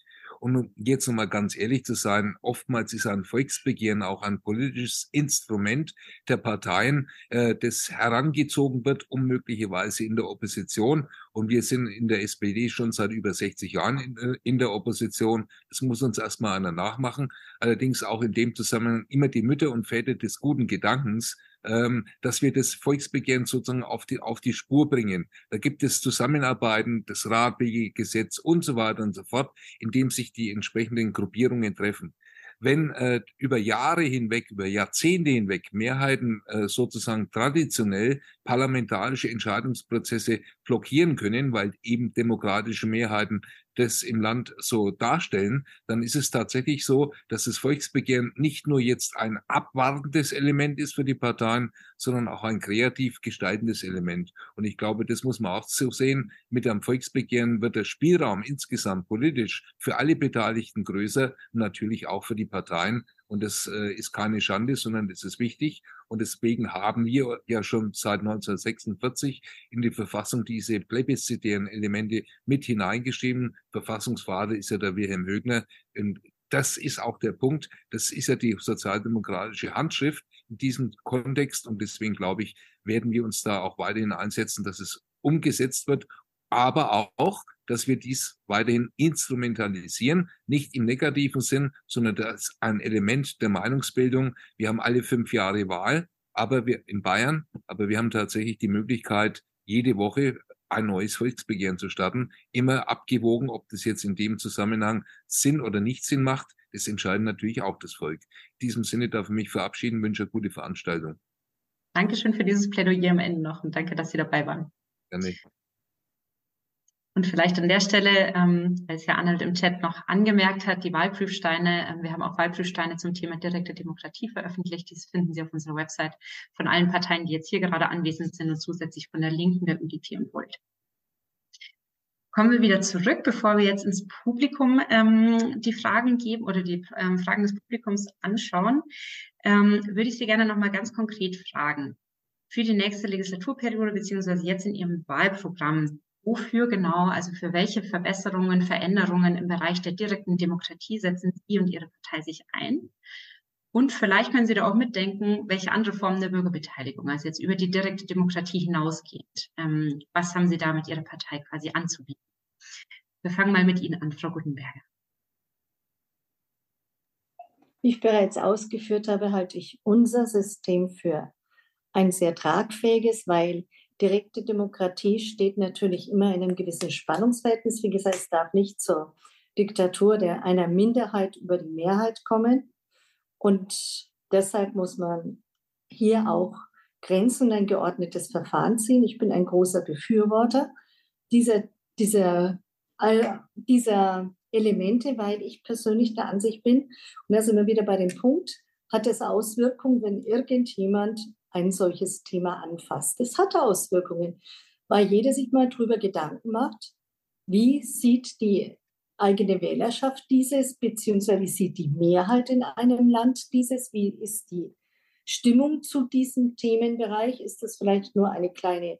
Um jetzt nochmal ganz ehrlich zu sein, oftmals ist ein Volksbegehren auch ein politisches Instrument der Parteien, äh, das herangezogen wird, um möglicherweise in der Opposition. Und wir sind in der SPD schon seit über 60 Jahren in, äh, in der Opposition. Das muss uns erstmal einer nachmachen. Allerdings auch in dem Zusammenhang immer die Mütter und Väter des guten Gedankens ähm, dass wir das Volksbegehren sozusagen auf die, auf die Spur bringen. Da gibt es Zusammenarbeiten, das Radwegegesetz und so weiter und so fort, in dem sich die entsprechenden Gruppierungen treffen wenn äh, über Jahre hinweg, über Jahrzehnte hinweg Mehrheiten äh, sozusagen traditionell parlamentarische Entscheidungsprozesse blockieren können, weil eben demokratische Mehrheiten das im Land so darstellen, dann ist es tatsächlich so, dass das Volksbegehren nicht nur jetzt ein abwartendes Element ist für die Parteien, sondern auch ein kreativ gestaltendes Element. Und ich glaube, das muss man auch so sehen. Mit einem Volksbegehren wird der Spielraum insgesamt politisch für alle Beteiligten größer, natürlich auch für die Parteien. Und das äh, ist keine Schande, sondern das ist wichtig. Und deswegen haben wir ja schon seit 1946 in die Verfassung diese plebiszitären Elemente mit hineingeschrieben. Verfassungsvater ist ja der Wilhelm Högner. Und das ist auch der Punkt. Das ist ja die sozialdemokratische Handschrift in diesem Kontext. Und deswegen glaube ich, werden wir uns da auch weiterhin einsetzen, dass es umgesetzt wird aber auch, dass wir dies weiterhin instrumentalisieren, nicht im negativen Sinn, sondern das ein Element der Meinungsbildung. Wir haben alle fünf Jahre Wahl, aber wir in Bayern, aber wir haben tatsächlich die Möglichkeit, jede Woche ein neues Volksbegehren zu starten, immer abgewogen, ob das jetzt in dem Zusammenhang Sinn oder nicht Sinn macht. Das entscheidet natürlich auch das Volk. In diesem Sinne darf ich mich verabschieden, wünsche eine gute Veranstaltung. Dankeschön für dieses Plädoyer am Ende noch und danke, dass Sie dabei waren. Gerne. Und vielleicht an der Stelle, ähm, als Herr Arnold im Chat noch angemerkt hat, die Wahlprüfsteine, äh, wir haben auch Wahlprüfsteine zum Thema direkte Demokratie veröffentlicht. Dies finden Sie auf unserer Website von allen Parteien, die jetzt hier gerade anwesend sind und zusätzlich von der Linken, der UDP und Volt. Kommen wir wieder zurück, bevor wir jetzt ins Publikum ähm, die Fragen geben oder die ähm, Fragen des Publikums anschauen, ähm, würde ich Sie gerne noch mal ganz konkret fragen. Für die nächste Legislaturperiode beziehungsweise jetzt in Ihrem Wahlprogramm, wofür genau, also für welche Verbesserungen, Veränderungen im Bereich der direkten Demokratie setzen Sie und Ihre Partei sich ein? Und vielleicht können Sie da auch mitdenken, welche andere Formen der Bürgerbeteiligung, also jetzt über die direkte Demokratie hinausgeht. Ähm, was haben Sie da mit Ihrer Partei quasi anzubieten? Wir fangen mal mit Ihnen an, Frau Gutenberger. Wie ich bereits ausgeführt habe, halte ich unser System für ein sehr tragfähiges, weil direkte Demokratie steht natürlich immer in einem gewissen Spannungsverhältnis. Wie gesagt, es darf nicht zur Diktatur der einer Minderheit über die Mehrheit kommen. Und deshalb muss man hier auch Grenzen und ein geordnetes Verfahren ziehen. Ich bin ein großer Befürworter dieser, dieser, all dieser Elemente, weil ich persönlich der Ansicht bin, und da sind wir wieder bei dem Punkt, hat es Auswirkungen, wenn irgendjemand ein solches Thema anfasst. Es hat Auswirkungen, weil jeder sich mal darüber Gedanken macht, wie sieht die eigene Wählerschaft dieses, beziehungsweise wie sieht die Mehrheit in einem Land dieses, wie ist die Stimmung zu diesem Themenbereich? Ist das vielleicht nur eine kleine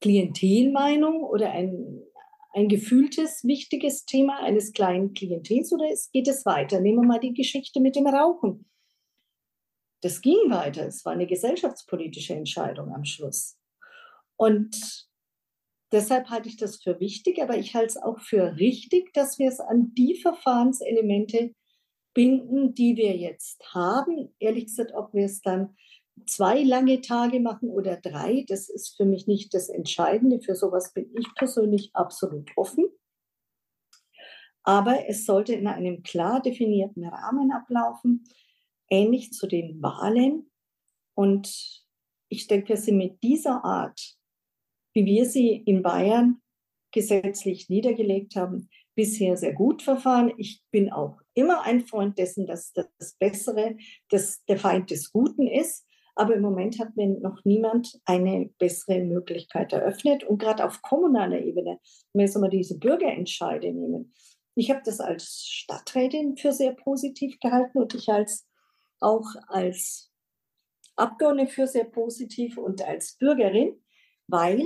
Klientelmeinung oder ein, ein gefühltes, wichtiges Thema eines kleinen Klientels oder geht es weiter? Nehmen wir mal die Geschichte mit dem Rauchen. Das ging weiter. Es war eine gesellschaftspolitische Entscheidung am Schluss. Und deshalb halte ich das für wichtig, aber ich halte es auch für richtig, dass wir es an die Verfahrenselemente binden, die wir jetzt haben. Ehrlich gesagt, ob wir es dann zwei lange Tage machen oder drei, das ist für mich nicht das Entscheidende. Für sowas bin ich persönlich absolut offen. Aber es sollte in einem klar definierten Rahmen ablaufen, ähnlich zu den Wahlen. Und ich denke, wir sind mit dieser Art, wie wir sie in Bayern gesetzlich niedergelegt haben, bisher sehr gut verfahren. Ich bin auch immer ein Freund dessen, dass das Bessere dass der Feind des Guten ist. Aber im Moment hat mir noch niemand eine bessere Möglichkeit eröffnet. Und gerade auf kommunaler Ebene, wenn wir jetzt mal diese Bürgerentscheide nehmen, ich habe das als Stadträtin für sehr positiv gehalten und ich als auch als Abgeordnete für sehr positiv und als Bürgerin, weil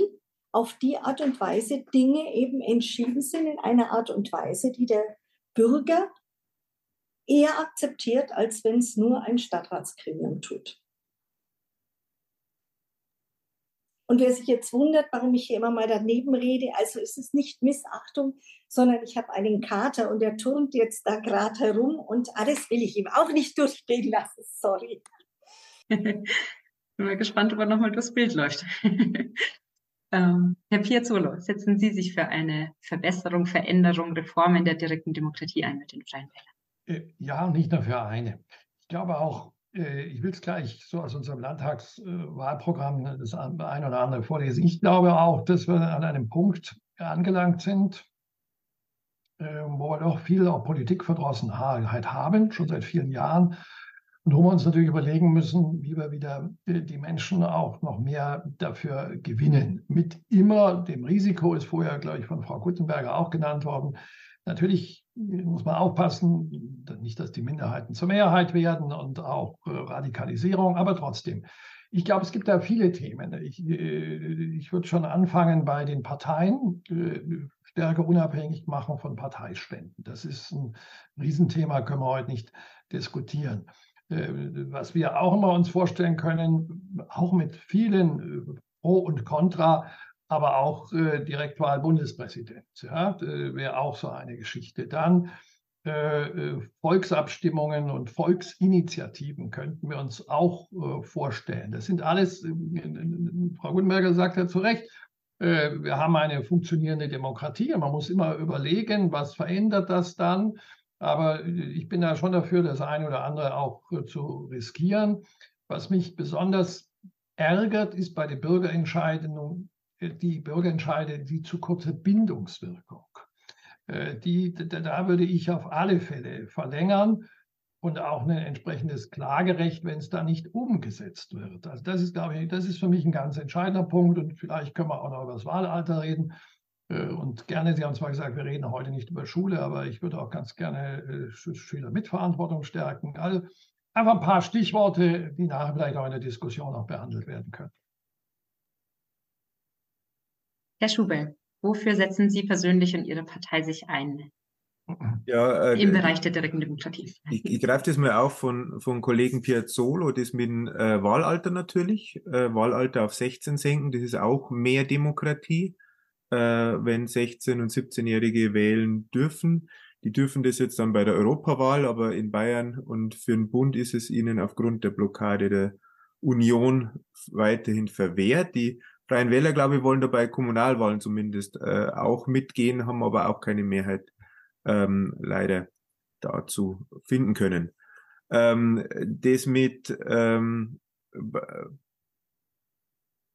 auf die Art und Weise Dinge eben entschieden sind in einer Art und Weise, die der Bürger eher akzeptiert, als wenn es nur ein Stadtratsgremium tut. Und wer sich jetzt wundert, warum ich hier immer mal daneben rede, also ist es nicht Missachtung, sondern ich habe einen Kater und der turnt jetzt da gerade herum und alles will ich ihm auch nicht durchgehen lassen. Sorry. [LAUGHS] Bin mal gespannt, ob er nochmal durchs Bild läuft. [LAUGHS] ähm, Herr Piazzolo, setzen Sie sich für eine Verbesserung, Veränderung, Reformen der direkten Demokratie ein mit den Freien Wählern? Äh, ja, nicht nur für eine. Ich glaube auch, ich will es gleich so aus unserem Landtagswahlprogramm äh, das ein oder andere vorlesen. Ich glaube auch, dass wir an einem Punkt angelangt sind, ähm, wo wir doch viel auch Politikverdrossenheit haben, schon seit vielen Jahren. Und wo wir uns natürlich überlegen müssen, wie wir wieder äh, die Menschen auch noch mehr dafür gewinnen. Mit immer dem Risiko, ist vorher, glaube ich, von Frau Guttenberger auch genannt worden, Natürlich muss man aufpassen, nicht, dass die Minderheiten zur Mehrheit werden und auch äh, Radikalisierung, aber trotzdem. Ich glaube, es gibt da viele Themen. Ich, äh, ich würde schon anfangen bei den Parteien, äh, stärker unabhängig machen von Parteispenden. Das ist ein Riesenthema, können wir heute nicht diskutieren. Was wir auch immer uns vorstellen können, auch mit vielen Pro und Contra, aber auch äh, Direktwahl Bundespräsident. Ja, wäre auch so eine Geschichte. Dann äh, äh, Volksabstimmungen und Volksinitiativen könnten wir uns auch äh, vorstellen. Das sind alles, äh, Frau Gutenberger sagt ja zu Recht, äh, wir haben eine funktionierende Demokratie. Man muss immer überlegen, was verändert das dann. Aber ich bin da schon dafür, das eine oder andere auch zu riskieren. Was mich besonders ärgert, ist bei den Bürgerentscheidungen die Bürgerentscheide die zu kurze Bindungswirkung. Äh, die, da würde ich auf alle Fälle verlängern und auch ein entsprechendes Klagerecht, wenn es da nicht umgesetzt wird. Also das ist, glaube ich, das ist für mich ein ganz entscheidender Punkt und vielleicht können wir auch noch über das Wahlalter reden. Äh, und gerne, Sie haben zwar gesagt, wir reden heute nicht über Schule, aber ich würde auch ganz gerne äh, Schüler Mitverantwortung stärken. Also einfach ein paar Stichworte, die nachher vielleicht auch in der Diskussion auch behandelt werden können. Herr Schubel, wofür setzen Sie persönlich und Ihre Partei sich ein? Ja, äh, Im Bereich der direkten Demokratie. Ich, ich greife das mal auf von, von Kollegen Piazzolo, das mit dem äh, Wahlalter natürlich, äh, Wahlalter auf 16 senken, das ist auch mehr Demokratie, äh, wenn 16- und 17-Jährige wählen dürfen. Die dürfen das jetzt dann bei der Europawahl, aber in Bayern und für den Bund ist es ihnen aufgrund der Blockade der Union weiterhin verwehrt. Die Freien Wähler, glaube ich, wollen dabei Kommunalwahlen zumindest äh, auch mitgehen, haben aber auch keine Mehrheit ähm, leider dazu finden können. Ähm, das mit, ähm,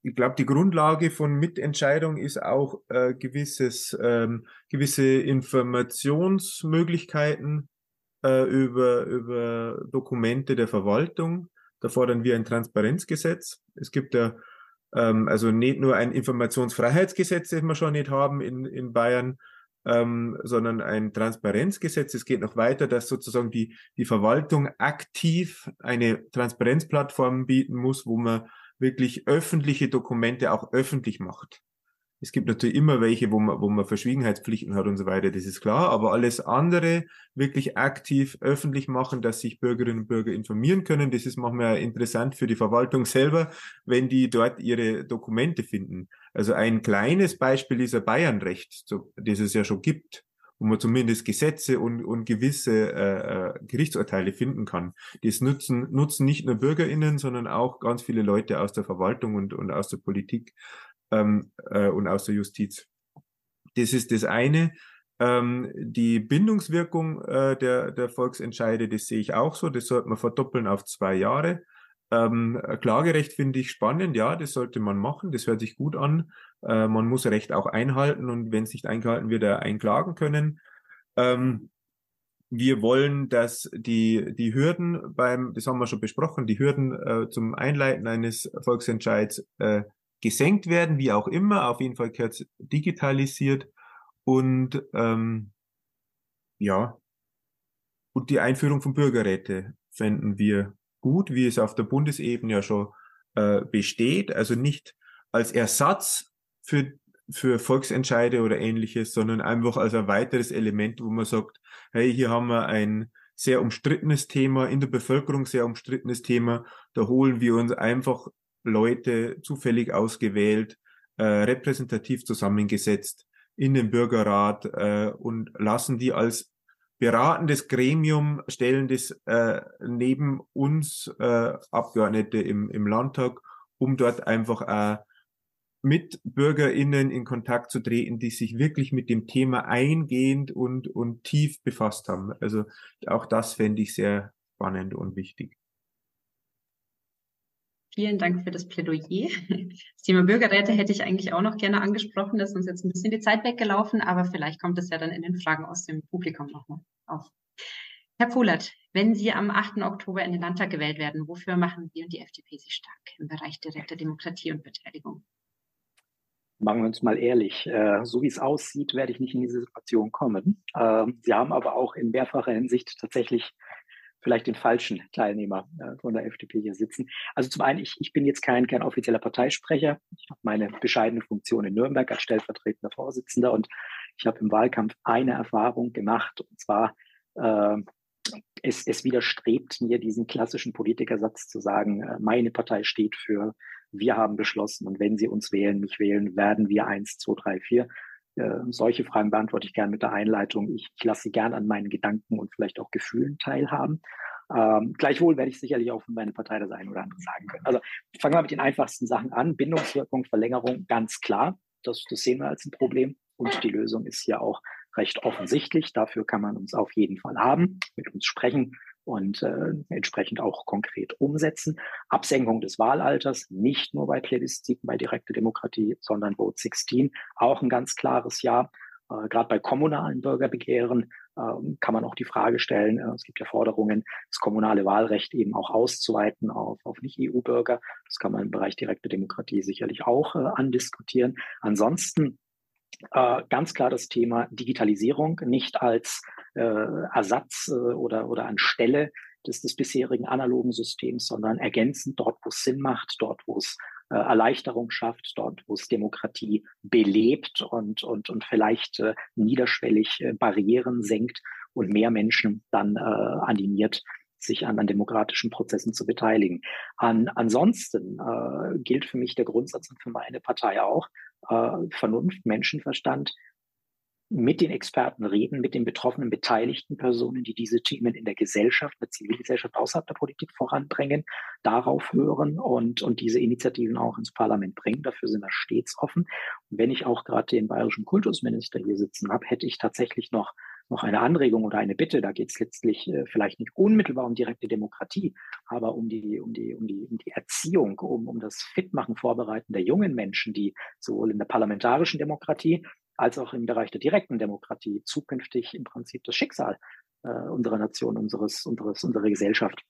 ich glaube, die Grundlage von Mitentscheidung ist auch äh, gewisses, ähm, gewisse Informationsmöglichkeiten äh, über, über Dokumente der Verwaltung. Da fordern wir ein Transparenzgesetz. Es gibt ja ähm, also nicht nur ein Informationsfreiheitsgesetz, das wir schon nicht haben in, in Bayern, ähm, sondern ein Transparenzgesetz. Es geht noch weiter, dass sozusagen die, die Verwaltung aktiv eine Transparenzplattform bieten muss, wo man wirklich öffentliche Dokumente auch öffentlich macht. Es gibt natürlich immer welche, wo man, wo man Verschwiegenheitspflichten hat und so weiter, das ist klar, aber alles andere wirklich aktiv öffentlich machen, dass sich Bürgerinnen und Bürger informieren können, das ist manchmal interessant für die Verwaltung selber, wenn die dort ihre Dokumente finden. Also ein kleines Beispiel ist ein Bayernrecht, so, das es ja schon gibt, wo man zumindest Gesetze und, und gewisse äh, äh Gerichtsurteile finden kann. Das nutzen, nutzen nicht nur BürgerInnen, sondern auch ganz viele Leute aus der Verwaltung und, und aus der Politik ähm, äh, und aus der Justiz. Das ist das eine. Ähm, die Bindungswirkung äh, der, der Volksentscheide, das sehe ich auch so. Das sollte man verdoppeln auf zwei Jahre. Ähm, Klagerecht finde ich spannend, ja, das sollte man machen, das hört sich gut an. Äh, man muss Recht auch einhalten und wenn es nicht eingehalten wird, er einklagen können. Ähm, wir wollen, dass die, die Hürden beim, das haben wir schon besprochen, die Hürden äh, zum Einleiten eines Volksentscheids äh, gesenkt werden, wie auch immer. Auf jeden Fall gehört digitalisiert und ähm, ja, und die Einführung von Bürgerräte fänden wir gut, wie es auf der Bundesebene ja schon äh, besteht. Also nicht als Ersatz für, für Volksentscheide oder ähnliches, sondern einfach als ein weiteres Element, wo man sagt, hey, hier haben wir ein sehr umstrittenes Thema, in der Bevölkerung sehr umstrittenes Thema, da holen wir uns einfach Leute zufällig ausgewählt, äh, repräsentativ zusammengesetzt in den Bürgerrat äh, und lassen die als beratendes Gremium, stellen das äh, neben uns äh, Abgeordnete im, im Landtag, um dort einfach äh, mit BürgerInnen in Kontakt zu treten, die sich wirklich mit dem Thema eingehend und, und tief befasst haben. Also auch das fände ich sehr spannend und wichtig. Vielen Dank für das Plädoyer. Das Thema Bürgerräte hätte ich eigentlich auch noch gerne angesprochen. Das ist uns jetzt ein bisschen die Zeit weggelaufen, aber vielleicht kommt es ja dann in den Fragen aus dem Publikum nochmal auf. Herr Pohlert, wenn Sie am 8. Oktober in den Landtag gewählt werden, wofür machen Sie und die FDP sich stark im Bereich direkter Demokratie und Beteiligung? Machen wir uns mal ehrlich, äh, so wie es aussieht, werde ich nicht in diese Situation kommen. Ähm, Sie haben aber auch in mehrfacher Hinsicht tatsächlich vielleicht den falschen Teilnehmer äh, von der FDP hier sitzen. Also zum einen, ich, ich bin jetzt kein, kein offizieller Parteisprecher. Ich habe meine bescheidene Funktion in Nürnberg als stellvertretender Vorsitzender und ich habe im Wahlkampf eine Erfahrung gemacht und zwar äh, es, es widerstrebt mir diesen klassischen Politikersatz zu sagen, äh, meine Partei steht für wir haben beschlossen und wenn Sie uns wählen, mich wählen, werden wir eins, zwei, drei, vier. Äh, solche Fragen beantworte ich gerne mit der Einleitung. Ich, ich lasse Sie gern an meinen Gedanken und vielleicht auch Gefühlen teilhaben. Ähm, gleichwohl werde ich sicherlich auch von meiner Partei das eine oder andere sagen können. Also fangen wir mit den einfachsten Sachen an. Bindungswirkung, Verlängerung, ganz klar. Das, das sehen wir als ein Problem. Und die Lösung ist ja auch recht offensichtlich. Dafür kann man uns auf jeden Fall haben, mit uns sprechen und äh, entsprechend auch konkret umsetzen. Absenkung des Wahlalters, nicht nur bei Plebisziten, bei direkter Demokratie, sondern Vote 16, auch ein ganz klares Ja. Äh, Gerade bei kommunalen Bürgerbegehren äh, kann man auch die Frage stellen, äh, es gibt ja Forderungen, das kommunale Wahlrecht eben auch auszuweiten auf, auf Nicht-EU-Bürger. Das kann man im Bereich direkte Demokratie sicherlich auch äh, andiskutieren. Ansonsten äh, ganz klar das Thema Digitalisierung nicht als äh, Ersatz äh, oder, oder anstelle des, des bisherigen analogen Systems, sondern ergänzend dort, wo es Sinn macht, dort, wo es äh, Erleichterung schafft, dort, wo es Demokratie belebt und, und, und vielleicht äh, niederschwellig äh, Barrieren senkt und mehr Menschen dann äh, animiert, sich an, an demokratischen Prozessen zu beteiligen. An, ansonsten äh, gilt für mich der Grundsatz und für meine Partei auch, äh, Vernunft, Menschenverstand, mit den Experten reden, mit den betroffenen beteiligten Personen, die diese Themen in der Gesellschaft, der Zivilgesellschaft außerhalb der Politik voranbringen, darauf hören und, und diese Initiativen auch ins Parlament bringen. Dafür sind wir stets offen. Und wenn ich auch gerade den bayerischen Kultusminister hier sitzen habe, hätte ich tatsächlich noch noch eine Anregung oder eine Bitte. Da geht es letztlich äh, vielleicht nicht unmittelbar um direkte Demokratie, aber um die, um die, um die, um die Erziehung, um, um das Fitmachen, Vorbereiten der jungen Menschen, die sowohl in der parlamentarischen Demokratie als auch im Bereich der direkten Demokratie zukünftig im Prinzip das Schicksal äh, unserer Nation, unseres, unseres, unserer Gesellschaft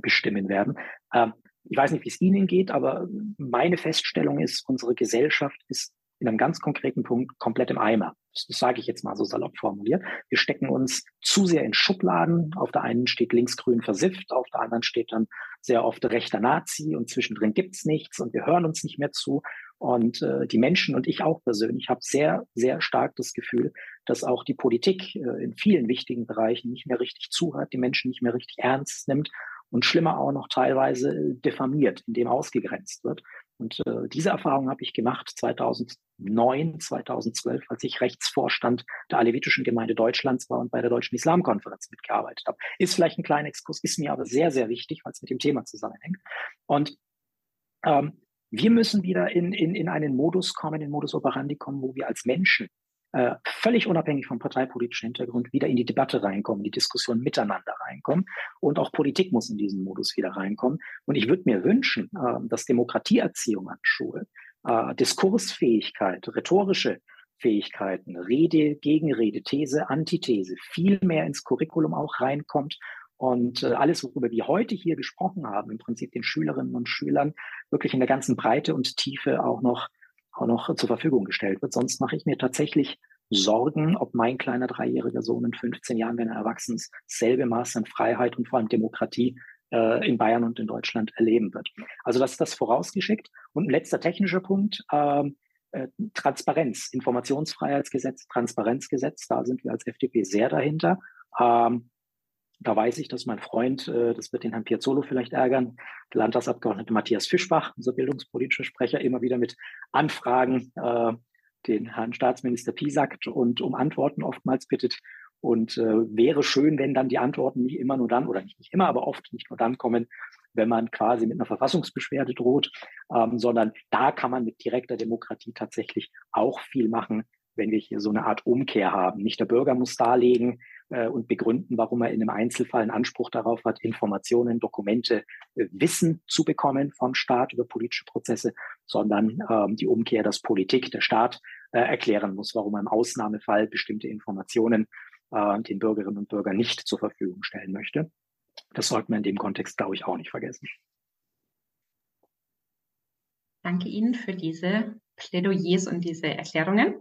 bestimmen werden. Ähm, ich weiß nicht, wie es Ihnen geht, aber meine Feststellung ist, unsere Gesellschaft ist in einem ganz konkreten Punkt komplett im Eimer. Das, das sage ich jetzt mal so salopp formuliert. Wir stecken uns zu sehr in Schubladen. Auf der einen steht linksgrün versifft, auf der anderen steht dann sehr oft rechter Nazi und zwischendrin gibt's nichts und wir hören uns nicht mehr zu. Und äh, die Menschen und ich auch persönlich habe sehr, sehr stark das Gefühl, dass auch die Politik äh, in vielen wichtigen Bereichen nicht mehr richtig zuhört, die Menschen nicht mehr richtig ernst nimmt und schlimmer auch noch teilweise äh, diffamiert, indem ausgegrenzt wird. Und äh, diese Erfahrung habe ich gemacht 2009, 2012, als ich Rechtsvorstand der Alevitischen Gemeinde Deutschlands war und bei der Deutschen Islamkonferenz mitgearbeitet habe. Ist vielleicht ein kleiner Exkurs, ist mir aber sehr, sehr wichtig, weil es mit dem Thema zusammenhängt. Und ähm, wir müssen wieder in, in, in einen Modus kommen, in den Modus operandi kommen, wo wir als Menschen äh, völlig unabhängig vom parteipolitischen Hintergrund wieder in die Debatte reinkommen, die Diskussion miteinander reinkommen. Und auch Politik muss in diesen Modus wieder reinkommen. Und ich würde mir wünschen, äh, dass Demokratieerziehung an Schulen, äh, Diskursfähigkeit, rhetorische Fähigkeiten, Rede, Gegenrede, These, Antithese viel mehr ins Curriculum auch reinkommt und äh, alles, worüber wir heute hier gesprochen haben, im Prinzip den Schülerinnen und Schülern wirklich in der ganzen Breite und Tiefe auch noch auch noch zur Verfügung gestellt wird. Sonst mache ich mir tatsächlich Sorgen, ob mein kleiner dreijähriger Sohn in 15 Jahren, wenn er erwachsen ist, selbe Maß an Freiheit und vor allem Demokratie äh, in Bayern und in Deutschland erleben wird. Also das ist das vorausgeschickt. Und ein letzter technischer Punkt, äh, äh, Transparenz, Informationsfreiheitsgesetz, Transparenzgesetz, da sind wir als FDP sehr dahinter. Ähm, da weiß ich, dass mein Freund, äh, das wird den Herrn Piazzolo vielleicht ärgern, der Landtagsabgeordnete Matthias Fischbach, unser bildungspolitischer Sprecher, immer wieder mit Anfragen äh, den Herrn Staatsminister Piesackt und um Antworten oftmals bittet. Und äh, wäre schön, wenn dann die Antworten nicht immer nur dann, oder nicht, nicht immer, aber oft nicht nur dann kommen, wenn man quasi mit einer Verfassungsbeschwerde droht, ähm, sondern da kann man mit direkter Demokratie tatsächlich auch viel machen, wenn wir hier so eine Art Umkehr haben. Nicht der Bürger muss darlegen, äh, und begründen, warum er in einem Einzelfall einen Anspruch darauf hat, Informationen, Dokumente, äh, Wissen zu bekommen vom Staat über politische Prozesse, sondern ähm, die Umkehr, dass Politik, der Staat äh, erklären muss, warum er im Ausnahmefall bestimmte Informationen äh, den Bürgerinnen und Bürgern nicht zur Verfügung stellen möchte. Das sollte man in dem Kontext, glaube ich, auch nicht vergessen. Danke Ihnen für diese Plädoyers und diese Erklärungen.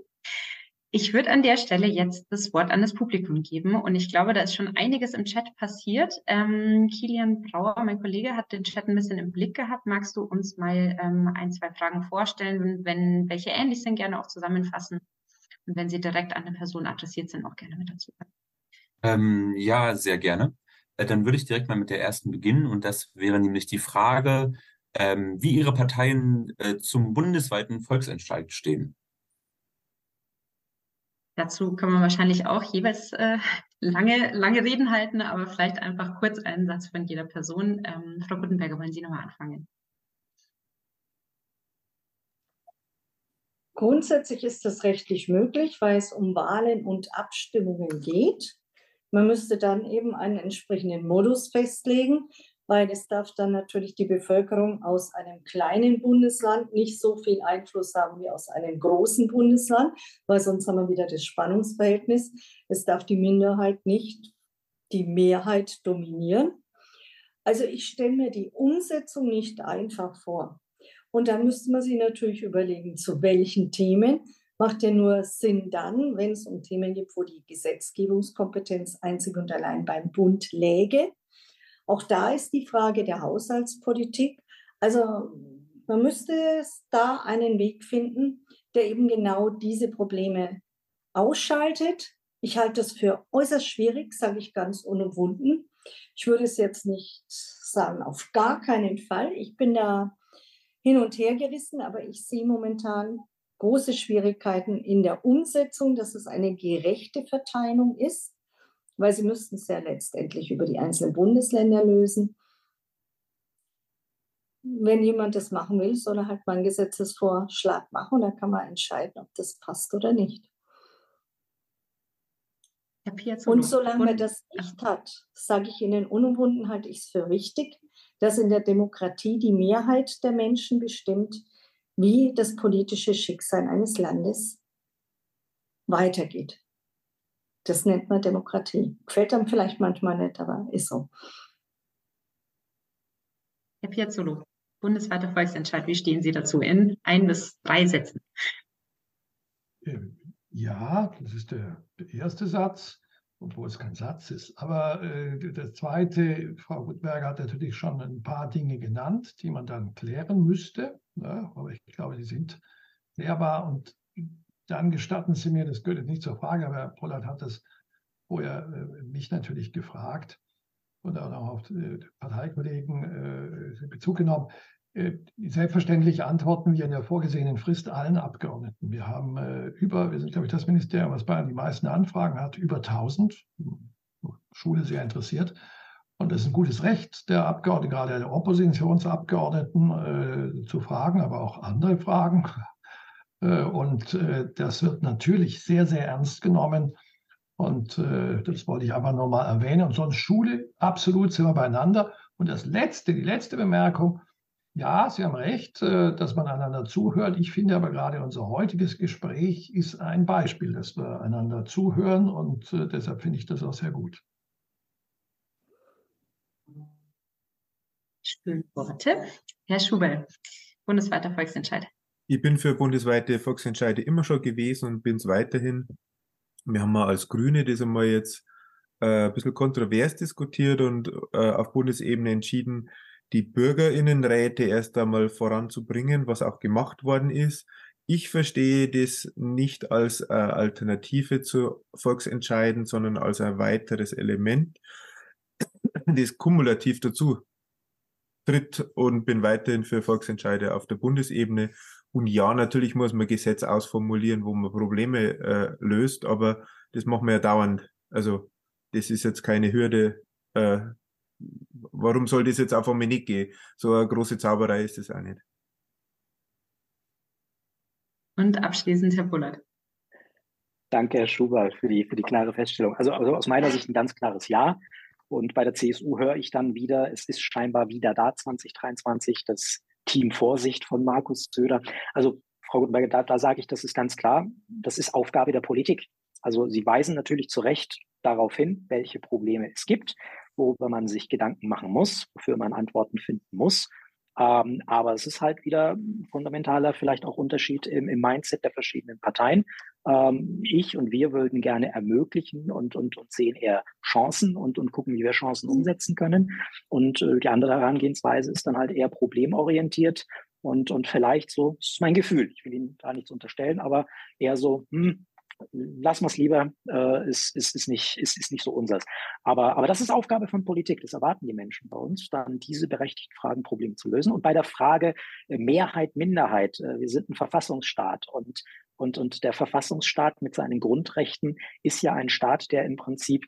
Ich würde an der Stelle jetzt das Wort an das Publikum geben und ich glaube, da ist schon einiges im Chat passiert. Ähm, Kilian Brauer, mein Kollege, hat den Chat ein bisschen im Blick gehabt. Magst du uns mal ähm, ein, zwei Fragen vorstellen, wenn welche ähnlich sind, gerne auch zusammenfassen und wenn sie direkt an eine Person adressiert sind, auch gerne mit dazu. Ähm, ja, sehr gerne. Äh, dann würde ich direkt mal mit der ersten beginnen und das wäre nämlich die Frage, ähm, wie Ihre Parteien äh, zum bundesweiten Volksentscheid stehen. Dazu kann man wahrscheinlich auch jeweils äh, lange, lange Reden halten, aber vielleicht einfach kurz einen Satz von jeder Person. Ähm, Frau Guttenberger, wollen Sie nochmal anfangen? Grundsätzlich ist das rechtlich möglich, weil es um Wahlen und Abstimmungen geht. Man müsste dann eben einen entsprechenden Modus festlegen, weil es darf dann natürlich die Bevölkerung aus einem kleinen Bundesland nicht so viel Einfluss haben wie aus einem großen Bundesland, weil sonst haben wir wieder das Spannungsverhältnis. Es darf die Minderheit nicht die Mehrheit dominieren. Also ich stelle mir die Umsetzung nicht einfach vor. Und dann müsste man sich natürlich überlegen, zu welchen Themen. Macht ja nur Sinn dann, wenn es um Themen gibt, wo die Gesetzgebungskompetenz einzig und allein beim Bund läge. Auch da ist die Frage der Haushaltspolitik. Also man müsste da einen Weg finden, der eben genau diese Probleme ausschaltet. Ich halte das für äußerst schwierig, sage ich ganz unumwunden. Ich würde es jetzt nicht sagen, auf gar keinen Fall. Ich bin da hin und her gerissen, aber ich sehe momentan große Schwierigkeiten in der Umsetzung, dass es eine gerechte Verteilung ist weil sie müssten es ja letztendlich über die einzelnen Bundesländer lösen. Wenn jemand das machen will, soll er halt mal einen Gesetzesvorschlag machen und dann kann man entscheiden, ob das passt oder nicht. Und solange man das nicht hat, sage ich Ihnen unumwunden, halte ich es für wichtig, dass in der Demokratie die Mehrheit der Menschen bestimmt, wie das politische Schicksal eines Landes weitergeht. Das nennt man Demokratie. Gefällt einem vielleicht manchmal nicht, aber ist so. Herr Piazzolo, bundesweiter Volksentscheid, wie stehen Sie dazu in ein bis drei Sätzen? ja, das ist der, der erste Satz obwohl es kein Satz ist. Aber äh, der zweite, Frau Gutberger hat natürlich schon ein paar Dinge genannt, die man dann klären müsste. Ne? Aber ich glaube, die sind klärbar. Und dann gestatten Sie mir, das gehört jetzt nicht zur Frage, aber Herr Pollard hat das vorher äh, mich natürlich gefragt und auch auf äh, Parteikollegen äh, Bezug genommen. Äh, selbstverständlich antworten wir in der vorgesehenen Frist allen Abgeordneten. Wir haben äh, über, wir sind, glaube ich, das Ministerium, was Bayern die meisten Anfragen hat, über 1000. Schule sehr interessiert. Und es ist ein gutes Recht der Abgeordneten, gerade der Oppositionsabgeordneten, äh, zu fragen, aber auch andere Fragen. Äh, und äh, das wird natürlich sehr, sehr ernst genommen. Und äh, das wollte ich einfach nochmal erwähnen. Und sonst Schule, absolut sind wir beieinander. Und das letzte, die letzte Bemerkung, ja, Sie haben recht, dass man einander zuhört. Ich finde aber gerade unser heutiges Gespräch ist ein Beispiel, dass wir einander zuhören und deshalb finde ich das auch sehr gut. Schöne Worte. Herr Schubel, bundesweiter Volksentscheid. Ich bin für bundesweite Volksentscheide immer schon gewesen und bin es weiterhin. Wir haben mal als Grüne das einmal jetzt äh, ein bisschen kontrovers diskutiert und äh, auf Bundesebene entschieden, die Bürgerinnenräte erst einmal voranzubringen, was auch gemacht worden ist. Ich verstehe das nicht als äh, Alternative zu Volksentscheiden, sondern als ein weiteres Element, das kumulativ dazu tritt und bin weiterhin für Volksentscheide auf der Bundesebene. Und ja, natürlich muss man Gesetz ausformulieren, wo man Probleme äh, löst, aber das machen wir ja dauernd. Also das ist jetzt keine Hürde, äh, warum soll das jetzt auf einmal nicht gehen? So eine große Zauberei ist das auch nicht. Und abschließend Herr Bullert. Danke, Herr Schuber, für die, für die klare Feststellung. Also, also aus meiner Sicht ein ganz klares Ja. Und bei der CSU höre ich dann wieder, es ist scheinbar wieder da 2023, das Team Vorsicht von Markus Söder. Also, Frau Gutenberger, da, da sage ich, das ist ganz klar, das ist Aufgabe der Politik. Also Sie weisen natürlich zu Recht darauf hin, welche Probleme es gibt worüber man sich Gedanken machen muss, wofür man Antworten finden muss. Ähm, aber es ist halt wieder fundamentaler, vielleicht auch Unterschied im, im Mindset der verschiedenen Parteien. Ähm, ich und wir würden gerne ermöglichen und, und, und sehen eher Chancen und, und gucken, wie wir Chancen umsetzen können. Und äh, die andere Herangehensweise ist dann halt eher problemorientiert und, und vielleicht so, das ist mein Gefühl, ich will Ihnen da nichts unterstellen, aber eher so, hm, lassen wir es lieber, äh, ist, ist, ist, nicht, ist, ist nicht so unseres. Aber, aber das ist Aufgabe von Politik, das erwarten die Menschen bei uns, dann diese berechtigten Fragen, Probleme zu lösen. Und bei der Frage äh, Mehrheit, Minderheit, äh, wir sind ein Verfassungsstaat und, und, und der Verfassungsstaat mit seinen Grundrechten ist ja ein Staat, der im Prinzip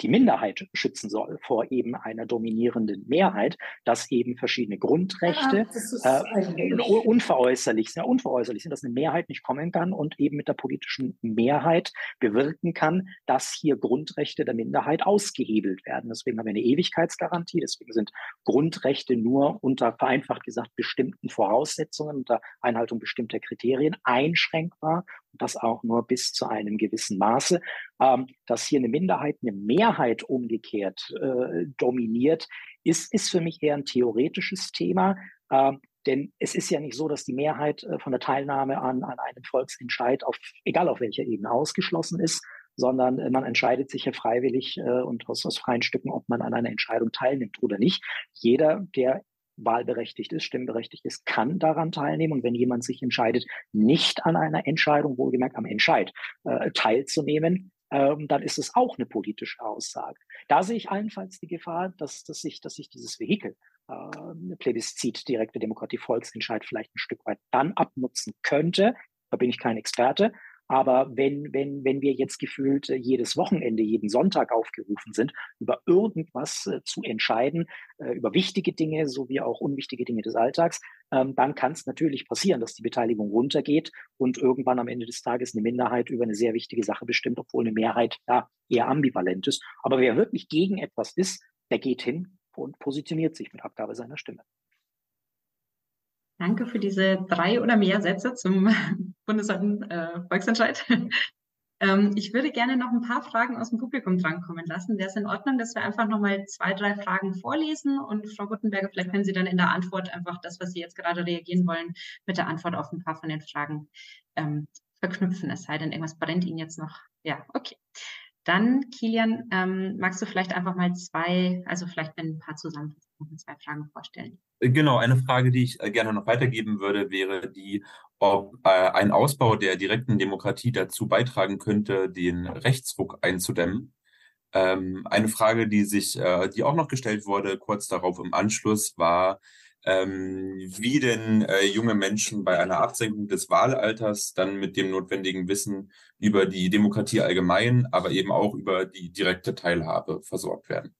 die Minderheit schützen soll vor eben einer dominierenden Mehrheit, dass eben verschiedene Grundrechte ja, äh, unveräußerlich sind, ja, unveräußerlich sind, dass eine Mehrheit nicht kommen kann und eben mit der politischen Mehrheit bewirken kann, dass hier Grundrechte der Minderheit ausgehebelt werden. Deswegen haben wir eine Ewigkeitsgarantie, deswegen sind Grundrechte nur unter vereinfacht gesagt bestimmten Voraussetzungen, unter Einhaltung bestimmter Kriterien einschränkbar das auch nur bis zu einem gewissen Maße. Ähm, dass hier eine Minderheit eine Mehrheit umgekehrt äh, dominiert, ist, ist für mich eher ein theoretisches Thema. Ähm, denn es ist ja nicht so, dass die Mehrheit äh, von der Teilnahme an, an einem Volksentscheid auf, egal auf welcher Ebene, ausgeschlossen ist, sondern äh, man entscheidet sich ja freiwillig äh, und aus, aus freien Stücken, ob man an einer Entscheidung teilnimmt oder nicht. Jeder, der wahlberechtigt ist, stimmberechtigt ist, kann daran teilnehmen. Und wenn jemand sich entscheidet, nicht an einer Entscheidung, wohlgemerkt am Entscheid, äh, teilzunehmen, ähm, dann ist es auch eine politische Aussage. Da sehe ich allenfalls die Gefahr, dass, dass, sich, dass sich dieses Vehikel, äh, Plebiszit, direkte Demokratie, Volksentscheid vielleicht ein Stück weit dann abnutzen könnte. Da bin ich kein Experte, aber wenn, wenn, wenn wir jetzt gefühlt äh, jedes Wochenende, jeden Sonntag aufgerufen sind, über irgendwas äh, zu entscheiden, äh, über wichtige Dinge sowie auch unwichtige Dinge des Alltags, ähm, dann kann es natürlich passieren, dass die Beteiligung runtergeht und irgendwann am Ende des Tages eine Minderheit über eine sehr wichtige Sache bestimmt, obwohl eine Mehrheit ja eher ambivalent ist. Aber wer wirklich gegen etwas ist, der geht hin und positioniert sich mit Abgabe seiner Stimme. Danke für diese drei oder mehr Sätze zum [LAUGHS] bundesweiten äh, [LAUGHS] ähm, ich würde gerne noch ein paar Fragen aus dem Publikum drankommen lassen. Wäre es in Ordnung, dass wir einfach nochmal zwei, drei Fragen vorlesen und Frau Guttenberger, vielleicht können Sie dann in der Antwort einfach das, was Sie jetzt gerade reagieren wollen, mit der Antwort auf ein paar von den Fragen ähm, verknüpfen, es sei denn, irgendwas brennt Ihnen jetzt noch. Ja, okay. Dann, Kilian, ähm, magst du vielleicht einfach mal zwei, also vielleicht ein paar Zusammenfassungen, zwei Fragen vorstellen? Genau, eine Frage, die ich äh, gerne noch weitergeben würde, wäre die, ob äh, ein Ausbau der direkten Demokratie dazu beitragen könnte, den Rechtsruck einzudämmen. Ähm, eine Frage, die sich, äh, die auch noch gestellt wurde, kurz darauf im Anschluss, war, ähm, wie denn äh, junge Menschen bei einer Absenkung des Wahlalters dann mit dem notwendigen Wissen über die Demokratie allgemein, aber eben auch über die direkte Teilhabe versorgt werden.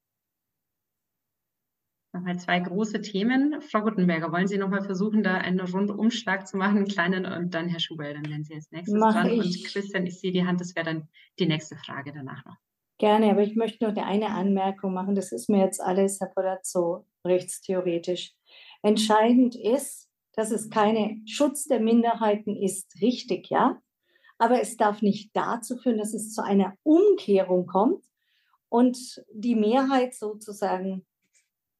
Nochmal zwei große Themen. Frau Guttenberger, wollen Sie nochmal versuchen, da einen Rundumschlag zu machen, einen kleinen, und dann Herr Schubel, dann werden Sie als nächstes Mach dran. ich. Und Christian, ich sehe die Hand, das wäre dann die nächste Frage danach noch. Gerne, aber ich möchte noch eine Anmerkung machen. Das ist mir jetzt alles, Herr so rechtstheoretisch. Entscheidend ist, dass es keine Schutz der Minderheiten ist, richtig, ja. Aber es darf nicht dazu führen, dass es zu einer Umkehrung kommt und die Mehrheit sozusagen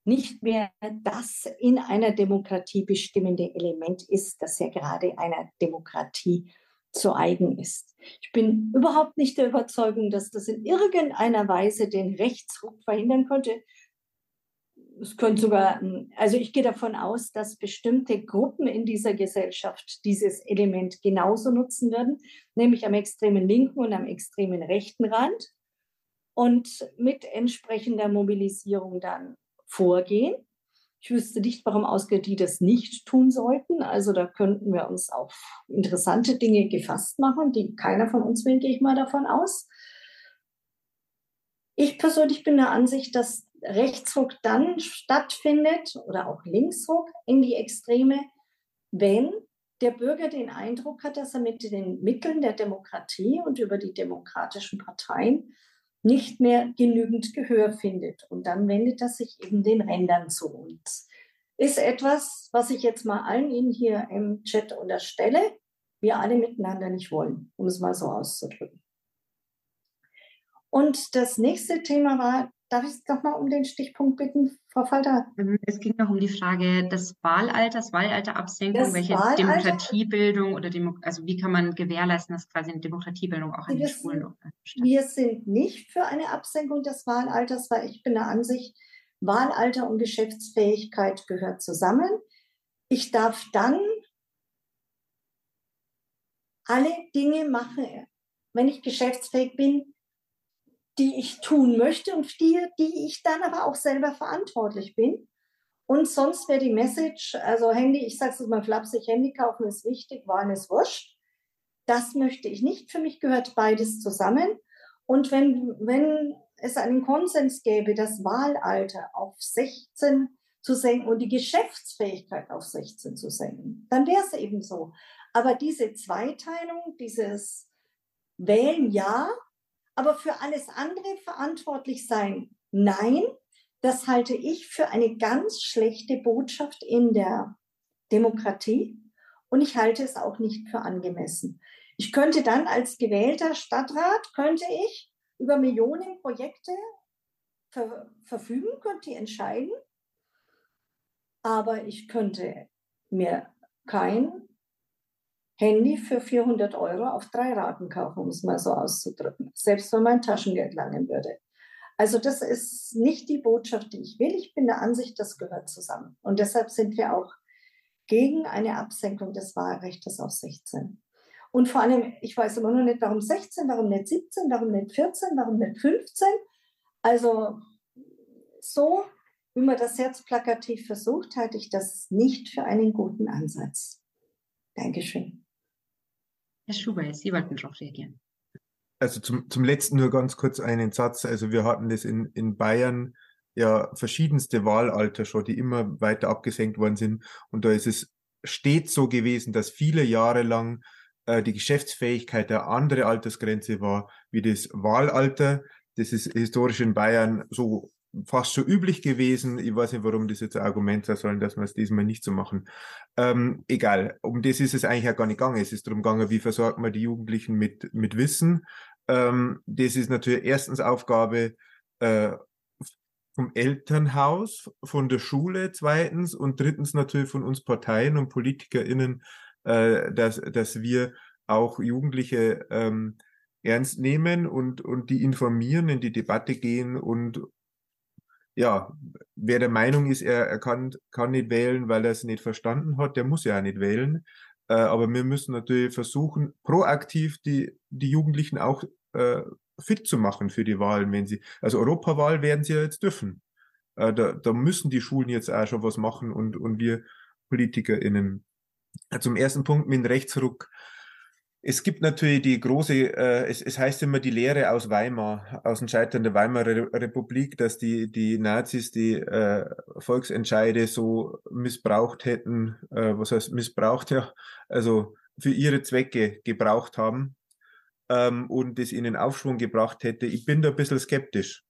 nicht mehr das in einer Demokratie bestimmende Element ist, das ja gerade einer Demokratie zu eigen ist. Ich bin überhaupt nicht der Überzeugung, dass das in irgendeiner Weise den Rechtsruck verhindern könnte. Es könnte sogar, also ich gehe davon aus, dass bestimmte Gruppen in dieser Gesellschaft dieses Element genauso nutzen würden, nämlich am extremen linken und am extremen rechten Rand und mit entsprechender Mobilisierung dann vorgehen. Ich wüsste nicht, warum ausgerechnet die das nicht tun sollten. Also da könnten wir uns auf interessante Dinge gefasst machen, die keiner von uns will, gehe ich mal davon aus. Ich persönlich bin der Ansicht, dass Rechtsruck dann stattfindet oder auch Linksruck in die Extreme, wenn der Bürger den Eindruck hat, dass er mit den Mitteln der Demokratie und über die demokratischen Parteien nicht mehr genügend Gehör findet. Und dann wendet er sich eben den Rändern zu uns. Ist etwas, was ich jetzt mal allen Ihnen hier im Chat unterstelle, wir alle miteinander nicht wollen, um es mal so auszudrücken. Und das nächste Thema war, darf ich noch mal um den Stichpunkt bitten, Frau Falter? Es ging noch um die Frage des Wahlalters, Wahlalterabsenkung, Das welche Wahlalter- Demokratiebildung oder Demo also wie kann man gewährleisten, dass quasi eine Demokratiebildung auch an Wir den Schulen stattfindet? Wir sind nicht für eine Absenkung des Wahlalters, weil ich bin der Ansicht, Wahlalter und Geschäftsfähigkeit gehört zusammen. Ich darf dann alle Dinge machen, wenn ich geschäftsfähig bin, die ich tun möchte und die, die ich dann aber auch selber verantwortlich bin. Und sonst wäre die Message, also Handy, ich sage es mal flapsig, Handy kaufen ist wichtig, Wahlen ist wurscht. Das möchte ich nicht. Für mich gehört beides zusammen. Und wenn, wenn es einen Konsens gäbe, das Wahlalter auf 16 zu senken und die Geschäftsfähigkeit auf 16 zu senken, dann wäre es eben so. Aber diese Zweiteilung, dieses Wählen ja, aber für alles andere verantwortlich sein? Nein, das halte ich für eine ganz schlechte Botschaft in der Demokratie. Und ich halte es auch nicht für angemessen. Ich könnte dann als gewählter Stadtrat, könnte ich über Millionen Projekte ver verfügen, könnte entscheiden, aber ich könnte mir kein Handy für 400 Euro auf drei Raten kaufen, um es mal so auszudrücken, selbst wenn mein Taschengeld langen würde. Also das ist nicht die Botschaft, die ich will. Ich bin der Ansicht, das gehört zusammen. Und deshalb sind wir auch gegen eine Absenkung des Wahlrechts auf 16. Und vor allem, ich weiß immer noch nicht, warum 16, warum nicht 17, warum nicht 14, warum nicht 15. Also so, wie man das jetzt plakativ versucht, halte ich das nicht für einen guten Ansatz. Dankeschön. Herr Schubert, Sie wollten darauf reagieren. Also zum, zum letzten nur ganz kurz einen Satz. Also wir hatten das in, in Bayern ja verschiedenste Wahlalter schon, die immer weiter abgesenkt worden sind. Und da ist es stets so gewesen, dass viele Jahre lang äh, die Geschäftsfähigkeit der andere Altersgrenze war wie das Wahlalter. Das ist historisch in Bayern so fast schon üblich gewesen. Ich weiß nicht, warum das jetzt ein Argument sein soll, dass wir es diesmal nicht so machen. Ähm, egal, um das ist es eigentlich ja gar nicht gegangen. Es ist darum gegangen, wie versorgt man die Jugendlichen mit, mit Wissen. Ähm, das ist natürlich erstens Aufgabe äh, vom Elternhaus, von der Schule zweitens und drittens natürlich von uns Parteien und PolitikerInnen, äh, dass, dass wir auch Jugendliche ähm, ernst nehmen und, und die informieren, in die Debatte gehen und ja, wer der Meinung ist, er, er kann, kann nicht wählen, weil er es nicht verstanden hat, der muss ja auch nicht wählen. Äh, aber wir müssen natürlich versuchen, proaktiv die, die Jugendlichen auch äh, fit zu machen für die Wahlen, wenn sie, also Europawahl werden sie ja jetzt dürfen. Äh, da, da müssen die Schulen jetzt auch schon was machen und, und wir PolitikerInnen. Zum ersten Punkt mit dem Rechtsruck es gibt natürlich die große, äh, es, es heißt immer die Lehre aus Weimar, aus dem Scheitern der Weimarer Republik, dass die, die Nazis die äh, Volksentscheide so missbraucht hätten, äh, was heißt missbraucht, [LAUGHS] ja, also für ihre Zwecke gebraucht haben ähm, und es ihnen Aufschwung gebracht hätte. Ich bin da ein bisschen skeptisch.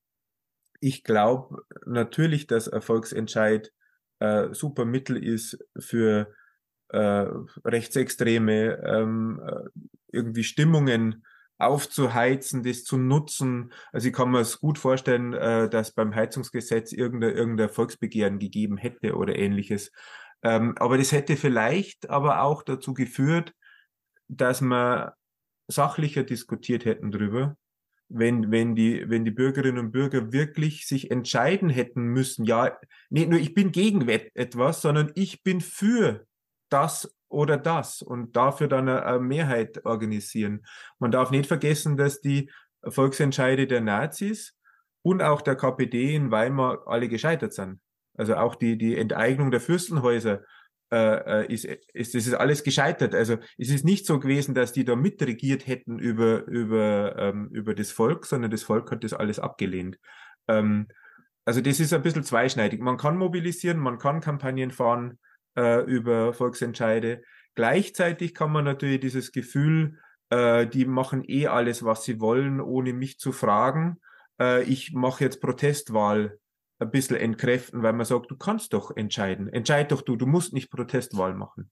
Ich glaube natürlich, dass ein Volksentscheid äh, super Mittel ist für äh, Rechtsextreme, ähm, äh, irgendwie Stimmungen aufzuheizen, das zu nutzen. Also ich kann mir es gut vorstellen, äh, dass beim Heizungsgesetz irgendein, irgendein Volksbegehren gegeben hätte oder ähnliches. Ähm, aber das hätte vielleicht aber auch dazu geführt, dass wir sachlicher diskutiert hätten drüber, wenn, wenn, die, wenn die Bürgerinnen und Bürger wirklich sich entscheiden hätten müssen, ja, nicht nur ich bin gegen etwas, sondern ich bin für das oder das und dafür dann eine, Mehrheit organisieren. Man darf nicht vergessen, dass die Volksentscheide der Nazis und auch der KPD in Weimar alle gescheitert sind. Also auch die, die Enteignung der Fürstenhäuser äh, äh ist, ist, das ist alles gescheitert. Also es ist nicht so gewesen, dass die da mitregiert hätten über, über, ähm, über das Volk, sondern das Volk hat das alles abgelehnt. Ähm, also das ist ein bisschen zweischneidig. Man kann mobilisieren, man kann Kampagnen fahren, äh, über Volksentscheide. Gleichzeitig kann man natürlich dieses Gefühl, äh, die machen eh alles, was sie wollen, ohne mich zu fragen. Äh, ich mache jetzt Protestwahl ein bisschen entkräften, weil man sagt, du kannst doch entscheiden. Entscheid doch du, du musst nicht Protestwahl machen.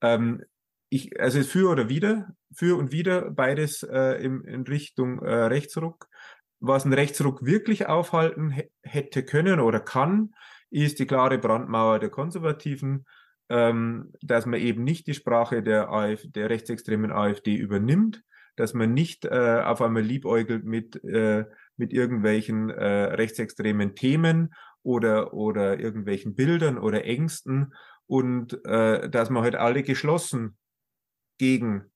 Ähm, ich, also für oder wieder, für und wieder beides äh, in, in Richtung äh, Rechtsruck. Was ein Rechtsruck wirklich aufhalten hätte können oder kann, ist die klare Brandmauer der Konservativen, ähm, dass man eben nicht die Sprache der, AfD, der rechtsextremen AfD übernimmt, dass man nicht äh, auf einmal liebäugelt mit, äh, mit irgendwelchen äh, rechtsextremen Themen oder, oder irgendwelchen Bildern oder Ängsten und äh, dass man halt alle geschlossen gegen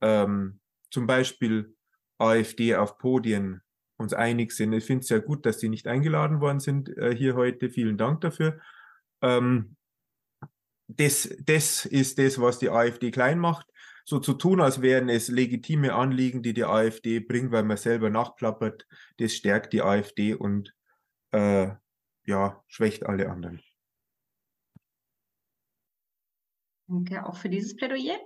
ähm, zum Beispiel AfD auf Podien uns einig sind. Ich finde es sehr gut, dass die nicht eingeladen worden sind äh, hier heute. Vielen Dank dafür. Ähm, das, das ist das, was die AfD klein macht. So zu tun, als wären es legitime Anliegen, die die AfD bringt, weil man selber nachplappert, das stärkt die AfD und äh, ja, schwächt alle anderen. Danke auch für dieses Plädoyer.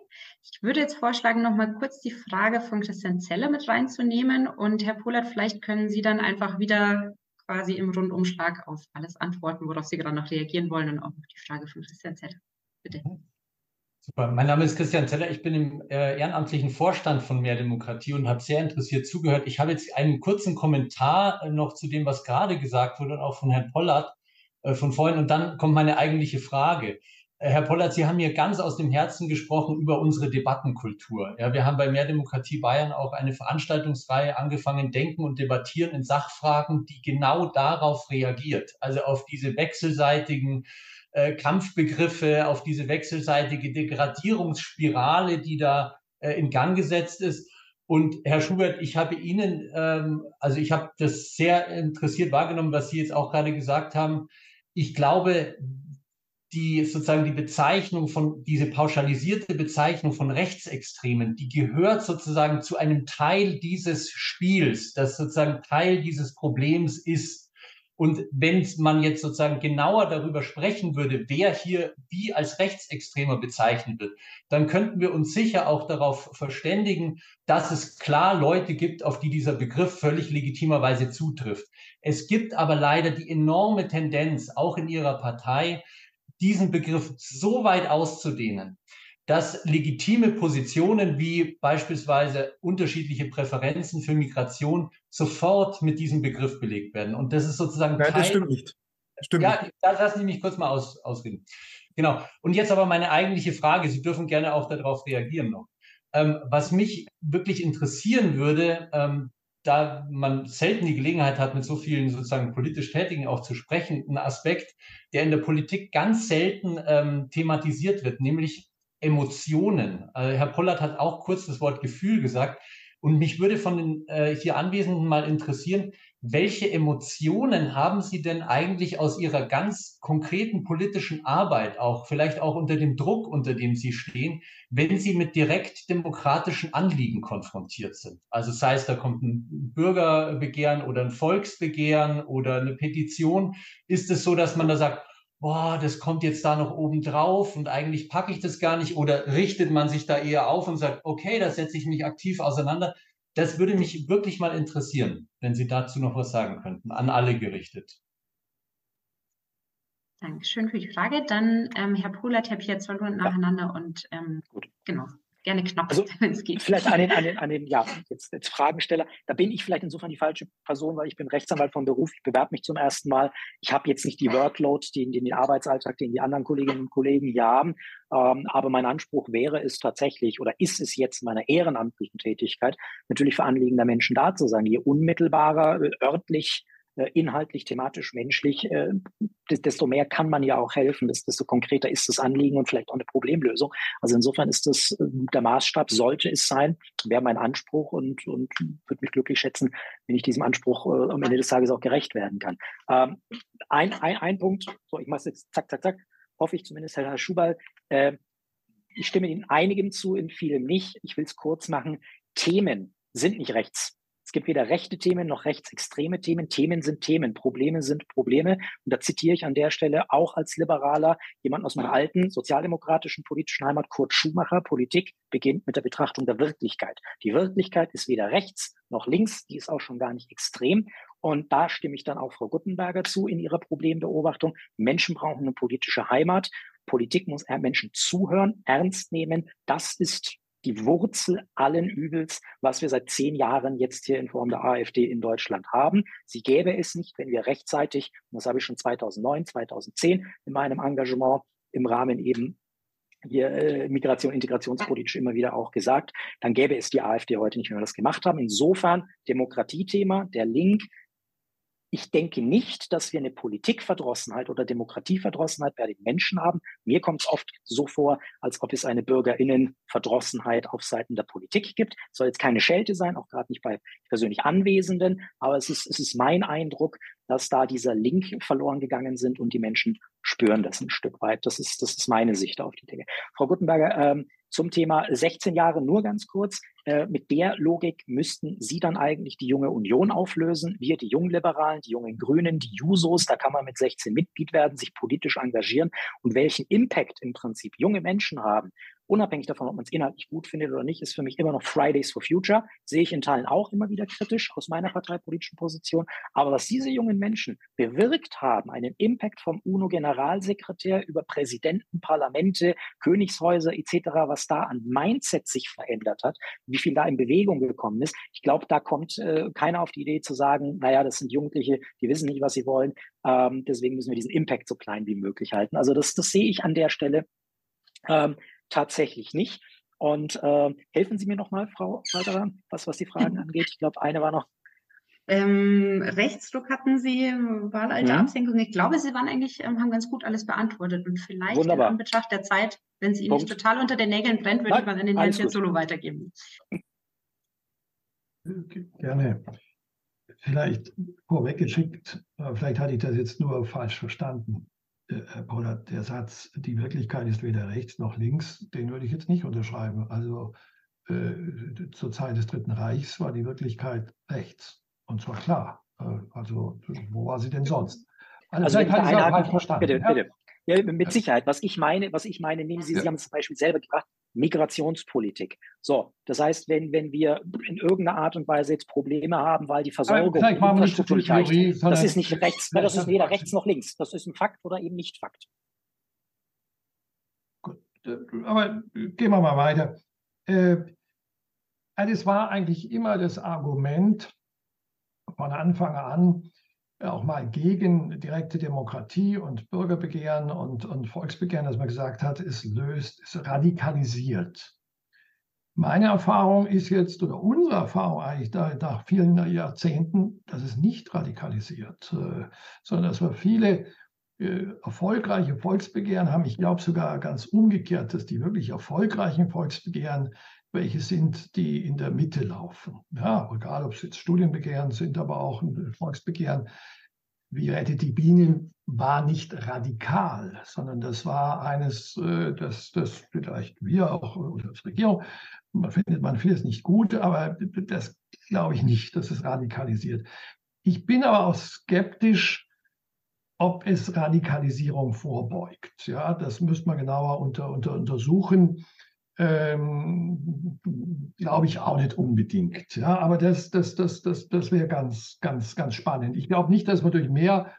Ich würde jetzt vorschlagen, noch mal kurz die Frage von Christian Zeller mit reinzunehmen. Und Herr Polat, vielleicht können Sie dann einfach wieder quasi im Rundumschlag auf alles antworten, worauf Sie gerade noch reagieren wollen und auch auf die Frage von Christian Zeller. Bitte. Super. Mein Name ist Christian Zeller. Ich bin im äh, ehrenamtlichen Vorstand von Mehr Demokratie und habe sehr interessiert zugehört. Ich habe jetzt einen kurzen Kommentar äh, noch zu dem, was gerade gesagt wurde und auch von Herrn Pollard äh, von vorhin. Und dann kommt meine eigentliche Frage. Äh, Herr Pollard, Sie haben hier ganz aus dem Herzen gesprochen über unsere Debattenkultur. Ja, wir haben bei Mehr Demokratie Bayern auch eine Veranstaltungsreihe angefangen, Denken und Debattieren in Sachfragen, die genau darauf reagiert. Also auf diese wechselseitigen äh, Kampfbegriffe, auf diese wechselseitige Degradierungsspirale, die da äh, in Gang gesetzt ist. Und Herr Schubert, ich habe Ihnen, ähm, also ich habe das sehr interessiert wahrgenommen, was Sie jetzt auch gerade gesagt haben. Ich glaube, die sozusagen die Bezeichnung von, diese pauschalisierte Bezeichnung von Rechtsextremen, die gehört sozusagen zu einem Teil dieses Spiels, das sozusagen Teil dieses Problems ist. Und wenn man jetzt sozusagen genauer darüber sprechen würde, wer hier wie als Rechtsextremer bezeichnet wird, dann könnten wir uns sicher auch darauf verständigen, dass es klar Leute gibt, auf die dieser Begriff völlig legitimerweise zutrifft. Es gibt aber leider die enorme Tendenz, auch in Ihrer Partei, diesen Begriff so weit auszudehnen, dass legitime Positionen wie beispielsweise unterschiedliche Präferenzen für Migration sofort mit diesem Begriff belegt werden. Und das ist sozusagen. Nein, das stimmt nicht. Stimmt ja, nicht. da lassen Sie mich kurz mal aus, ausreden. Genau. Und jetzt aber meine eigentliche Frage. Sie dürfen gerne auch darauf reagieren noch. Ähm, was mich wirklich interessieren würde, ähm, da man selten die Gelegenheit hat, mit so vielen sozusagen politisch Tätigen auch zu sprechen, ein Aspekt, der in der Politik ganz selten ähm, thematisiert wird, nämlich Emotionen. Also Herr Pollert hat auch kurz das Wort Gefühl gesagt. Und mich würde von den äh, hier Anwesenden mal interessieren, welche Emotionen haben Sie denn eigentlich aus Ihrer ganz konkreten politischen Arbeit, auch vielleicht auch unter dem Druck, unter dem Sie stehen, wenn Sie mit direkt demokratischen Anliegen konfrontiert sind? Also sei es, da kommt ein Bürgerbegehren oder ein Volksbegehren oder eine Petition, ist es so, dass man da sagt, boah, das kommt jetzt da noch oben drauf und eigentlich packe ich das gar nicht oder richtet man sich da eher auf und sagt, okay, da setze ich mich aktiv auseinander. Das würde mich wirklich mal interessieren, wenn Sie dazu noch was sagen könnten, an alle gerichtet. Dankeschön für die Frage. Dann, ähm, Herr Polat, habe ich jetzt zwei Runden nacheinander und ähm, Gut. genau gerne knapp, also, [LAUGHS] wenn es geht. Vielleicht an den, an den, an den ja, [LAUGHS] jetzt, jetzt Fragensteller. Da bin ich vielleicht insofern die falsche Person, weil ich bin Rechtsanwalt von Beruf. Ich bewerbe mich zum ersten Mal. Ich habe jetzt nicht die Workload, den, den, den Arbeitsalltag, den die anderen Kolleginnen und Kollegen hier haben. Ähm, aber mein Anspruch wäre es tatsächlich oder ist es jetzt meiner ehrenamtlichen Tätigkeit, natürlich für Anliegen der Menschen da zu sein. Je unmittelbarer, örtlich inhaltlich, thematisch, menschlich, äh, desto mehr kann man ja auch helfen, desto konkreter ist das Anliegen und vielleicht auch eine Problemlösung. Also insofern ist das äh, der Maßstab, sollte es sein, wäre mein Anspruch und, und würde mich glücklich schätzen, wenn ich diesem Anspruch am Ende des Tages auch gerecht werden kann. Ähm, ein, ein, ein Punkt, so ich mache es jetzt zack, zack, zack, hoffe ich zumindest, Herr Schubal, ich stimme Ihnen einigem zu, in vielem nicht. Ich will es kurz machen. Themen sind nicht rechts. Es gibt weder rechte Themen noch rechtsextreme Themen. Themen sind Themen, Probleme sind Probleme. Und da zitiere ich an der Stelle auch als Liberaler jemanden aus meiner alten sozialdemokratischen politischen Heimat, Kurt Schumacher. Politik beginnt mit der Betrachtung der Wirklichkeit. Die Wirklichkeit ist weder rechts noch links, die ist auch schon gar nicht extrem. Und da stimme ich dann auch Frau Guttenberger zu in ihrer Problembeobachtung. Menschen brauchen eine politische Heimat. Politik muss Menschen zuhören, ernst nehmen. Das ist die Wurzel allen Übels, was wir seit zehn Jahren jetzt hier in Form der AfD in Deutschland haben. Sie gäbe es nicht, wenn wir rechtzeitig, und das habe ich schon 2009, 2010 in meinem Engagement im Rahmen eben hier äh, Migration, integrationspolitisch immer wieder auch gesagt, dann gäbe es die AfD heute nicht, wenn wir das gemacht haben. Insofern Demokratiethema, der Link ich denke nicht, dass wir eine Politikverdrossenheit oder Demokratieverdrossenheit bei den Menschen haben. Mir kommt es oft so vor, als ob es eine Bürgerinnenverdrossenheit auf Seiten der Politik gibt. Es soll jetzt keine Schelte sein, auch gerade nicht bei persönlich Anwesenden, aber es ist, es ist mein Eindruck, dass da dieser Link verloren gegangen sind und die Menschen spüren das ein Stück weit. Das ist, das ist meine Sicht auf die Dinge. Frau Guttenberger, ähm, zum Thema 16 Jahre nur ganz kurz. Äh, mit der Logik müssten Sie dann eigentlich die junge Union auflösen. Wir, die jungen Liberalen, die jungen Grünen, die Jusos, da kann man mit 16 Mitglied werden, sich politisch engagieren und welchen Impact im Prinzip junge Menschen haben unabhängig davon, ob man es inhaltlich gut findet oder nicht, ist für mich immer noch Fridays for Future. Sehe ich in Teilen auch immer wieder kritisch aus meiner parteipolitischen Position. Aber was diese jungen Menschen bewirkt haben, einen Impact vom UNO-Generalsekretär über Präsidenten, Parlamente, Königshäuser etc., was da an Mindset sich verändert hat, wie viel da in Bewegung gekommen ist. Ich glaube, da kommt äh, keiner auf die Idee zu sagen, naja, das sind Jugendliche, die wissen nicht, was sie wollen. Ähm, deswegen müssen wir diesen Impact so klein wie möglich halten. Also das, das sehe ich an der Stelle. Ähm, tatsächlich nicht. Und äh, helfen Sie mir nochmal, Frau Walterer, was, was die Fragen [LAUGHS] angeht. Ich glaube, eine war noch. Ähm, Rechtsdruck hatten Sie, Wahlalterabsenkung. Mhm. Ich glaube, Sie waren eigentlich, ähm, haben ganz gut alles beantwortet. Und vielleicht Wunderbar. in Anbetracht der Zeit, wenn es Ihnen Punkt. nicht total unter den Nägeln brennt, würde Nein, ich mal an den Herrn Solo weitergeben. Gerne. Vielleicht vorweggeschickt, vielleicht hatte ich das jetzt nur falsch verstanden. Herr Paula, der Satz, die Wirklichkeit ist weder rechts noch links, den würde ich jetzt nicht unterschreiben. Also äh, zur Zeit des Dritten Reichs war die Wirklichkeit rechts. Und zwar klar. Äh, also wo war sie denn sonst? Also, also vielleicht hat ich es falsch verstanden. Bitte, ja? bitte. Ja, mit Sicherheit. Was ich meine, was ich meine, nehmen Sie, ja. Sie haben es zum Beispiel selber gebracht, Migrationspolitik. So, das heißt, wenn, wenn wir in irgendeiner Art und Weise jetzt Probleme haben, weil die Versorgung Infrastruktur nicht reicht, das ist nicht rechts, das ist weder rechts noch links. Das ist ein Fakt oder eben nicht Fakt. Gut, äh, aber gehen wir mal weiter. Äh, also es war eigentlich immer das Argument von Anfang an, auch mal gegen direkte Demokratie und Bürgerbegehren und, und Volksbegehren, dass man gesagt hat, es löst, es radikalisiert. Meine Erfahrung ist jetzt, oder unsere Erfahrung eigentlich nach vielen Jahrzehnten, dass es nicht radikalisiert, äh, sondern dass wir viele äh, erfolgreiche Volksbegehren haben. Ich glaube sogar ganz umgekehrt, dass die wirklich erfolgreichen Volksbegehren welche sind, die in der Mitte laufen. Ja, egal ob es jetzt Studienbegehren sind, aber auch Volksbegehren wie Rettet die Bienen war nicht radikal, sondern das war eines, äh, das, das vielleicht wir auch als Regierung, man findet man vieles nicht gut, aber das glaube ich nicht, dass es radikalisiert. Ich bin aber auch skeptisch, ob es Radikalisierung vorbeugt. Ja, das müsste man genauer unter, unter, untersuchen. Ähm, glaube ich auch nicht unbedingt. Ja, aber das, das, das, das, das wäre ganz, ganz, ganz spannend. Ich glaube nicht, dass man durch mehr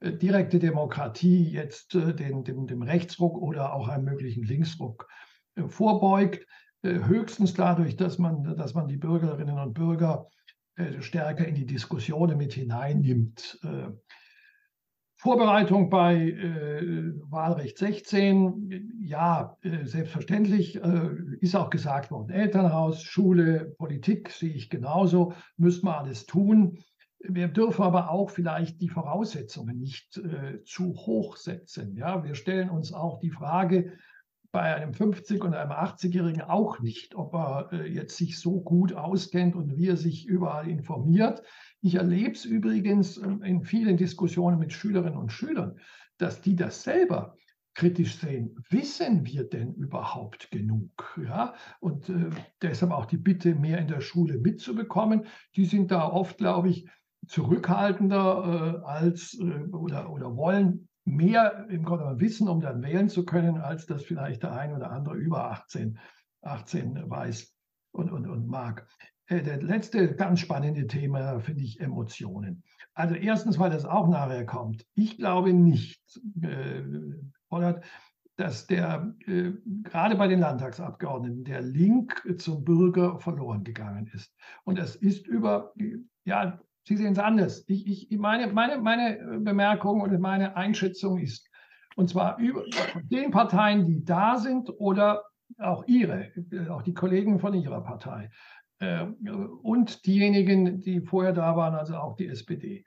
äh, direkte Demokratie jetzt äh, den, dem, dem Rechtsruck oder auch einem möglichen Linksruck äh, vorbeugt. Äh, höchstens dadurch, dass man, dass man die Bürgerinnen und Bürger äh, stärker in die Diskussionen mit hineinnimmt. Vorbereitung bei äh, Wahlrecht 16, ja, äh, selbstverständlich, äh, ist auch gesagt worden, Elternhaus, Schule, Politik sehe ich genauso, müssen wir alles tun. Wir dürfen aber auch vielleicht die Voraussetzungen nicht äh, zu hoch setzen. Ja? Wir stellen uns auch die Frage, bei einem 50- und einem 80-Jährigen auch nicht, ob er äh, jetzt sich so gut auskennt und wie er sich überall informiert. Ich erlebe es übrigens ähm, in vielen Diskussionen mit Schülerinnen und Schülern, dass die das selber kritisch sehen. Wissen wir denn überhaupt genug? Ja? Und äh, deshalb auch die Bitte, mehr in der Schule mitzubekommen. Die sind da oft, glaube ich, zurückhaltender äh, als äh, oder, oder wollen mehr im Grunde wissen, um dann wählen zu können, als das vielleicht der ein oder andere über 18, 18 weiß und, und, und mag. Äh, der letzte ganz spannende Thema finde ich Emotionen. Also erstens, weil das auch nachher kommt. Ich glaube nicht, äh, dass der äh, gerade bei den Landtagsabgeordneten der Link zum Bürger verloren gegangen ist. Und es ist über, ja, Sie sehen es anders. Ich, ich, meine, meine, meine Bemerkung und meine Einschätzung ist, und zwar über den Parteien, die da sind oder auch Ihre, auch die Kollegen von Ihrer Partei, äh, und diejenigen, die vorher da waren, also auch die SPD,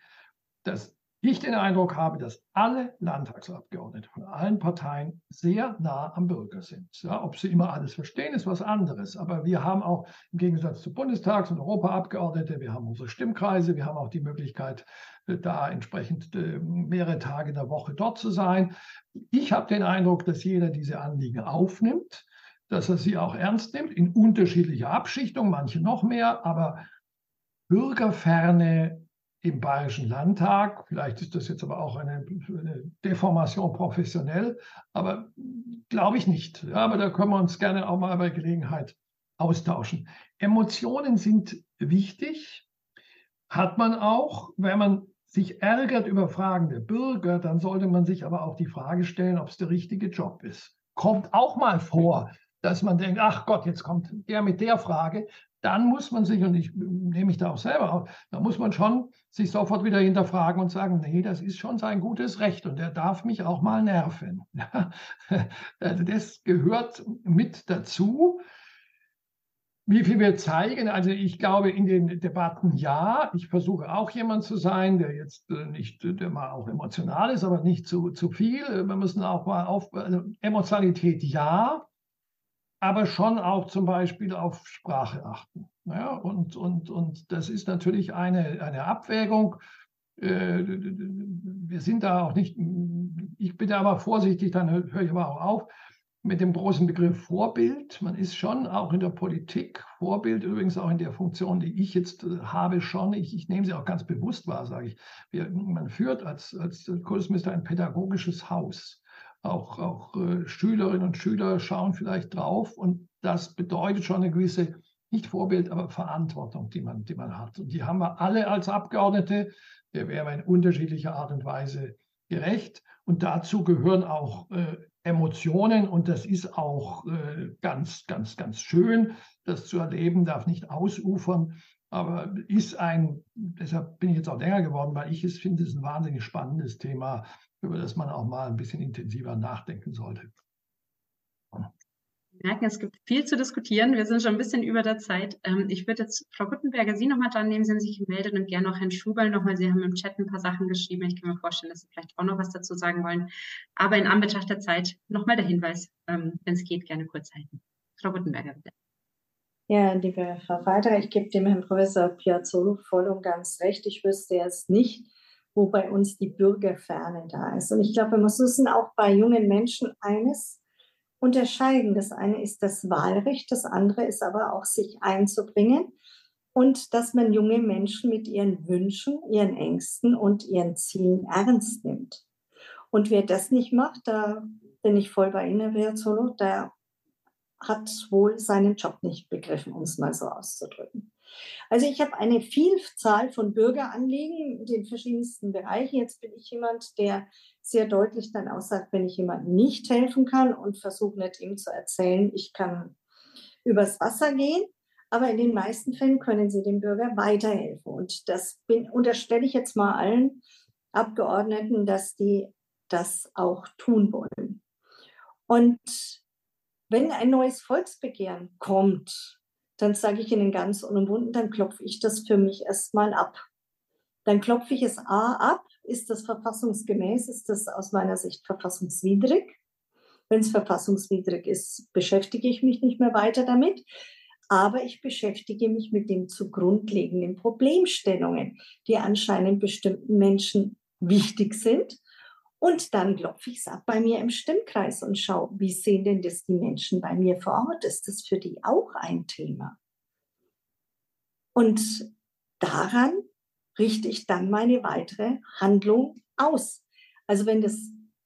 dass ich den Eindruck habe, dass alle Landtagsabgeordnete von allen Parteien sehr nah am Bürger sind. Ja, ob sie immer alles verstehen, ist was anderes. Aber wir haben auch im Gegensatz zu Bundestags- und Europaabgeordnete, wir haben unsere Stimmkreise, wir haben auch die Möglichkeit, äh, da entsprechend äh, mehrere Tage in der Woche dort zu sein. Ich habe den Eindruck, dass jeder diese Anliegen aufnimmt dass er sie auch ernst nimmt, in unterschiedlicher Abschichtung, manche noch mehr, aber Bürgerferne im Bayerischen Landtag, vielleicht ist das jetzt aber auch eine, eine Deformation professionell, aber glaube ich nicht. Ja, aber da können wir uns gerne auch mal bei Gelegenheit austauschen. Emotionen sind wichtig, hat man auch, wenn man sich ärgert über Fragen der Bürger, dann sollte man sich aber auch die Frage stellen, ob es der richtige Job ist. Kommt auch mal vor, dass man denkt, ach Gott, jetzt kommt der mit der Frage, dann muss man sich, und ich nehme mich da auch selber auf, da muss man schon sich sofort wieder hinterfragen und sagen, nee, das ist schon sein gutes Recht und er darf mich auch mal nerven. [LAUGHS] Also das gehört mit dazu. Wie viel wir zeigen, also ich glaube in den Debatten ja. Ich versuche auch jemand zu sein, der jetzt äh, nicht, der mal auch emotional ist, aber nicht zu, zu viel. Wir müssen auch mal auf also Emotionalität ja aber schon auch zum Beispiel auf Sprache achten. Ja, und, und, und das ist natürlich eine, eine Abwägung. Äh, wir sind da auch nicht, ich bin da aber vorsichtig, dann höre ich aber auch auf mit dem großen Begriff Vorbild. Man ist schon auch in der Politik Vorbild, übrigens auch in der Funktion, die ich jetzt äh, habe, schon. Ich, ich nehme sie auch ganz bewusst wahr, sage ich. Wir, man führt als, als Kultusminister ein pädagogisches Haus auch, auch äh, Schülerinnen und Schüler schauen vielleicht drauf und das bedeutet schon eine gewisse, nicht Vorbild, aber Verantwortung, die man, die man hat. Und die haben wir alle als Abgeordnete. Wir werden in unterschiedlicher Art und Weise gerecht. Und dazu gehören auch äh, Emotionen und das ist auch äh, ganz, ganz, ganz schön. Das zu erleben darf nicht ausufern, aber ist ein, deshalb bin ich jetzt auch länger geworden, weil ich es finde, es ist ein wahnsinnig spannendes Thema, über das man auch mal ein bisschen intensiver nachdenken sollte. merken, es gibt viel zu diskutieren. Wir sind schon ein bisschen über der Zeit. Ähm, ich würde jetzt Frau Guttenberger Sie nochmal dran nehmen, Sie haben sich gemeldet und gerne auch Herrn Schubel nochmal. Sie haben im Chat ein paar Sachen geschrieben. Ich kann mir vorstellen, dass Sie vielleicht auch noch was dazu sagen wollen. Aber in Anbetracht der Zeit nochmal der Hinweis, ähm, wenn es geht, gerne kurz halten. Frau Guttenberger, bitte. Ja, liebe Frau Feiterer, ich gebe dem Herrn Professor Piazzolo voll und ganz recht. Ich wüsste jetzt nicht, wo bei uns die Bürgerferne da ist. Und ich glaube, wir müssen auch bei jungen Menschen eines unterscheiden. Das eine ist das Wahlrecht, das andere ist aber auch sich einzubringen und dass man junge Menschen mit ihren Wünschen, ihren Ängsten und ihren Zielen ernst nimmt. Und wer das nicht macht, da bin ich voll bei Ihnen, Herr Piazzolo, der hat wohl seinen Job nicht begriffen, um es mal so auszudrücken. Also ich habe eine Vielzahl von Bürgeranliegen in den verschiedensten Bereichen. Jetzt bin ich jemand, der sehr deutlich dann aussagt, wenn ich jemandem nicht helfen kann und versuche nicht ihm zu erzählen, ich kann übers Wasser gehen. Aber in den meisten Fällen können sie dem Bürger weiterhelfen. Und das bin, unterstelle ich jetzt mal allen Abgeordneten, dass die das auch tun wollen. Und wenn ein neues Volksbegehren kommt, dann sage ich Ihnen ganz unumwunden, dann klopfe ich das für mich erstmal ab. Dann klopfe ich es A ab, ist das verfassungsgemäß, ist das aus meiner Sicht verfassungswidrig? Wenn es verfassungswidrig ist, beschäftige ich mich nicht mehr weiter damit. Aber ich beschäftige mich mit den zu grundlegenden Problemstellungen, die anscheinend bestimmten Menschen wichtig sind und dann klopfe ich es ab bei mir im Stimmkreis und schaue, wie sehen denn das die Menschen bei mir vor Ort? Ist das für die auch ein Thema? Und daran richte ich dann meine weitere Handlung aus. Also wenn das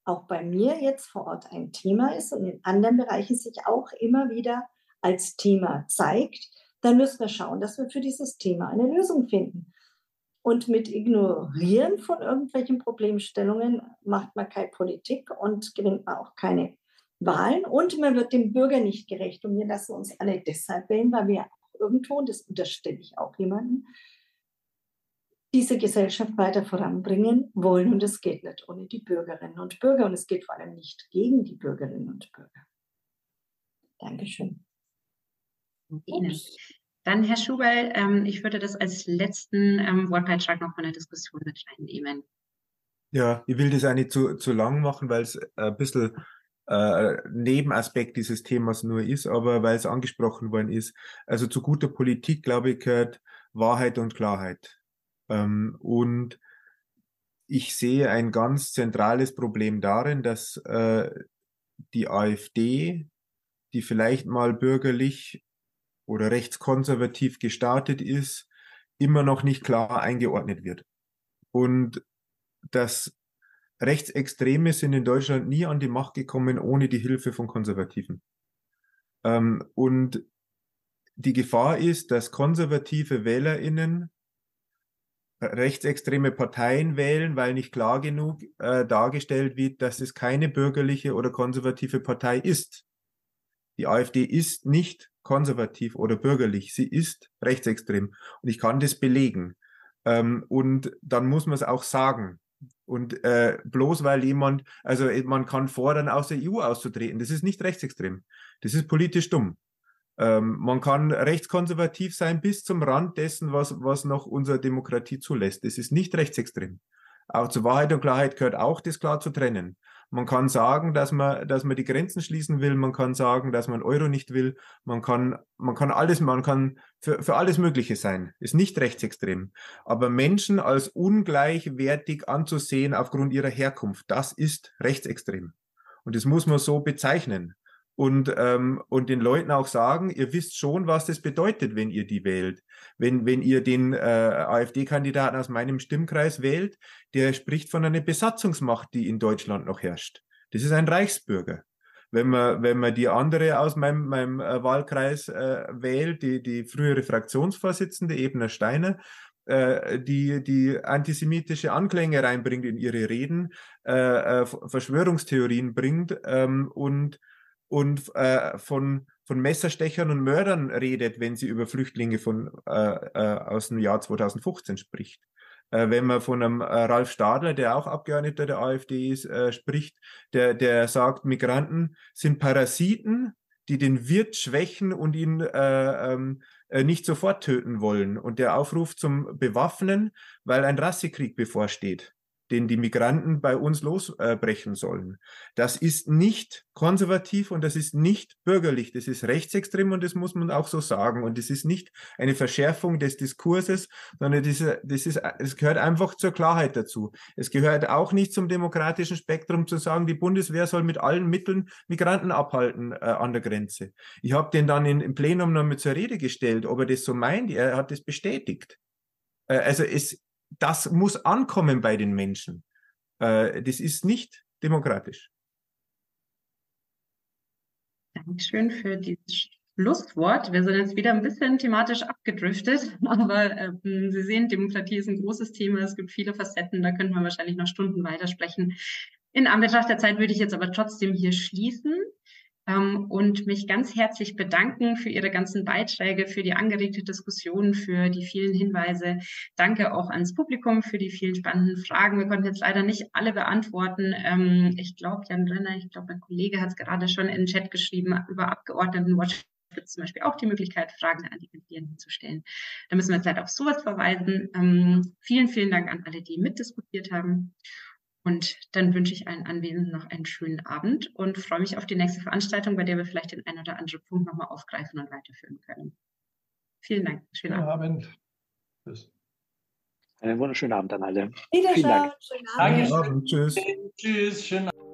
auch bei mir jetzt vor Ort ein Thema ist und in anderen Bereichen sich auch immer wieder als Thema zeigt, dann müssen wir schauen, dass wir für dieses Thema eine Lösung finden. Und mit Ignorieren von irgendwelchen Problemstellungen macht man keine Politik und gewinnt man auch keine Wahlen. Und man wird dem Bürger nicht gerecht. Und wir lassen uns alle deshalb wählen, weil wir irgendwo, und das unterstelle ich auch jemanden, diese Gesellschaft weiter voranbringen wollen. Und es geht nicht ohne die Bürgerinnen und Bürger. Und es geht vor allem nicht gegen die Bürgerinnen und Bürger. Dankeschön. Ihnen. Dann, Herr Schubel, ähm, ich würde das als letzten ähm, Wortbeitrag noch von der Diskussion mit reinnehmen. Ja, ich will das auch nicht zu, zu lang machen, weil es ein bisschen äh, Nebenaspekt dieses Themas nur ist, aber weil es angesprochen worden ist. Also zu guter Politik, glaube ich, gehört Wahrheit und Klarheit. Ähm, und ich sehe ein ganz zentrales Problem darin, dass äh, die AfD, die vielleicht mal bürgerlich oder rechtskonservativ gestartet ist, immer noch nicht klar eingeordnet wird. Und dass Rechtsextreme sind in Deutschland nie an die Macht gekommen ohne die Hilfe von Konservativen. Ähm, und die Gefahr ist, dass konservative WählerInnen rechtsextreme Parteien wählen, weil nicht klar genug äh, dargestellt wird, dass es keine bürgerliche oder konservative Partei ist. Die AfD ist nicht konservativ oder bürgerlich. Sie ist rechtsextrem. Und ich kann das belegen. Ähm, und dann muss man es auch sagen. Und äh, bloß weil jemand, also äh, man kann fordern, aus der EU auszutreten, das ist nicht rechtsextrem. Das ist politisch dumm. Ähm, man kann rechtskonservativ sein bis zum Rand dessen, was, was noch unsere Demokratie zulässt. Das ist nicht rechtsextrem. Auch zur Wahrheit und Klarheit gehört auch, das klar zu trennen. Man kann sagen, dass man, dass man die Grenzen schließen will. Man kann sagen, dass man Euro nicht will. Man kann, man kann alles, man kann für, für alles Mögliche sein. Ist nicht rechtsextrem. Aber Menschen als ungleichwertig anzusehen aufgrund ihrer Herkunft, das ist rechtsextrem. Und das muss man so bezeichnen und, ähm, und den Leuten auch sagen, ihr wisst schon, was das bedeutet, wenn ihr die wählt. Wenn, wenn ihr den äh, AfD-Kandidaten aus meinem Stimmkreis wählt, der spricht von einer Besatzungsmacht, die in Deutschland noch herrscht. Das ist ein Reichsbürger. Wenn man, wenn man die andere aus meinem, meinem äh, Wahlkreis äh, wählt, die, die frühere Fraktionsvorsitzende Ebner Steiner, äh, die, die antisemitische Anklänge reinbringt in ihre Reden, äh, äh, Verschwörungstheorien bringt ähm, und und äh, von, von Messerstechern und Mördern redet, wenn sie über Flüchtlinge von, äh, äh, aus dem Jahr 2015 spricht. Äh, wenn man von einem äh, Ralf Stadler, der auch Abgeordneter der AfD ist, äh, spricht, der, der sagt, Migranten sind Parasiten, die den Wirt schwächen und ihn äh, ähm, äh, nicht sofort töten wollen. Und der Aufruf zum Bewaffnen, weil ein Rassekrieg bevorsteht den die Migranten bei uns losbrechen sollen. Das ist nicht konservativ und das ist nicht bürgerlich. Das ist rechtsextrem und das muss man auch so sagen. Und das ist nicht eine Verschärfung des Diskurses, sondern diese, das ist, es gehört einfach zur Klarheit dazu. Es gehört auch nicht zum demokratischen Spektrum zu sagen, die Bundeswehr soll mit allen Mitteln Migranten abhalten äh, an der Grenze. Ich habe den dann in, im Plenum noch mit zur Rede gestellt, ob er das so meint. Er hat das bestätigt. Äh, also es, das muss ankommen bei den Menschen. Äh, das ist nicht demokratisch. Dankeschön für dieses Schlusswort. Wir sind jetzt wieder ein bisschen thematisch abgedriftet, [LAUGHS] aber ähm, Sie sehen, Demokratie ist ein großes Thema. Es gibt viele Facetten, da könnten wir wahrscheinlich noch Stunden weitersprechen. In Anbetracht der Zeit würde ich jetzt aber trotzdem hier schließen und mich ganz herzlich bedanken für Ihre ganzen Beiträge, für die angeregte Diskussion, für die vielen Hinweise. Danke auch ans Publikum für die vielen spannenden Fragen. Wir konnten jetzt leider nicht alle beantworten. Ähm, ich glaube, Jan Renner, ich glaube, mein Kollege hat es gerade schon in den Chat geschrieben, über Abgeordnetenwatch gibt es zum Beispiel auch die Möglichkeit, Fragen an die Regierenden zu stellen. Da müssen wir jetzt leider auf sowas verweisen. Ähm, vielen, vielen Dank an alle, die mitdiskutiert haben. Und dann wünsche ich allen Anwesenden noch einen schönen Abend und freue mich auf die nächste Veranstaltung, bei der wir vielleicht den einen oder anderen Punkt nochmal aufgreifen und weiterführen können. Vielen Dank. Schönen Abend. Abend. Tschüss. Einen wunderschönen Abend an alle. Wiederschauen. Schönen Abend. Danke. Tschüss. Tschüss. Schönen Abend.